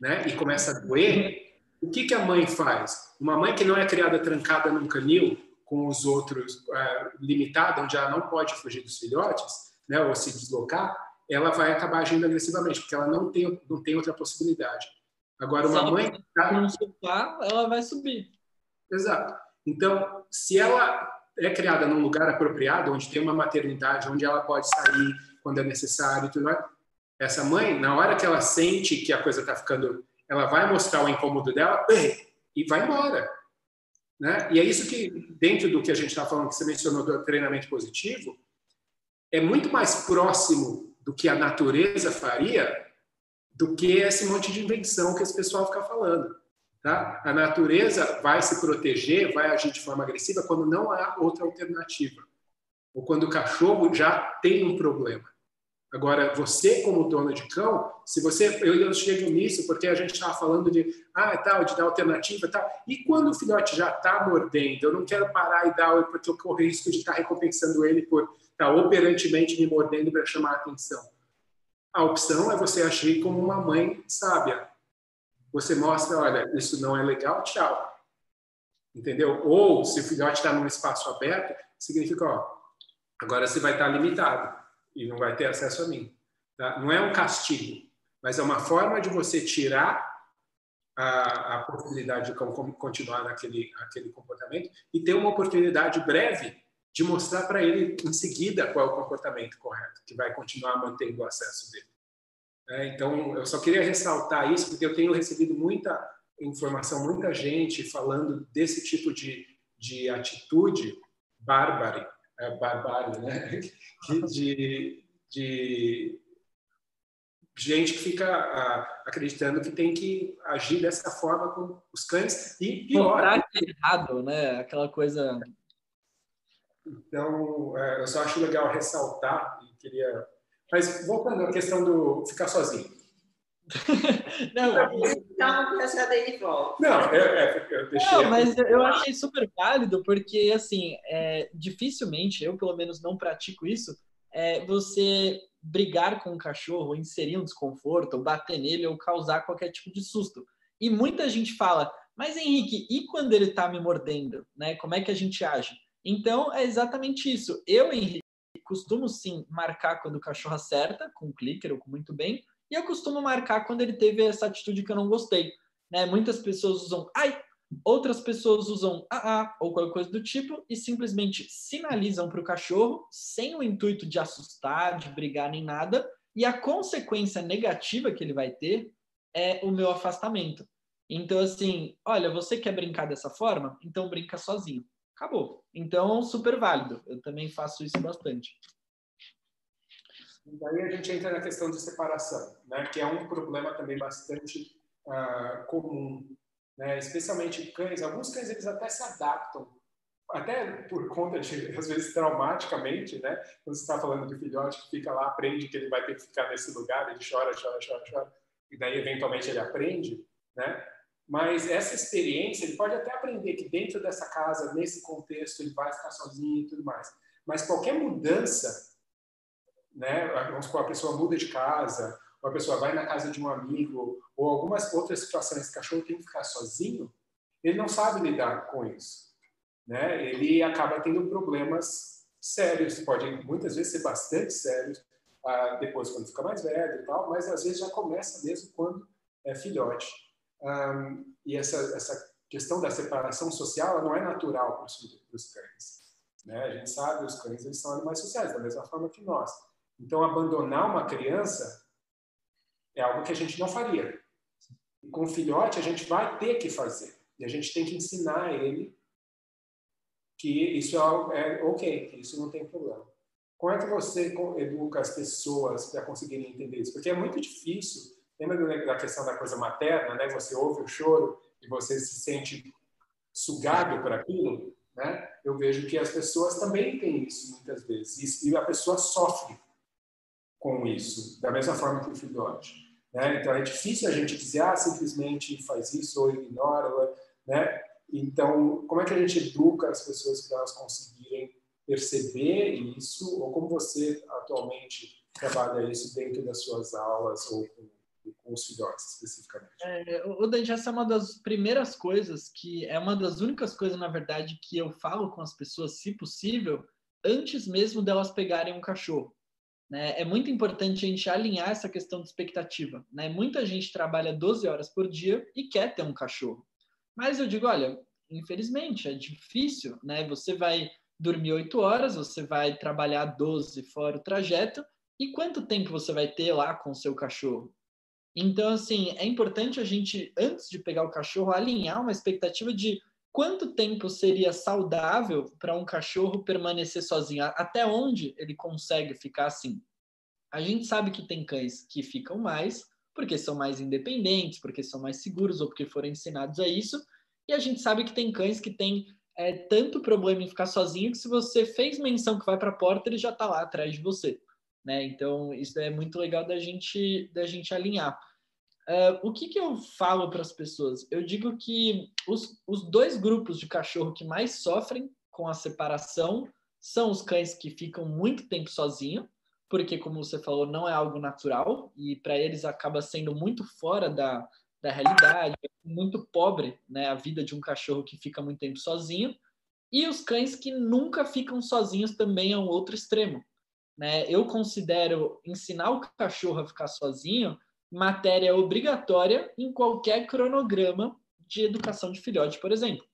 né, e começa a doer, o que, que a mãe faz? Uma mãe que não é criada trancada num canil, com os outros é, limitada, onde ela não pode fugir dos filhotes, né, ou se deslocar, ela vai acabar agindo agressivamente, porque ela não tem, não tem outra possibilidade. Agora, uma mãe. Tá... não soltar, ela vai subir. Exato. Então, se ela é criada num lugar apropriado, onde tem uma maternidade, onde ela pode sair quando é necessário, tudo mais, essa mãe, na hora que ela sente que a coisa está ficando, ela vai mostrar o incômodo dela e vai embora. Né? E é isso que, dentro do que a gente está falando, que você mencionou do treinamento positivo, é muito mais próximo do que a natureza faria do que esse monte de invenção que esse pessoal fica falando. Tá? A natureza vai se proteger, vai agir de forma agressiva quando não há outra alternativa. Ou quando o cachorro já tem um problema. Agora, você como dono de cão, se você, eu, chego nisso porque a gente estava falando de, ah, tal, de dar alternativa e tal. E quando o filhote já está mordendo, eu não quero parar e dar, porque eu corro risco de estar tá recompensando ele por está operantemente me mordendo para chamar a atenção. A opção é você agir como uma mãe sábia. Você mostra, olha, isso não é legal, tchau. Entendeu? Ou, se o filhote está num espaço aberto, significa, ó, agora você vai estar tá limitado e não vai ter acesso a mim. Tá? Não é um castigo, mas é uma forma de você tirar a, a possibilidade de continuar naquele, naquele comportamento e ter uma oportunidade breve de mostrar para ele em seguida qual é o comportamento correto, que vai continuar mantendo o acesso dele. É, então, eu só queria ressaltar isso, porque eu tenho recebido muita informação, muita gente falando desse tipo de, de atitude bárbara, é, barbárie, né? de, de gente que fica acreditando que tem que agir dessa forma com os cães e pior. errado, né? Aquela coisa. Então, é, eu só acho legal ressaltar e queria. Mas voltando à questão do ficar sozinho. não, então, essa daí volta. Não, eu, é, eu deixei. Não, mas eu achei super válido, porque, assim, é, dificilmente, eu pelo menos não pratico isso, é, você brigar com um cachorro, inserir um desconforto, ou bater nele, ou causar qualquer tipo de susto. E muita gente fala, mas Henrique, e quando ele está me mordendo? Né? Como é que a gente age? Então, é exatamente isso. Eu, Henrique, costumo sim marcar quando o cachorro acerta, com um clicker ou com muito bem, e eu costumo marcar quando ele teve essa atitude que eu não gostei. Né? Muitas pessoas usam, ai, Outras pessoas usam AA ou qualquer coisa do tipo e simplesmente sinalizam para o cachorro sem o intuito de assustar, de brigar nem nada, e a consequência negativa que ele vai ter é o meu afastamento. Então, assim, olha, você quer brincar dessa forma? Então brinca sozinho. Acabou. Então, super válido. Eu também faço isso bastante. E daí a gente entra na questão de separação, né? que é um problema também bastante uh, comum né? especialmente cães. Alguns cães eles até se adaptam, até por conta de, às vezes, traumaticamente, né? Quando você está falando de filhote que fica lá, aprende que ele vai ter que ficar nesse lugar, ele chora, chora, chora, chora, e daí eventualmente ele aprende, né? Mas essa experiência, ele pode até aprender que dentro dessa casa, nesse contexto, ele vai ficar sozinho e tudo mais. Mas qualquer mudança, né? Vamos supor, a pessoa muda de casa, uma pessoa vai na casa de um amigo, ou algumas outras situações que o cachorro tem que ficar sozinho, ele não sabe lidar com isso. Né? Ele acaba tendo problemas sérios, podem muitas vezes ser bastante sérios, ah, depois quando fica mais velho e tal, mas às vezes já começa mesmo quando é filhote. Um, e essa, essa questão da separação social não é natural para os cães. Né? A gente sabe, os cães eles são animais sociais, da mesma forma que nós. Então, abandonar uma criança é algo que a gente não faria. E com o filhote, a gente vai ter que fazer. E a gente tem que ensinar ele que isso é, é ok, que isso não tem problema. Como é que você educa as pessoas para conseguirem entender isso? Porque é muito difícil. Lembra da questão da coisa materna, né? Você ouve o choro e você se sente sugado por aquilo, né? Eu vejo que as pessoas também têm isso muitas vezes e a pessoa sofre com isso, da mesma forma que o filhote. Né? Então é difícil a gente dizer, ah, simplesmente faz isso ou ignora, né? Então, como é que a gente educa as pessoas para elas conseguirem perceber isso? Ou como você atualmente trabalha isso dentro das suas aulas ou com, com os filhotes especificamente? É, o Dante, essa é uma das primeiras coisas que é uma das únicas coisas, na verdade, que eu falo com as pessoas, se possível, antes mesmo delas pegarem um cachorro. Né? É muito importante a gente alinhar essa questão de expectativa. Né? Muita gente trabalha 12 horas por dia e quer ter um cachorro. Mas eu digo, olha, infelizmente é difícil, né? Você vai dormir 8 horas, você vai trabalhar 12 fora o trajeto, e quanto tempo você vai ter lá com o seu cachorro? Então, assim, é importante a gente, antes de pegar o cachorro, alinhar uma expectativa de quanto tempo seria saudável para um cachorro permanecer sozinho? Até onde ele consegue ficar assim? A gente sabe que tem cães que ficam mais porque são mais independentes, porque são mais seguros ou porque foram ensinados a isso. E a gente sabe que tem cães que têm é, tanto problema em ficar sozinho que se você fez menção que vai para a porta, ele já está lá atrás de você. Né? Então, isso é muito legal da gente, da gente alinhar. Uh, o que, que eu falo para as pessoas? Eu digo que os, os dois grupos de cachorro que mais sofrem com a separação são os cães que ficam muito tempo sozinhos, porque, como você falou, não é algo natural e para eles acaba sendo muito fora da, da realidade, muito pobre né, a vida de um cachorro que fica muito tempo sozinho. E os cães que nunca ficam sozinhos também é um outro extremo. Né? Eu considero ensinar o cachorro a ficar sozinho matéria obrigatória em qualquer cronograma de educação de filhote, por exemplo.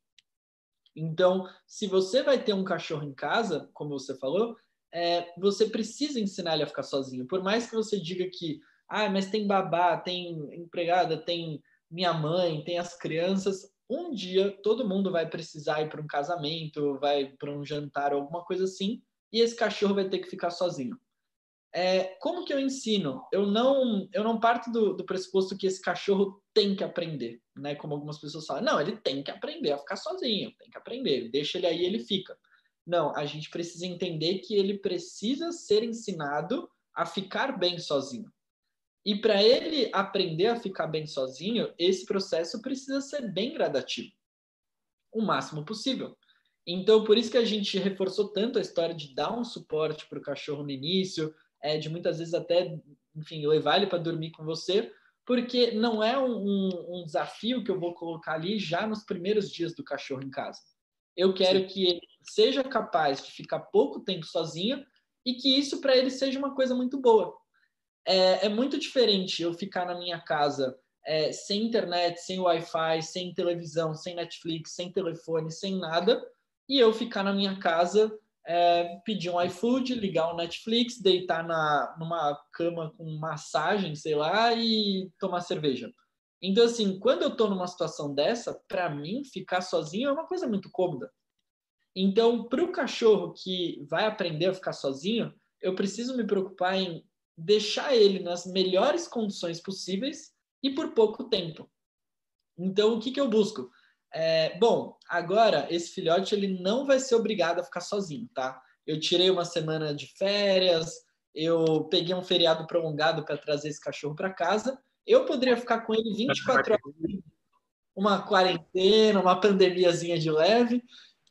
Então, se você vai ter um cachorro em casa, como você falou, é, você precisa ensinar ele a ficar sozinho. Por mais que você diga que Ah, mas tem babá, tem empregada, tem minha mãe, tem as crianças. Um dia todo mundo vai precisar ir para um casamento, vai para um jantar, alguma coisa assim, e esse cachorro vai ter que ficar sozinho. É, como que eu ensino? Eu não, eu não parto do, do pressuposto que esse cachorro tem que aprender, né? Como algumas pessoas falam. Não, ele tem que aprender a ficar sozinho, tem que aprender. Deixa ele aí, ele fica. Não, a gente precisa entender que ele precisa ser ensinado a ficar bem sozinho. E para ele aprender a ficar bem sozinho, esse processo precisa ser bem gradativo, o máximo possível. Então, por isso que a gente reforçou tanto a história de dar um suporte para o cachorro no início, é, de muitas vezes até, enfim, levar ele para dormir com você, porque não é um, um, desafio que eu vou colocar ali já nos primeiros dias do cachorro em casa. Eu quero Sim. que ele seja capaz de ficar pouco tempo sozinho e que isso para ele seja uma coisa muito boa. É, é muito diferente eu ficar na minha casa é, sem internet, sem Wi-Fi, sem televisão, sem Netflix, sem telefone, sem nada, e eu ficar na minha casa é, pedir um iFood, ligar o Netflix, deitar na, numa cama com massagem, sei lá, e tomar cerveja. Então, assim, quando eu estou numa situação dessa, para mim, ficar sozinho é uma coisa muito cômoda. Então, para o cachorro que vai aprender a ficar sozinho, eu preciso me preocupar em deixar ele nas melhores condições possíveis e por pouco tempo. Então, o que, que eu busco? É, bom, agora esse filhote ele não vai ser obrigado a ficar sozinho, tá? Eu tirei uma semana de férias, eu peguei um feriado prolongado para trazer esse cachorro para casa. Eu poderia ficar com ele 24 horas, uma quarentena, uma pandemiazinha de leve.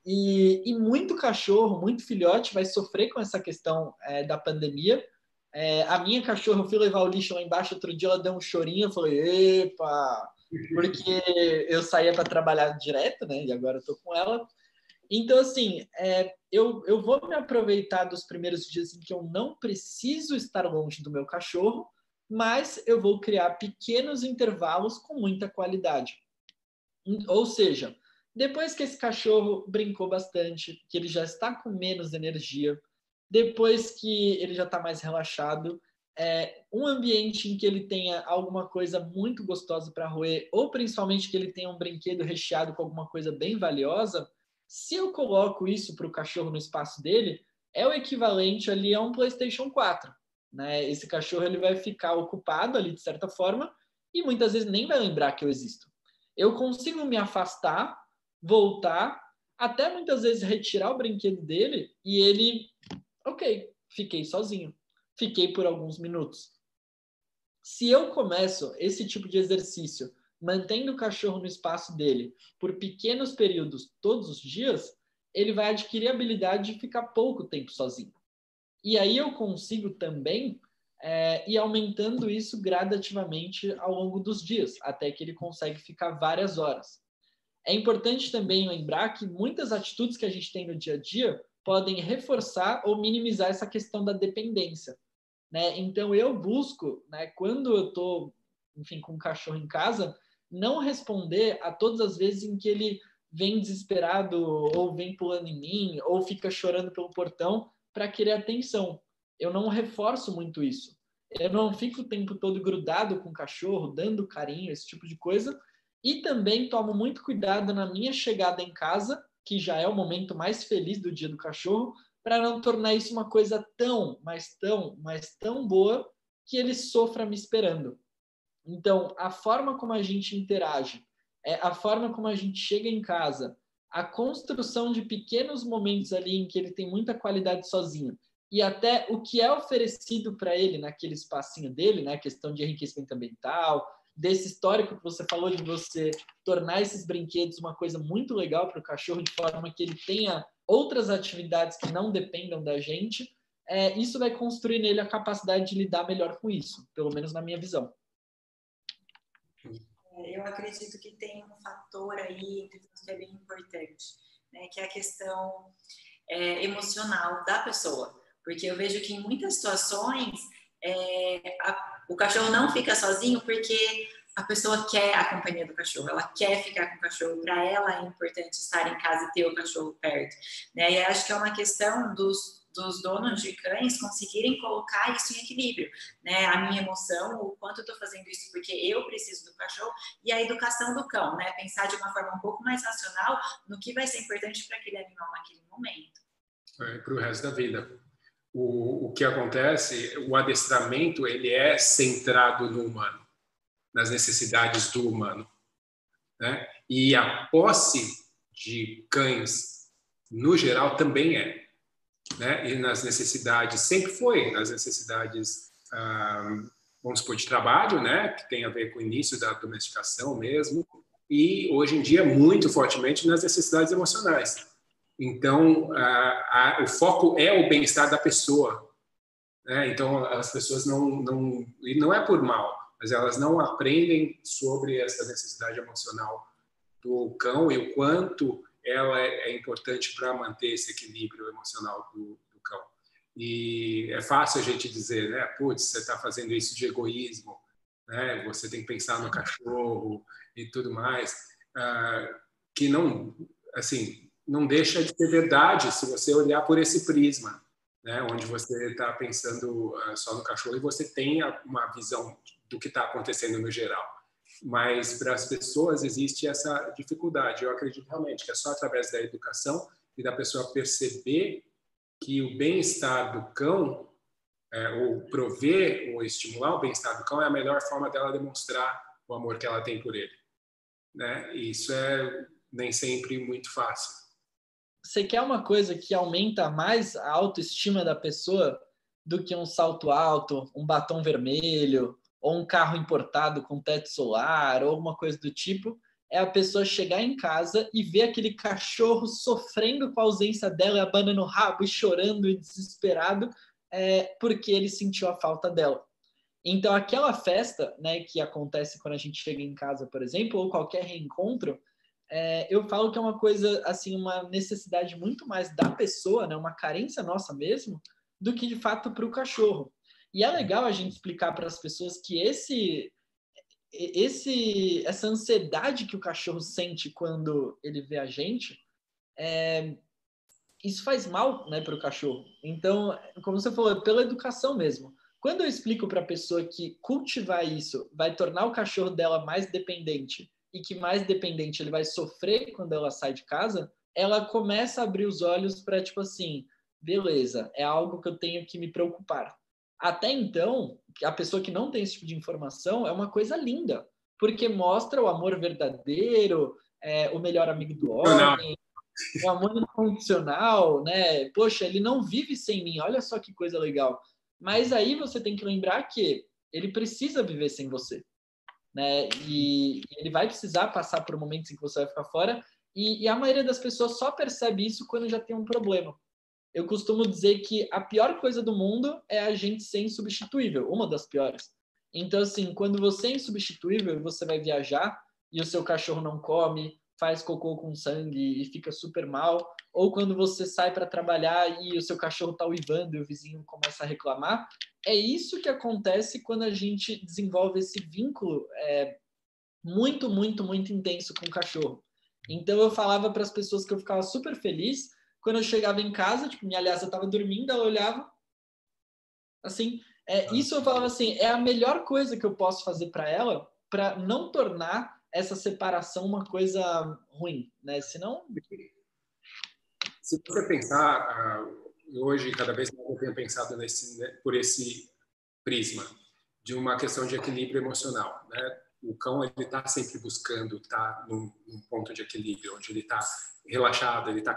E, e muito cachorro, muito filhote vai sofrer com essa questão é, da pandemia. É, a minha cachorra, eu fui levar o lixo lá embaixo outro dia, ela deu um chorinho, eu falei, epa, porque eu saía para trabalhar direto, né? E agora eu tô com ela. Então, assim, é, eu, eu vou me aproveitar dos primeiros dias em que eu não preciso estar longe do meu cachorro, mas eu vou criar pequenos intervalos com muita qualidade. Ou seja, depois que esse cachorro brincou bastante, que ele já está com menos energia, depois que ele já está mais relaxado, é, um ambiente em que ele tenha alguma coisa muito gostosa para roer, ou principalmente que ele tenha um brinquedo recheado com alguma coisa bem valiosa, se eu coloco isso para o cachorro no espaço dele, é o equivalente ali a um PlayStation 4. Né? Esse cachorro ele vai ficar ocupado ali de certa forma e muitas vezes nem vai lembrar que eu existo. Eu consigo me afastar, voltar, até muitas vezes retirar o brinquedo dele e ele, ok, fiquei sozinho fiquei por alguns minutos. Se eu começo esse tipo de exercício mantendo o cachorro no espaço dele por pequenos períodos todos os dias, ele vai adquirir a habilidade de ficar pouco tempo sozinho. E aí eu consigo também é, ir aumentando isso gradativamente ao longo dos dias, até que ele consegue ficar várias horas. É importante também lembrar que muitas atitudes que a gente tem no dia a dia podem reforçar ou minimizar essa questão da dependência. Né? Então eu busco, né, quando eu estou, enfim, com o cachorro em casa, não responder a todas as vezes em que ele vem desesperado ou vem pulando em mim ou fica chorando pelo portão para querer atenção. Eu não reforço muito isso. Eu não fico o tempo todo grudado com o cachorro, dando carinho, esse tipo de coisa. E também tomo muito cuidado na minha chegada em casa, que já é o momento mais feliz do dia do cachorro, para não tornar isso uma coisa tão, mas tão, mas tão boa que ele sofra me esperando. Então, a forma como a gente interage, é a forma como a gente chega em casa, a construção de pequenos momentos ali em que ele tem muita qualidade sozinho e até o que é oferecido para ele naquele espacinho dele, né, questão de enriquecimento ambiental, desse histórico que você falou de você tornar esses brinquedos uma coisa muito legal para o cachorro de forma que ele tenha outras atividades que não dependam da gente, é, isso vai construir nele a capacidade de lidar melhor com isso, pelo menos na minha visão. É, eu acredito que tem um fator aí que é bem importante, né, que é a questão é, emocional da pessoa, porque eu vejo que em muitas situações é, a, o cachorro não fica sozinho porque a pessoa quer a companhia do cachorro, ela quer ficar com o cachorro, para ela é importante estar em casa e ter o cachorro perto, né? E acho que é uma questão dos, dos donos de cães conseguirem colocar isso em equilíbrio, né? A minha emoção, o quanto eu estou fazendo isso porque eu preciso do cachorro e a educação do cão, né? Pensar de uma forma um pouco mais racional no que vai ser importante para aquele animal naquele momento. É, para o resto da vida. O, o que acontece, o adestramento, ele é centrado no humano, nas necessidades do humano, né? E a posse de cães, no geral, também é né? E nas necessidades, sempre foi, nas necessidades, ah, vamos supor, de trabalho, né? Que tem a ver com o início da domesticação mesmo, e hoje em dia, muito fortemente, nas necessidades emocionais. Então, ah, a, o foco é o bem-estar da pessoa. Né? Então, as pessoas não, não, e não é por mal, mas elas não aprendem sobre essa necessidade emocional do cão e o quanto ela é, é importante para manter esse equilíbrio emocional do, do, cão. E é fácil a gente dizer, né? Putz, você está fazendo isso de egoísmo, né? Você tem que pensar no cachorro e tudo mais, ah, que não, assim, não deixa de ser verdade se você olhar por esse prisma, né? Onde você está pensando ah, só no cachorro e você tem uma visão do que está acontecendo no geral mas para as pessoas existe essa dificuldade. Eu acredito realmente que é só através da educação e da pessoa perceber que o bem-estar do cão, é, ou prover ou estimular o bem-estar do cão, é a melhor forma dela demonstrar o amor que ela tem por ele. Né? Isso é nem sempre muito fácil. Você quer uma coisa que aumenta mais a autoestima da pessoa do que um salto alto, um batom vermelho, ou um carro importado com teto solar, ou alguma coisa do tipo, é a pessoa chegar em casa e ver aquele cachorro sofrendo com a ausência dela, abanando o rabo e chorando e desesperado, é, porque ele sentiu a falta dela. Então, aquela festa né, que acontece quando a gente chega em casa, por exemplo, ou qualquer reencontro, é, eu falo que é uma coisa, assim, uma necessidade muito mais da pessoa, né, uma carência nossa mesmo, do que de fato para o cachorro. E é legal a gente explicar para as pessoas que esse, esse, essa ansiedade que o cachorro sente quando ele vê a gente, é, isso faz mal né, para o cachorro. Então, como você falou, é pela educação mesmo. Quando eu explico para a pessoa que cultivar isso vai tornar o cachorro dela mais dependente e que mais dependente ele vai sofrer quando ela sai de casa, ela começa a abrir os olhos para tipo assim, beleza, é algo que eu tenho que me preocupar. Até então, a pessoa que não tem esse tipo de informação é uma coisa linda, porque mostra o amor verdadeiro, é, o melhor amigo do homem, o amor incondicional, né? Poxa, ele não vive sem mim, olha só que coisa legal. Mas aí você tem que lembrar que ele precisa viver sem você, né? E ele vai precisar passar por momentos em que você vai ficar fora, e, e a maioria das pessoas só percebe isso quando já tem um problema eu costumo dizer que a pior coisa do mundo é a gente ser insubstituível, uma das piores. Então, assim, quando você é insubstituível e você vai viajar e o seu cachorro não come, faz cocô com sangue e fica super mal, ou quando você sai para trabalhar e o seu cachorro está uivando e o vizinho começa a reclamar, é isso que acontece quando a gente desenvolve esse vínculo é, muito, muito, muito intenso com o cachorro. Então, eu falava para as pessoas que eu ficava super feliz quando eu chegava em casa, tipo, minha aliança estava dormindo, ela olhava assim. É, ah. isso eu falava assim, é a melhor coisa que eu posso fazer para ela, para não tornar essa separação uma coisa ruim, né? Senão. Se você pensar, uh, hoje, cada vez mais eu tenho pensado nesse, né, por esse prisma de uma questão de equilíbrio emocional, né? O cão ele está sempre buscando estar tá num, num, ponto de equilíbrio, onde ele está relaxado, ele está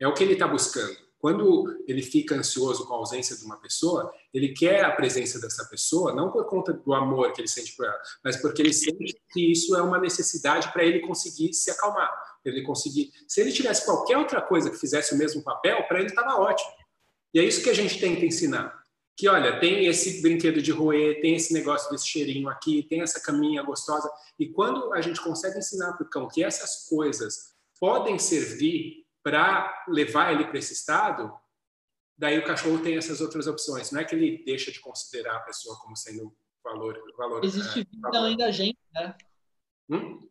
é o que ele está buscando. Quando ele fica ansioso com a ausência de uma pessoa, ele quer a presença dessa pessoa, não por conta do amor que ele sente por ela, mas porque ele sente que isso é uma necessidade para ele conseguir se acalmar, ele conseguir. Se ele tivesse qualquer outra coisa que fizesse o mesmo papel, para ele estava ótimo. E é isso que a gente tenta ensinar. Que olha, tem esse brinquedo de roer, tem esse negócio desse cheirinho aqui, tem essa caminha gostosa. E quando a gente consegue ensinar para o cão que essas coisas podem servir para levar ele para esse estado, daí o cachorro tem essas outras opções. Não é que ele deixa de considerar a pessoa como sendo valor. valor Existe é, vida valor. além da gente, né? Hum?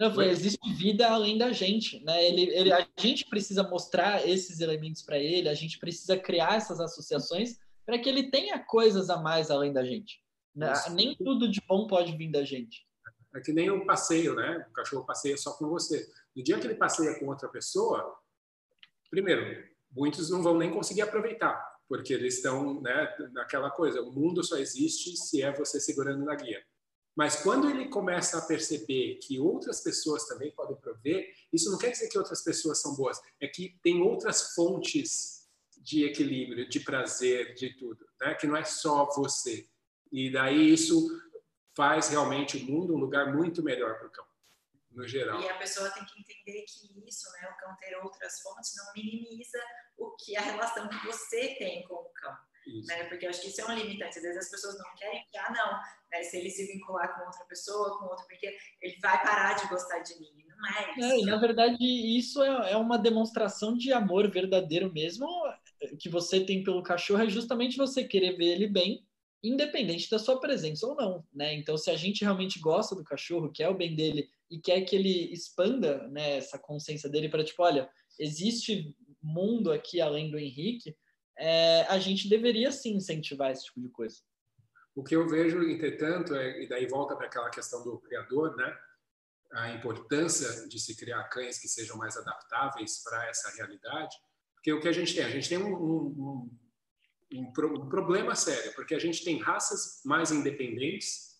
Não, foi, existe vida além da gente, né? Ele, ele, a gente precisa mostrar esses elementos para ele, a gente precisa criar essas associações para que ele tenha coisas a mais além da gente. Né? Nem tudo de bom pode vir da gente. É que nem o passeio, né? O cachorro passeia só com você. No dia que ele passeia com outra pessoa, primeiro, muitos não vão nem conseguir aproveitar, porque eles estão né, naquela coisa, o mundo só existe se é você segurando na guia. Mas quando ele começa a perceber que outras pessoas também podem prover, isso não quer dizer que outras pessoas são boas, é que tem outras fontes de equilíbrio, de prazer, de tudo, né? que não é só você. E daí isso faz realmente o mundo um lugar muito melhor para o cão, no geral. E a pessoa tem que entender que isso, né, o cão ter outras fontes, não minimiza o que a relação que você tem com o cão. Né? Porque eu acho que isso é um limitante. Às vezes as pessoas não querem que, ah, não, né? se ele se vincular com outra pessoa, com outro, porque ele vai parar de gostar de mim. Não é isso. É, na verdade, isso é, é uma demonstração de amor verdadeiro mesmo que você tem pelo cachorro, é justamente você querer ver ele bem independente da sua presença ou não, né? Então, se a gente realmente gosta do cachorro, quer o bem dele e quer que ele expanda, né, essa consciência dele para tipo, olha, existe mundo aqui além do Henrique, é, a gente deveria sim incentivar esse tipo de coisa. O que eu vejo, entretanto, é, e daí volta para aquela questão do criador, né? A importância de se criar cães que sejam mais adaptáveis para essa realidade, porque o que a gente tem, a gente tem um, um, um, um problema sério, porque a gente tem raças mais independentes,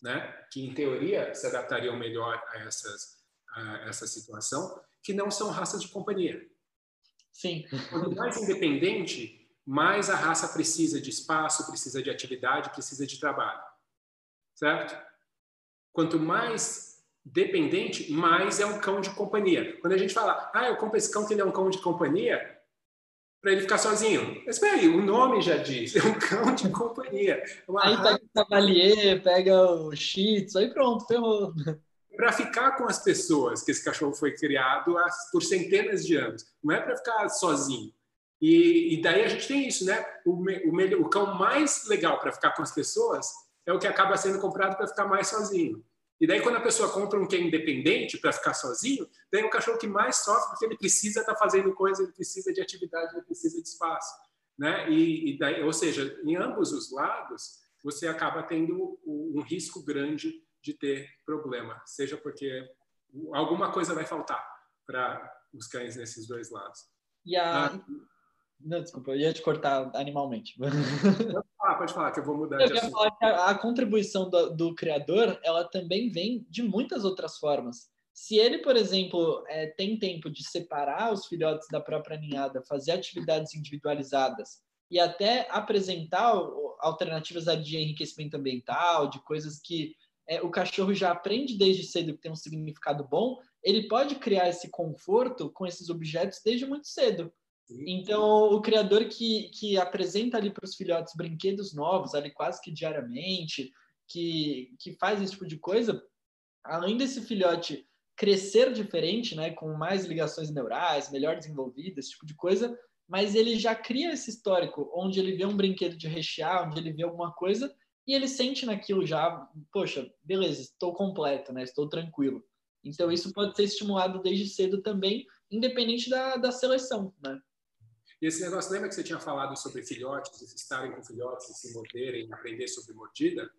né? Que em teoria se adaptariam melhor a essas a essa situação, que não são raças de companhia. Sim. Quanto mais independente, mais a raça precisa de espaço, precisa de atividade, precisa de trabalho. Certo? Quanto mais dependente, mais é um cão de companhia. Quando a gente fala, ah, eu compro esse cão que ele é um cão de companhia, para ele ficar sozinho. Mas espera aí, o nome já diz, é um cão de companhia. Uma aí pega o cavalier, pega o shih tzu, aí pronto, ferrou para ficar com as pessoas, que esse cachorro foi criado por centenas de anos. Não é para ficar sozinho. E, e, daí a gente tem isso, né? O, o, o cão mais legal para ficar com as pessoas é o que acaba sendo comprado para ficar mais sozinho. E daí, quando a pessoa compra um que é independente para ficar sozinho, daí é o cachorro que mais sofre porque ele precisa estar tá fazendo coisa, ele precisa de atividade, ele precisa de espaço. Né? E, e daí, ou seja, em ambos os lados, você acaba tendo um risco grande de ter problema, seja porque alguma coisa vai faltar para os cães nesses dois lados. E a... Ah, não, desculpa, eu ia te cortar animalmente. Falar, pode falar, que eu vou mudar eu. Falar que a, a contribuição do, do, criador, ela também vem de muitas outras formas. Se ele, por exemplo, é, tem tempo de separar os filhotes da própria ninhada, fazer atividades individualizadas e até apresentar alternativas de enriquecimento ambiental, de coisas que é, o cachorro já aprende desde cedo que tem um significado bom, ele pode criar esse conforto com esses objetos desde muito cedo. Então, o criador que, que apresenta ali para os filhotes brinquedos novos, ali quase que diariamente, que, que faz esse tipo de coisa, além desse filhote crescer diferente, né, com mais ligações neurais, melhor desenvolvido, esse tipo de coisa, mas ele já cria esse histórico, onde ele vê um brinquedo de rechear, onde ele vê alguma coisa, e ele sente naquilo já, poxa, beleza, estou completo, né? Estou tranquilo. Então isso pode ser estimulado desde cedo também, independente da, da seleção, né? E esse negócio, lembra que você tinha falado sobre filhotes, estarem com filhotes, se morderem, aprender sobre mordida?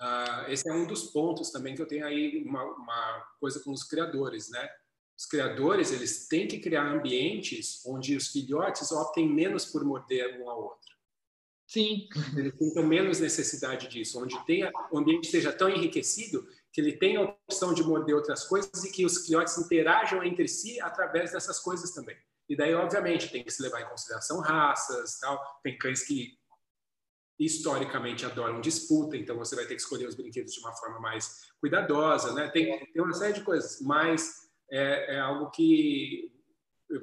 Uh, esse é um dos pontos também que eu tenho aí uma, uma coisa com os criadores, né? Os criadores, eles têm que criar ambientes onde os filhotes optem menos por morder um ao outro. Sim. Eles tenham menos necessidade disso, onde tenha, o ambiente seja tão enriquecido que ele tenha a opção de morder outras coisas e que os filhotes interajam entre si através dessas coisas também. E daí, obviamente, tem que se levar em consideração raças, tal. Tem cães que historicamente adoram disputa, então você vai ter que escolher os brinquedos de uma forma mais cuidadosa, né? Tem, tem uma série de coisas, mas é, é algo que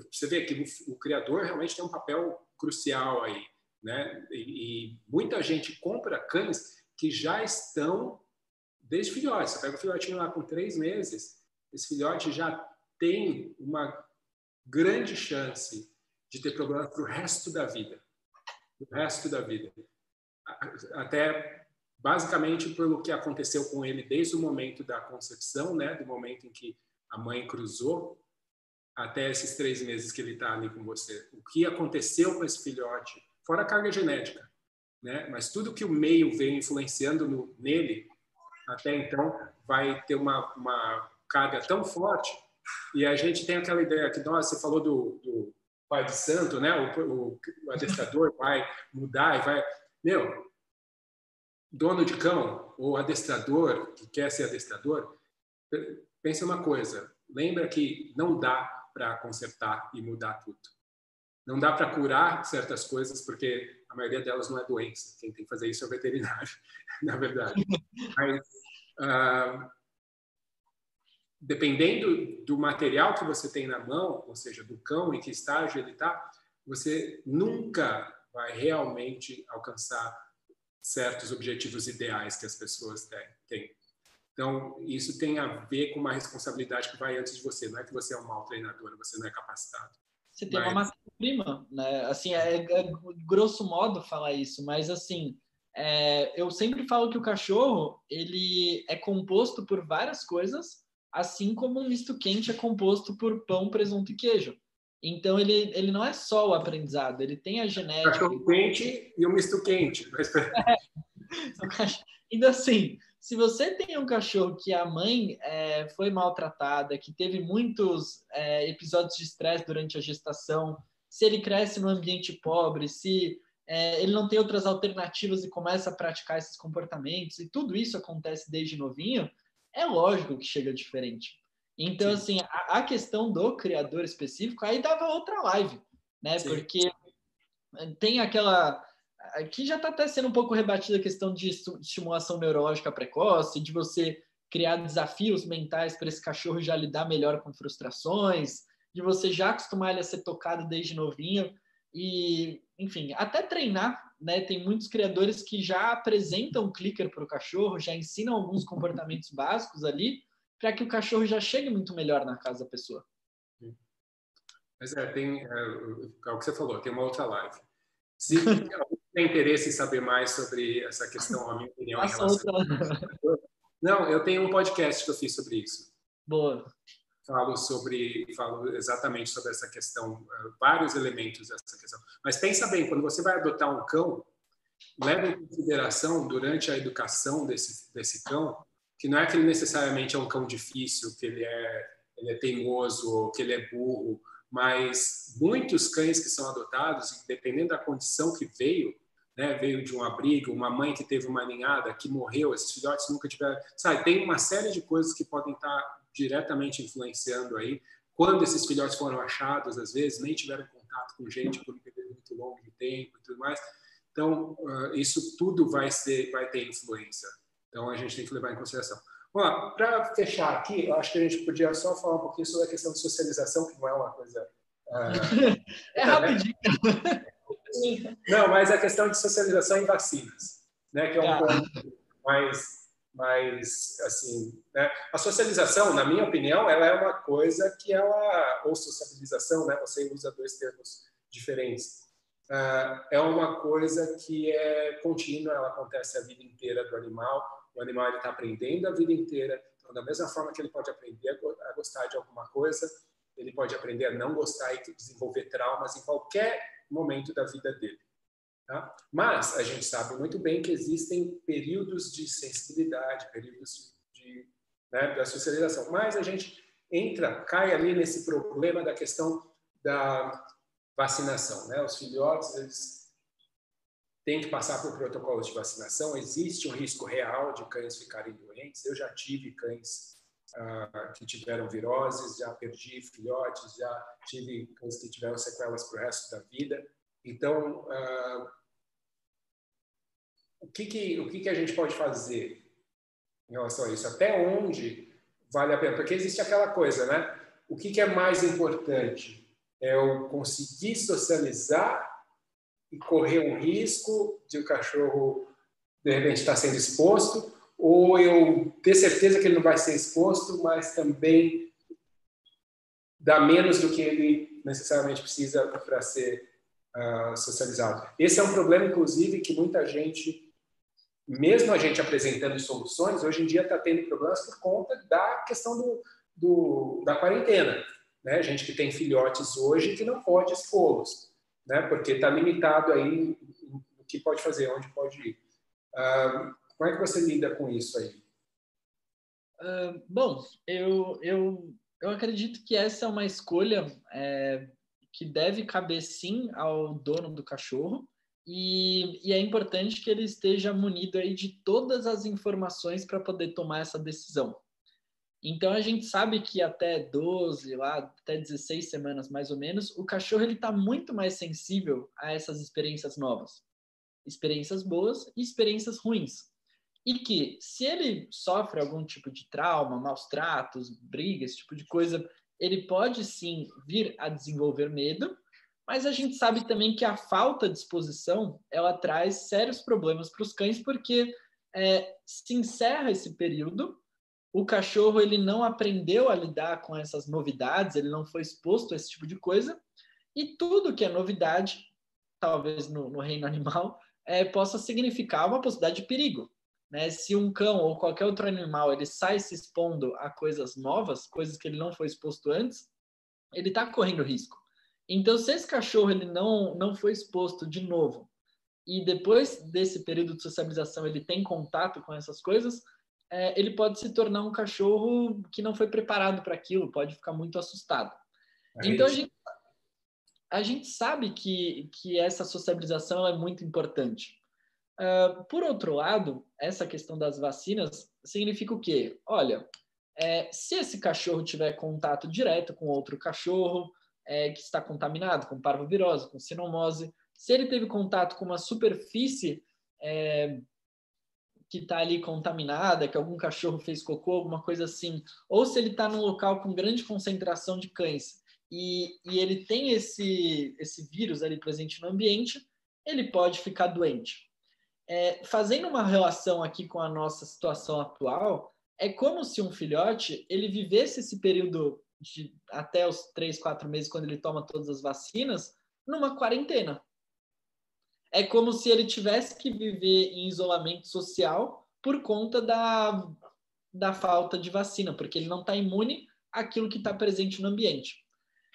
você vê que o, o criador realmente tem um papel crucial aí né? E, e, muita gente compra cães que já estão desde filhotes. Você pega o filhotinho lá com três meses, esse filhote já tem uma grande chance de ter problemas para o resto da vida. O resto da vida. Até basicamente pelo que aconteceu com ele desde o momento da concepção, né, do momento em que a mãe cruzou, até esses três meses que ele está ali com você. O que aconteceu com esse filhote, fora a carga genética, né? Mas tudo que o meio veio influenciando no, nele, até então, vai ter uma, uma carga tão forte. E a gente tem aquela ideia que, nossa, você falou do, do pai de santo, né? O, o, o adestrador vai mudar e vai... Meu, dono de cão ou adestrador que quer ser adestrador, pense uma coisa, lembra que não dá para consertar e mudar tudo. Não dá para curar certas coisas porque a maioria delas não é doença. Quem tem que fazer isso é o veterinário, na verdade. Mas, uh, dependendo do material que você tem na mão, ou seja, do cão, em que estágio ele está, você nunca vai realmente alcançar certos objetivos ideais que as pessoas têm. Então, isso tem a ver com uma responsabilidade que vai antes de você. Não é que você é um mau treinador, você não é capacitado. Você tem mas... uma matéria-prima, né? Assim, é, é, grosso modo falar isso, mas assim, é, eu sempre falo que o cachorro ele é composto por várias coisas, assim como um misto quente é composto por pão, presunto e queijo. Então ele, ele não é só o aprendizado, ele tem a genética. Cachorro quente e o misto quente. É. Ainda assim, se você tem um cachorro que a mãe é, foi maltratada, que teve muitos é, episódios de estresse durante a gestação, se ele cresce num ambiente pobre, se é, ele não tem outras alternativas e começa a praticar esses comportamentos, e tudo isso acontece desde novinho, é lógico que chega diferente. Então, Sim. assim, a, a, questão do criador específico, aí dava outra live, né? Sim. Porque tem aquela. Aqui já está até sendo um pouco rebatida a questão de estimulação neurológica precoce, de você criar desafios mentais para esse cachorro já lidar melhor com frustrações, de você já acostumar ele a ser tocado desde novinho. E, enfim, até treinar, né? Tem muitos criadores que já apresentam o clicker para o cachorro, já ensinam alguns comportamentos básicos ali, para que o cachorro já chegue muito melhor na casa da pessoa. Mas é, tem, é, é o que você falou, tem uma outra live. Se tem interesse em saber mais sobre essa questão, a minha opinião em relação outra... Não, eu tenho um podcast que eu fiz sobre isso. Boa. Falo sobre, falo exatamente sobre essa questão, é, vários elementos dessa questão. Mas pensa bem, quando você vai adotar um cão, leva em consideração durante a educação desse desse cão que não é que ele necessariamente é um cão difícil, que ele é, ele é teimoso, que ele é burro, mas muitos cães que são adotados, dependendo da condição que veio, né, veio de um abrigo, uma mãe que teve uma ninhada, que morreu, esses filhotes nunca tiveram, sabe, tem uma série de coisas que podem estar diretamente influenciando aí. Quando esses filhotes foram achados, às vezes nem tiveram contato com gente por um período muito longo de tempo e tudo mais. Então, uh, isso tudo vai ser, vai ter influência. Então, a gente tem que levar em consideração. Para fechar aqui, eu acho que a gente podia só falar um pouquinho sobre a questão de socialização, que não é uma coisa. Uh, é rapidinho. Não, mas a questão de socialização em vacinas, né, que é um tá. ponto mais, mais assim, né? A socialização, na minha opinião, ela é uma coisa que ela ou socialização, né? Você usa dois termos diferentes. Uh, é uma coisa que é contínua, ela acontece a vida inteira do animal o animal está aprendendo a vida inteira. Então, da mesma forma que ele pode aprender a gostar de alguma coisa, ele pode aprender a não gostar e desenvolver traumas em qualquer momento da vida dele. Tá? Mas a gente sabe muito bem que existem períodos de sensibilidade, períodos de, né, da socialização. Mas a gente entra, cai ali nesse problema da questão da vacinação. Né? Os filhotes, eles tem que passar por protocolos de vacinação. Existe um risco real de cães ficarem doentes. Eu já tive cães uh, que tiveram viroses, já perdi filhotes, já tive cães que tiveram sequelas para o resto da vida. Então, uh, o, que, que, o que, que a gente pode fazer em relação a isso? Até onde vale a pena? Porque existe aquela coisa, né? O que, que é mais importante? É eu conseguir socializar e correr um risco de o cachorro de repente estar sendo exposto, ou eu ter certeza que ele não vai ser exposto, mas também dar menos do que ele necessariamente precisa para ser uh, socializado. Esse é um problema, inclusive, que muita gente mesmo a gente apresentando soluções, hoje em dia está tendo problemas por conta da questão do, do, da quarentena. Né? Gente que tem filhotes hoje que não pode expô-los, né? porque está limitado aí o que pode fazer, onde pode ir. Uh, como é que você lida com isso aí? Uh, bom, eu, eu, eu acredito que essa é uma escolha é, que deve caber sim ao dono do cachorro, e, e, é importante que ele esteja munido aí de todas as informações para poder tomar essa decisão. Então a gente sabe que até 12, lá, até 16 semanas mais ou menos, o cachorro ele está muito mais sensível a essas experiências novas, experiências boas e experiências ruins. E que se ele sofre algum tipo de trauma, maus tratos, briga, esse tipo de coisa, ele pode sim vir a desenvolver medo, mas a gente sabe também que a falta de exposição ela traz sérios problemas para os cães, porque é, se encerra esse período, o cachorro ele não aprendeu a lidar com essas novidades, ele não foi exposto a esse tipo de coisa, e tudo que é novidade, talvez no, no reino animal, é, possa significar uma possibilidade de perigo. Né? Se um cão ou qualquer outro animal ele sai se expondo a coisas novas, coisas que ele não foi exposto antes, ele está correndo risco. Então, se esse cachorro ele não, não foi exposto de novo e depois desse período de socialização ele tem contato com essas coisas, é, ele pode se tornar um cachorro que não foi preparado para aquilo, pode ficar muito assustado. É então, a gente, a gente, sabe que, que essa socialização é muito importante. Uh, por outro lado, essa questão das vacinas significa o quê? Olha, é, se esse cachorro tiver contato direto com outro cachorro, é, que está contaminado com parvovirose, com sinomose, se ele teve contato com uma superfície é, que está ali contaminada, que algum cachorro fez cocô, alguma coisa assim, ou se ele está num local com grande concentração de cães e, e ele tem esse, esse vírus ali presente no ambiente, ele pode ficar doente. É, fazendo uma relação aqui com a nossa situação atual, é como se um filhote ele vivesse esse período de até os três, quatro meses, quando ele toma todas as vacinas, numa quarentena. É como se ele tivesse que viver em isolamento social por conta da, da falta de vacina, porque ele não está imune àquilo que está presente no ambiente.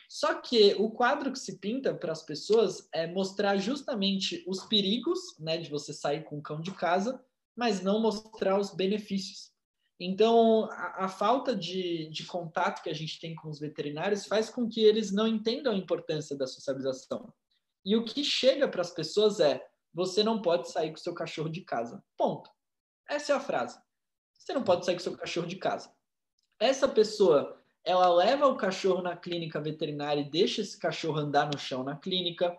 Só que o quadro que se pinta para as pessoas é mostrar justamente os perigos né, de você sair com o cão de casa, mas não mostrar os benefícios. Então, a, a falta de, de, contato que a gente tem com os veterinários faz com que eles não entendam a importância da socialização. E o que chega para as pessoas é: você não pode sair com seu cachorro de casa. Ponto. Essa é a frase. Você não pode sair com seu cachorro de casa. Essa pessoa, ela leva o cachorro na clínica veterinária e deixa esse cachorro andar no chão na clínica.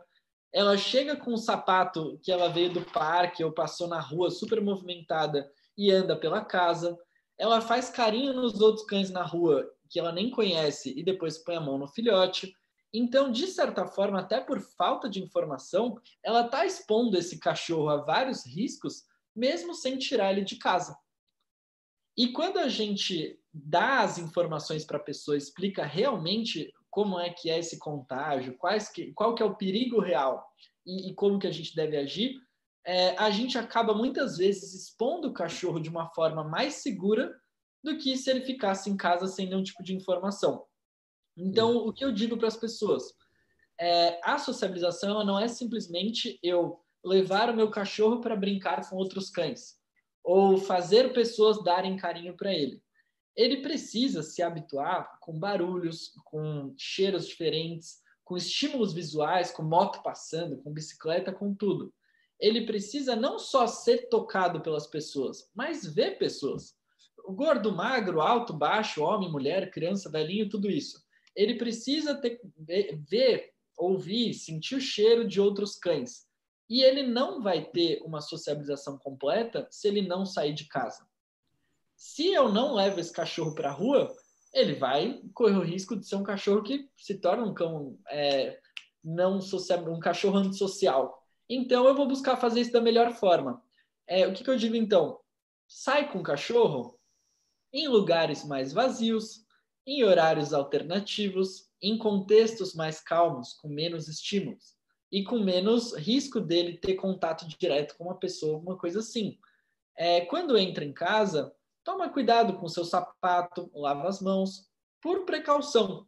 Ela chega com um sapato que ela veio do parque ou passou na rua super movimentada e anda pela casa ela faz carinho nos outros cães na rua que ela nem conhece e depois põe a mão no filhote. Então, de certa forma, até por falta de informação, ela está expondo esse cachorro a vários riscos, mesmo sem tirar ele de casa. E quando a gente dá as informações para a pessoa, explica realmente como é que é esse contágio, quais que, qual que é o perigo real e, e como que a gente deve agir, é, a gente acaba muitas vezes expondo o cachorro de uma forma mais segura do que se ele ficasse em casa sem nenhum tipo de informação. Então, o que eu digo para as pessoas? É, a socialização não é simplesmente eu levar o meu cachorro para brincar com outros cães ou fazer pessoas darem carinho para ele. Ele precisa se habituar com barulhos, com cheiros diferentes, com estímulos visuais, com moto passando, com bicicleta, com tudo ele precisa não só ser tocado pelas pessoas, mas ver pessoas. O gordo, magro, alto, baixo, homem, mulher, criança, velhinho, tudo isso. Ele precisa ter, ver, ouvir, sentir o cheiro de outros cães. E ele não vai ter uma sociabilização completa se ele não sair de casa. Se eu não levo esse cachorro para a rua, ele vai correr o risco de ser um cachorro que se torna um cão é, não social, um cachorro antissocial, então eu vou buscar fazer isso da melhor forma. É, o que, que eu digo então? Sai com o cachorro em lugares mais vazios, em horários alternativos, em contextos mais calmos, com menos estímulos e com menos risco dele ter contato direto com uma pessoa, alguma coisa assim. é, quando entra em casa, toma cuidado com o seu sapato, lava as mãos, por precaução.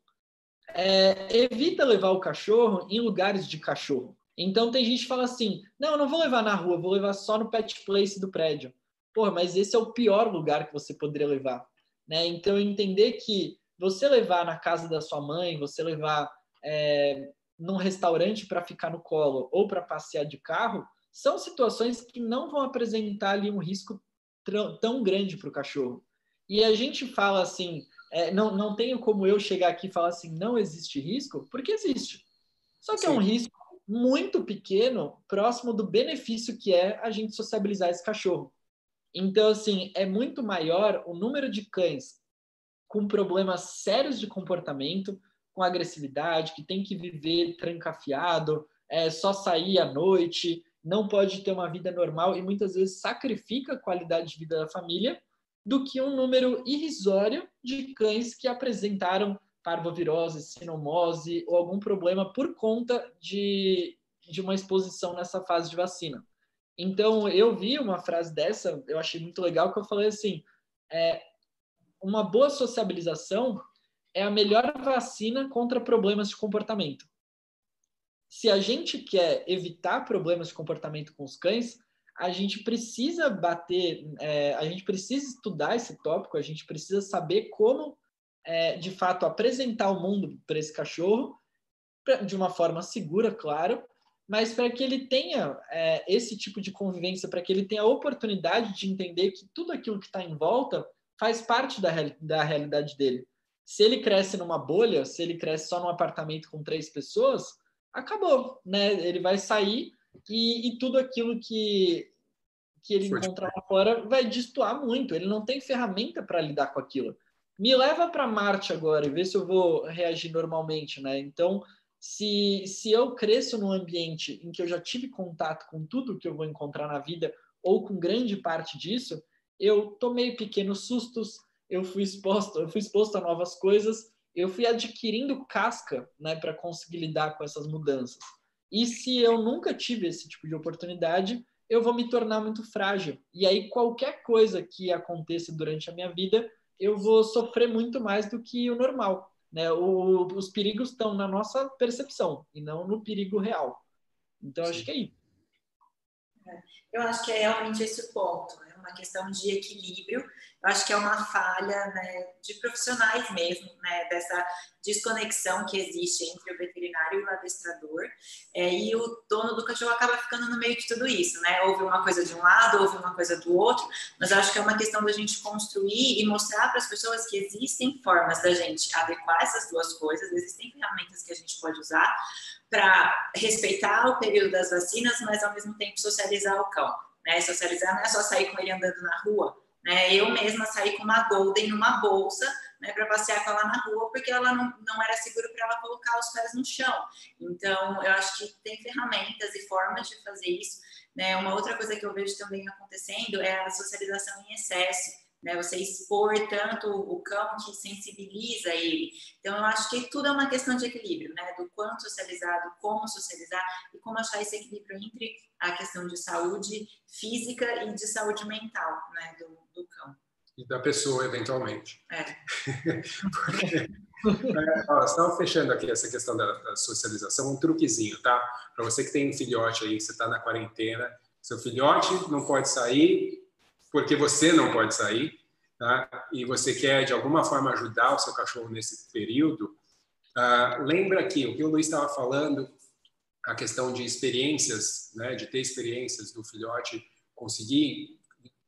É, evita levar o cachorro em lugares de cachorro. Então tem gente que fala assim: não, eu não vou levar na rua, vou levar só no pet place do prédio. Pô, mas esse é o pior lugar que você poderia levar. Né? Então entender que você levar na casa da sua mãe, você levar é, num restaurante para ficar no colo ou para passear de carro, são situações que não vão apresentar ali um risco tão grande para o cachorro. E a gente fala assim, é, não, não tenho como eu chegar aqui e falar assim, não existe risco, porque existe. Só que Sim. é um risco muito pequeno, próximo do benefício que é a gente sociabilizar esse cachorro. Então, assim, é muito maior o número de cães com problemas sérios de comportamento, com agressividade, que tem que viver trancafiado, é, só sair à noite, não pode ter uma vida normal e muitas vezes sacrifica a qualidade de vida da família, do que um número irrisório de cães que apresentaram parvovirose, sinomose ou algum problema por conta de, de uma exposição nessa fase de vacina. Então, eu vi uma frase dessa, eu achei muito legal, que eu falei assim, é, uma boa sociabilização é a melhor vacina contra problemas de comportamento se a gente quer evitar problemas de comportamento com os cães, a gente precisa bater, é, a gente precisa estudar esse tópico, a gente precisa saber como, é, de fato, apresentar o mundo para esse cachorro, pra, de uma forma segura, claro, mas para que ele tenha é, esse tipo de convivência, para que ele tenha a oportunidade de entender que tudo aquilo que está em volta faz parte da, da realidade dele. Se ele cresce numa bolha, se ele cresce só num apartamento com três pessoas, acabou, né? Ele vai sair e, e tudo aquilo que, que ele encontrar lá fora vai destoar muito. Ele não tem ferramenta para lidar com aquilo. Me leva para Marte agora e vê se eu vou reagir normalmente, né? Então, se, se eu cresço num ambiente em que eu já tive contato com tudo que eu vou encontrar na vida, ou com grande parte disso, eu tomei pequenos sustos, eu fui exposto, eu fui exposto a novas coisas eu fui adquirindo casca né, para conseguir lidar com essas mudanças. E se eu nunca tive esse tipo de oportunidade, eu vou me tornar muito frágil. E aí, qualquer coisa que aconteça durante a minha vida, eu vou sofrer muito mais do que o normal. Né? O, os perigos estão na nossa percepção e não no perigo real. Então, acho que é isso. É, eu acho que é realmente esse o ponto. Uma questão de equilíbrio eu acho que é uma falha né, de profissionais mesmo, né, dessa desconexão que existe entre o veterinário e o adestrador, é, e o dono do cachorro acaba ficando no meio de tudo isso, né? Houve uma coisa de um lado, houve uma coisa do outro, mas acho que é uma questão da gente construir e mostrar para as pessoas que existem formas da gente adequar essas duas coisas, existem ferramentas que a gente pode usar para respeitar o período das vacinas, mas ao mesmo tempo socializar o cão. Né? Socializar não é só sair com ele andando na rua, né? Eu mesma saí com uma Golden numa bolsa né, para passear com ela na rua, porque ela não, não era seguro para ela colocar os pés no chão. Então, eu acho que tem ferramentas e formas de fazer isso. Né? Uma outra coisa que eu vejo também acontecendo é a socialização em excesso né? Você expor tanto o cão que sensibiliza ele. Então, eu acho que tudo é uma questão de equilíbrio, né? Do quanto socializar, do como socializar e como achar esse equilíbrio entre a questão de saúde física e de saúde mental, né? Do, do cão. E da pessoa, eventualmente. É. Porque, é, estava fechando aqui essa questão da, da socialização, um truquezinho, tá? Para você que tem um filhote aí, você está na quarentena, seu filhote não pode sair, porque você não pode sair, tá? e você quer de alguma forma ajudar o seu cachorro nesse período, uh, lembra que o que o Luiz estava falando, a questão de experiências, né, de ter experiências do filhote, conseguir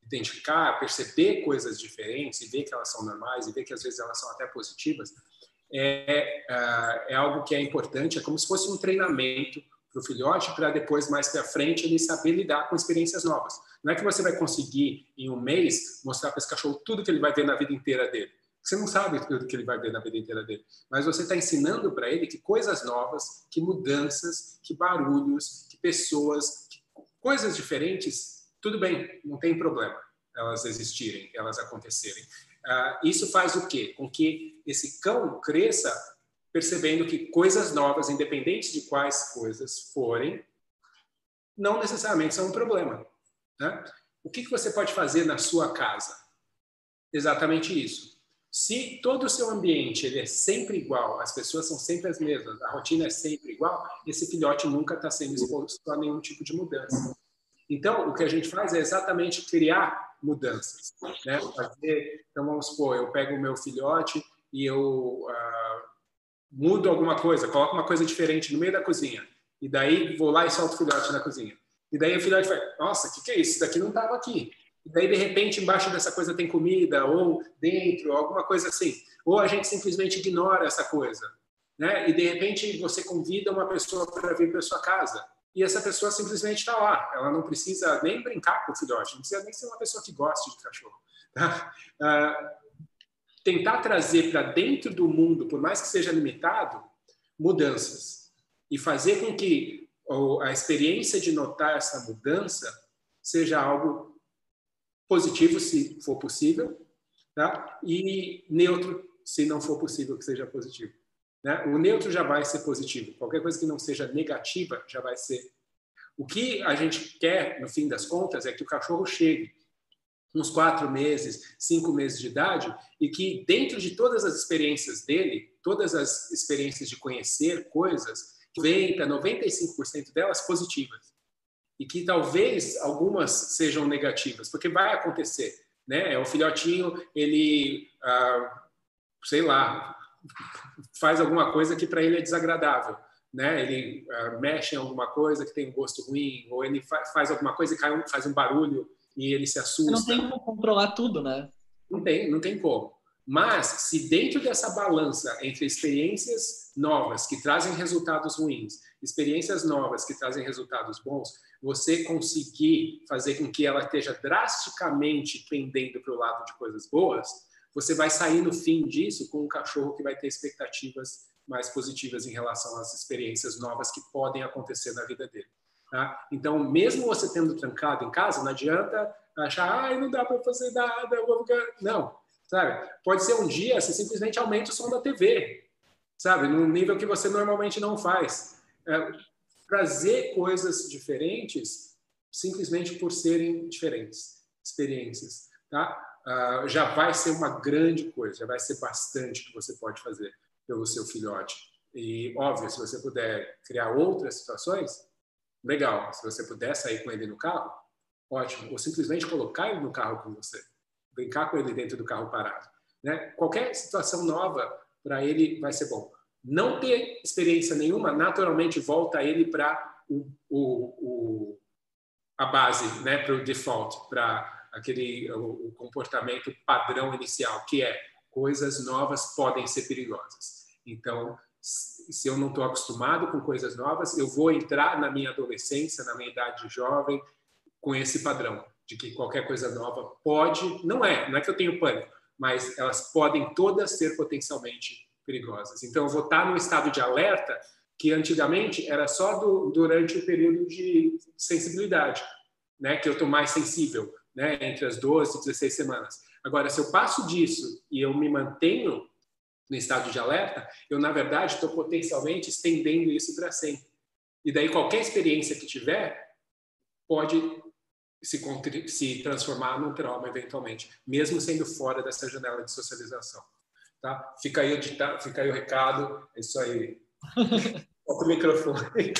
identificar, perceber coisas diferentes e ver que elas são normais e ver que às vezes elas são até positivas, é, uh, é algo que é importante, é como se fosse um treinamento para o filhote, para depois, mais para frente, ele saber lidar com experiências novas. Não é que você vai conseguir, em um mês, mostrar para esse cachorro tudo que ele vai ver na vida inteira dele. Você não sabe tudo que ele vai ver na vida inteira dele. Mas você está ensinando para ele que coisas novas, que mudanças, que barulhos, que pessoas, que coisas diferentes, tudo bem, não tem problema elas existirem, elas acontecerem. Uh, isso faz o quê? Com que esse cão cresça percebendo que coisas novas, independente de quais coisas forem, não necessariamente são um problema. Né? o que, que você pode fazer na sua casa? Exatamente isso. Se todo o seu ambiente ele é sempre igual, as pessoas são sempre as mesmas, a rotina é sempre igual, esse filhote nunca está sendo exposto a nenhum tipo de mudança. Então, o que a gente faz é exatamente criar mudanças. Né? Fazer, então, vamos supor, eu pego o meu filhote e eu uh, mudo alguma coisa, coloco uma coisa diferente no meio da cozinha. E daí vou lá e solto o filhote na cozinha. E daí o filhote vai, nossa, o que, que é isso? Isso daqui não estava aqui. E daí, de repente, embaixo dessa coisa tem comida, ou dentro, alguma coisa assim. Ou a gente simplesmente ignora essa coisa. Né? E, de repente, você convida uma pessoa para vir para sua casa. E essa pessoa simplesmente está lá. Ela não precisa nem brincar com o filhote, não precisa nem ser uma pessoa que goste de cachorro. Tá? Uh, tentar trazer para dentro do mundo, por mais que seja limitado, mudanças. E fazer com que a experiência de notar essa mudança seja algo positivo, se for possível, tá? e neutro, se não for possível que seja positivo. Né? O neutro já vai ser positivo. Qualquer coisa que não seja negativa já vai ser. O que a gente quer, no fim das contas, é que o cachorro chegue uns quatro meses, cinco meses de idade, e que dentro de todas as experiências dele, todas as experiências de conhecer coisas, 90, 95% delas positivas. E que talvez algumas sejam negativas, porque vai acontecer. Né? O filhotinho, ele, ah, sei lá, faz alguma coisa que para ele é desagradável. Né? Ele ah, mexe em alguma coisa que tem um gosto ruim, ou ele faz alguma coisa e cai um, faz um barulho e ele se assusta. Não tem como controlar tudo, né? Não tem, não tem como. Mas se dentro dessa balança entre experiências novas que trazem resultados ruins, experiências novas que trazem resultados bons, você conseguir fazer com que ela esteja drasticamente pendendo para o lado de coisas boas, você vai sair no fim disso com um cachorro que vai ter expectativas mais positivas em relação às experiências novas que podem acontecer na vida dele. Tá? Então, mesmo você tendo trancado em casa, não adianta achar, ah, não dá para fazer nada, eu vou ficar. Não, sabe? Pode ser um dia você simplesmente aumenta o som da TV, sabe? Num nível que você normalmente não faz. É, trazer coisas diferentes simplesmente por serem diferentes experiências, tá? Uh, já vai ser uma grande coisa, já vai ser bastante que você pode fazer pelo seu filhote. E, óbvio, se você puder criar outras situações, legal. Se você puder sair com ele no carro, ótimo. Ou simplesmente colocar ele no carro com você, brincar com ele dentro do carro parado. Né? Qualquer situação nova para ele vai ser bom. Não ter experiência nenhuma, naturalmente volta ele para o, o, o, a base, né? para o default, para aquele o, o comportamento padrão inicial, que é coisas novas podem ser perigosas. Então, se eu não estou acostumado com coisas novas, eu vou entrar na minha adolescência, na minha idade jovem, com esse padrão de que qualquer coisa nova pode, não é, não é que eu tenho pânico, mas elas podem todas ser potencialmente perigosas. Então, eu vou estar num estado de alerta que antigamente era só do, durante o período de sensibilidade, né, que eu estou mais sensível, né, entre as 12 e 16 semanas. Agora, se eu passo disso e eu me mantenho no estado de alerta, eu, na verdade, estou potencialmente estendendo isso para sempre. E daí, qualquer experiência que tiver pode se, se transformar num trauma, eventualmente, mesmo sendo fora dessa janela de socialização. Tá? Fica, aí, fica aí o recado, é isso aí. Solta o microfone.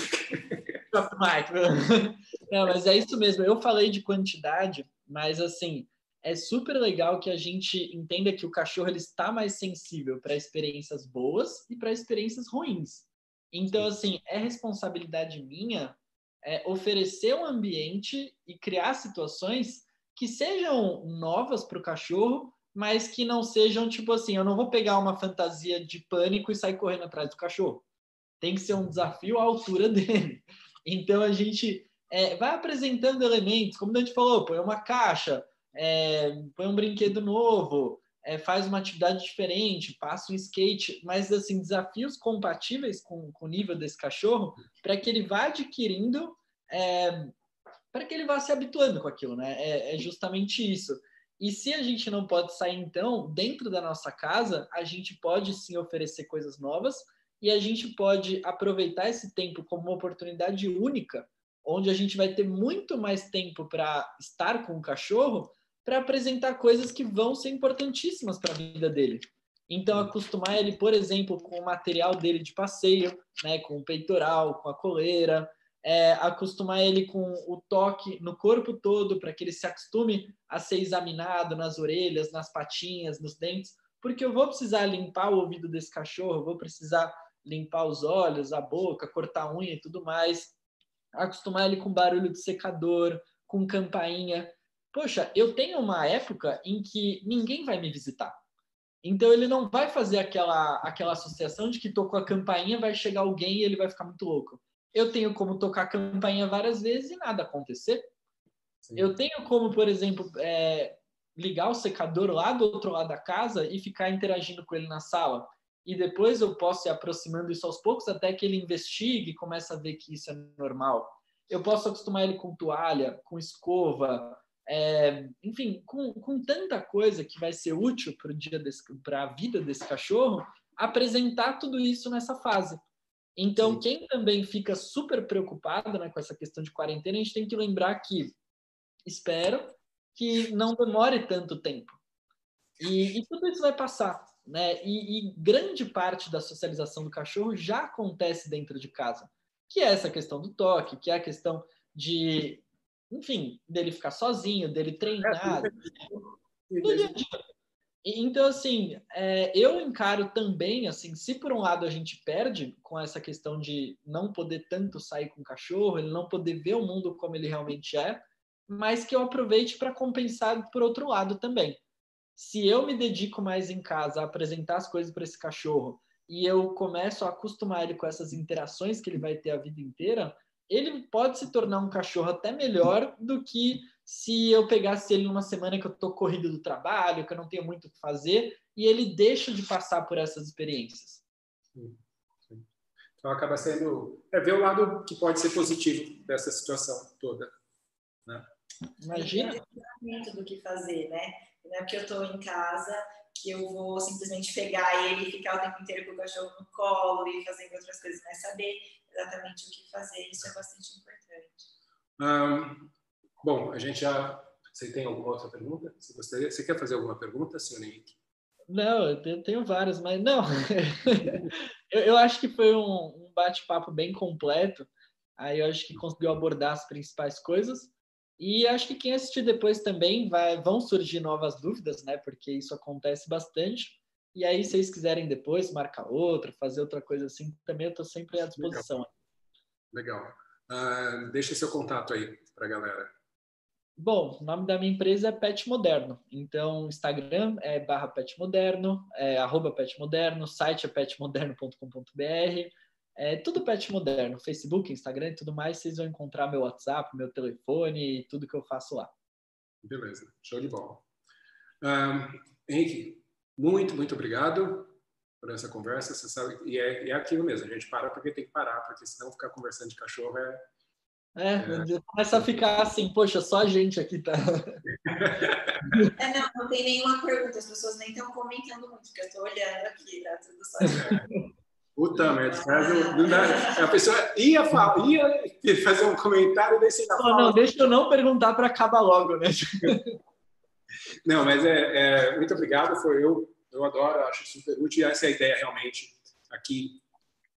Não, mas é isso mesmo. Eu falei de quantidade, mas assim, é super legal que a gente entenda que o cachorro ele está mais sensível para experiências boas e para experiências ruins. Então, assim, é responsabilidade minha é, oferecer um ambiente e criar situações que sejam novas para o cachorro, mas que não sejam tipo assim: eu não vou pegar uma fantasia de pânico e sair correndo atrás do cachorro. Tem que ser um desafio à altura dele. Então, a gente é, vai apresentando elementos, como a gente falou, põe uma caixa é, põe um brinquedo novo, é, faz uma atividade diferente, passa um skate, mas assim desafios compatíveis com, com o nível desse cachorro para que ele vá adquirindo, é, para que ele vá se habituando com aquilo, né? É, é justamente isso. E se a gente não pode sair, então, dentro da nossa casa, a gente pode sim oferecer coisas novas e a gente pode aproveitar esse tempo como uma oportunidade única onde a gente vai ter muito mais tempo para estar com o cachorro para apresentar coisas que vão ser importantíssimas para a vida dele. Então, acostumar ele, por exemplo, com o material dele de passeio, né, com o peitoral, com a coleira, é, acostumar ele com o toque no corpo todo, para que ele se acostume a ser examinado nas orelhas, nas patinhas, nos dentes, porque eu vou precisar limpar o ouvido desse cachorro, vou precisar limpar os olhos, a boca, cortar a unha e tudo mais, acostumar ele com barulho de secador, com campainha. Poxa, eu tenho uma época em que ninguém vai me visitar. Então ele não vai fazer aquela aquela associação de que tocou a campainha, vai chegar alguém e ele vai ficar muito louco. Eu tenho como tocar a campainha várias vezes e nada acontecer. Sim. Eu tenho como, por exemplo, é, ligar o secador lá do outro lado da casa e ficar interagindo com ele na sala. E depois eu posso ir aproximando isso aos poucos até que ele investigue e comece a ver que isso é normal. Eu posso acostumar ele com toalha, com escova, é, enfim, com, com tanta coisa que vai ser útil para a vida desse cachorro, apresentar tudo isso nessa fase. Então, Sim. quem também fica super preocupado né, com essa questão de quarentena, a gente tem que lembrar que espero que não demore tanto tempo. E, e tudo isso vai passar. Né? E, e, grande parte da socialização do cachorro já acontece dentro de casa, que é essa questão do toque, que é a questão de, enfim, dele ficar sozinho, dele treinar. É, do dia a dia. Então, assim, é, eu encaro também, assim, se por um lado a gente perde com essa questão de não poder tanto sair com o cachorro, ele não poder ver o mundo como ele realmente é, mas que eu aproveite para compensar por outro lado também. Se eu me dedico mais em casa a apresentar as coisas para esse cachorro e eu começo a acostumar ele com essas interações que ele vai ter a vida inteira, ele pode se tornar um cachorro até melhor do que se eu pegasse ele numa semana que eu estou corrido do trabalho, que eu não tenho muito o que fazer, e ele deixa de passar por essas experiências. Sim, sim. Então acaba sendo é ver o lado que pode ser positivo dessa situação toda, né? Imagina. É do que fazer, né? Não é porque eu estou em casa que eu vou simplesmente pegar ele e ficar o tempo inteiro com o cachorro no colo e fazendo outras coisas, mas saber exatamente o que fazer, isso é bastante importante. Um, Bom, a gente já. Você tem alguma outra pergunta? Você, gostaria... Você quer fazer alguma pergunta, senhor Henrique? Não, eu tenho várias, mas não. eu, eu, acho que foi um, um bate-papo bem completo. Aí eu acho que conseguiu abordar as principais coisas. E acho que quem assistir depois também vai, vão surgir novas dúvidas, né? Porque isso acontece bastante. E aí, se vocês quiserem depois marcar outra, fazer outra coisa assim, também eu estou sempre à disposição. Legal. Legal. Uh, deixa seu contato aí para a galera. Bom, o nome da minha empresa é Pet Moderno. Então, Instagram é barra Pet Moderno, é arroba Pet Moderno, site é petmoderno.com.br. É tudo Pet Moderno, Facebook, Instagram e tudo mais. Vocês vão encontrar meu WhatsApp, meu telefone e tudo que eu faço lá. Beleza, show de bola. Um, Henrique, muito, muito obrigado por essa conversa. Você sabe, e é, é aquilo mesmo, a gente para porque tem que parar, porque senão ficar conversando de cachorro é, é, é. começa a ficar assim, poxa, só a gente aqui tá. É, não, não tem nenhuma pergunta, as pessoas nem estão comentando muito, porque eu estou olhando aqui, tá tudo só. Puta merda, a pessoa ia, falar, ia fazer um comentário desse não, não, deixa eu não perguntar para acabar logo, né? Não, mas é, é, muito obrigado, foi eu, eu adoro, acho super útil, essa é a ideia realmente aqui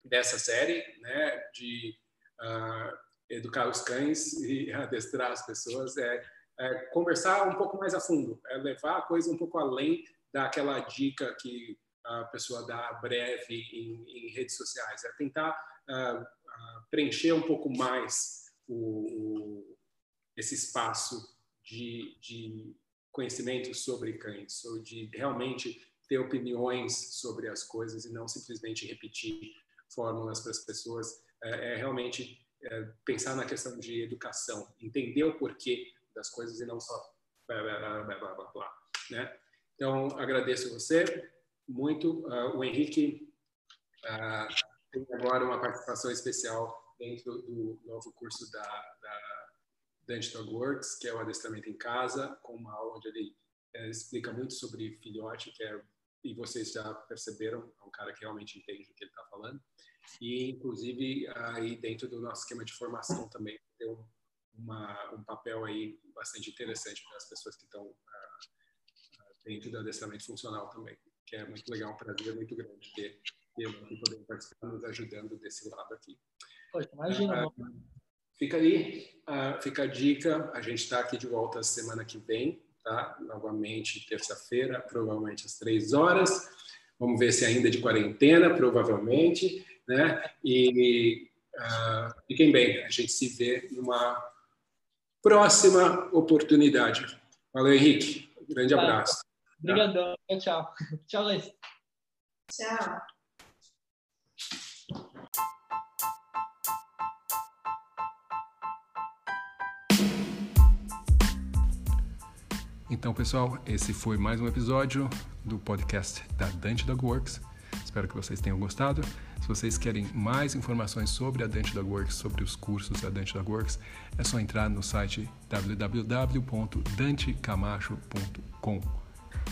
dessa série, né, de uh, educar os cães e adestrar as pessoas, é, é, conversar um pouco mais a fundo, é levar a coisa um pouco além daquela dica que a pessoa dá breve em, em redes sociais, é tentar uh, uh, preencher um pouco mais o, o, esse espaço de, de conhecimento sobre cães, ou de realmente ter opiniões sobre as coisas e não simplesmente repetir fórmulas para as pessoas. É, é realmente é, pensar na questão de educação, entender o porquê das coisas e não só blá, blá, blá, blá, blá, blá né? Então, agradeço você muito. Uh, o Henrique uh, tem agora uma participação especial dentro do novo curso da, da Dental Works, que é o adestramento em casa, com uma aula onde ele é, explica muito sobre filhote, que é e vocês já perceberam, é um cara que realmente entende o que ele está falando. E, inclusive, aí dentro do nosso esquema de formação também tem um, papel aí bastante interessante para as pessoas que estão dentro do adestramento funcional também, que é muito legal, um prazer muito grande ter ele aqui podendo participar, nos ajudando desse lado aqui. Poxa, imagina. Uh, fica aí, uh, fica a dica, a gente está aqui de volta semana que vem, tá? Novamente, terça-feira, provavelmente às três horas. Vamos ver se ainda é de quarentena, provavelmente, né? E uh, fiquem bem, a gente se vê numa próxima oportunidade. Valeu, Henrique. grande abraço. Obrigadão. Tchau. Tchau, Luiz. Tchau. Então, pessoal, esse foi mais um episódio do podcast da Dante Dog Works. Espero que vocês tenham gostado. Se vocês querem mais informações sobre a Dante Dog Works, sobre os cursos da Dante Dog Works, é só entrar no site www.dantecamacho.com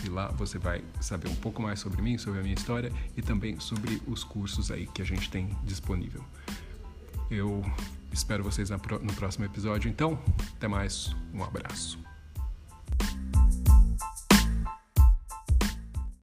e lá você vai saber um pouco mais sobre mim, sobre a minha história e também sobre os cursos aí que a gente tem disponível. Eu espero vocês no próximo episódio, então, até mais, um abraço.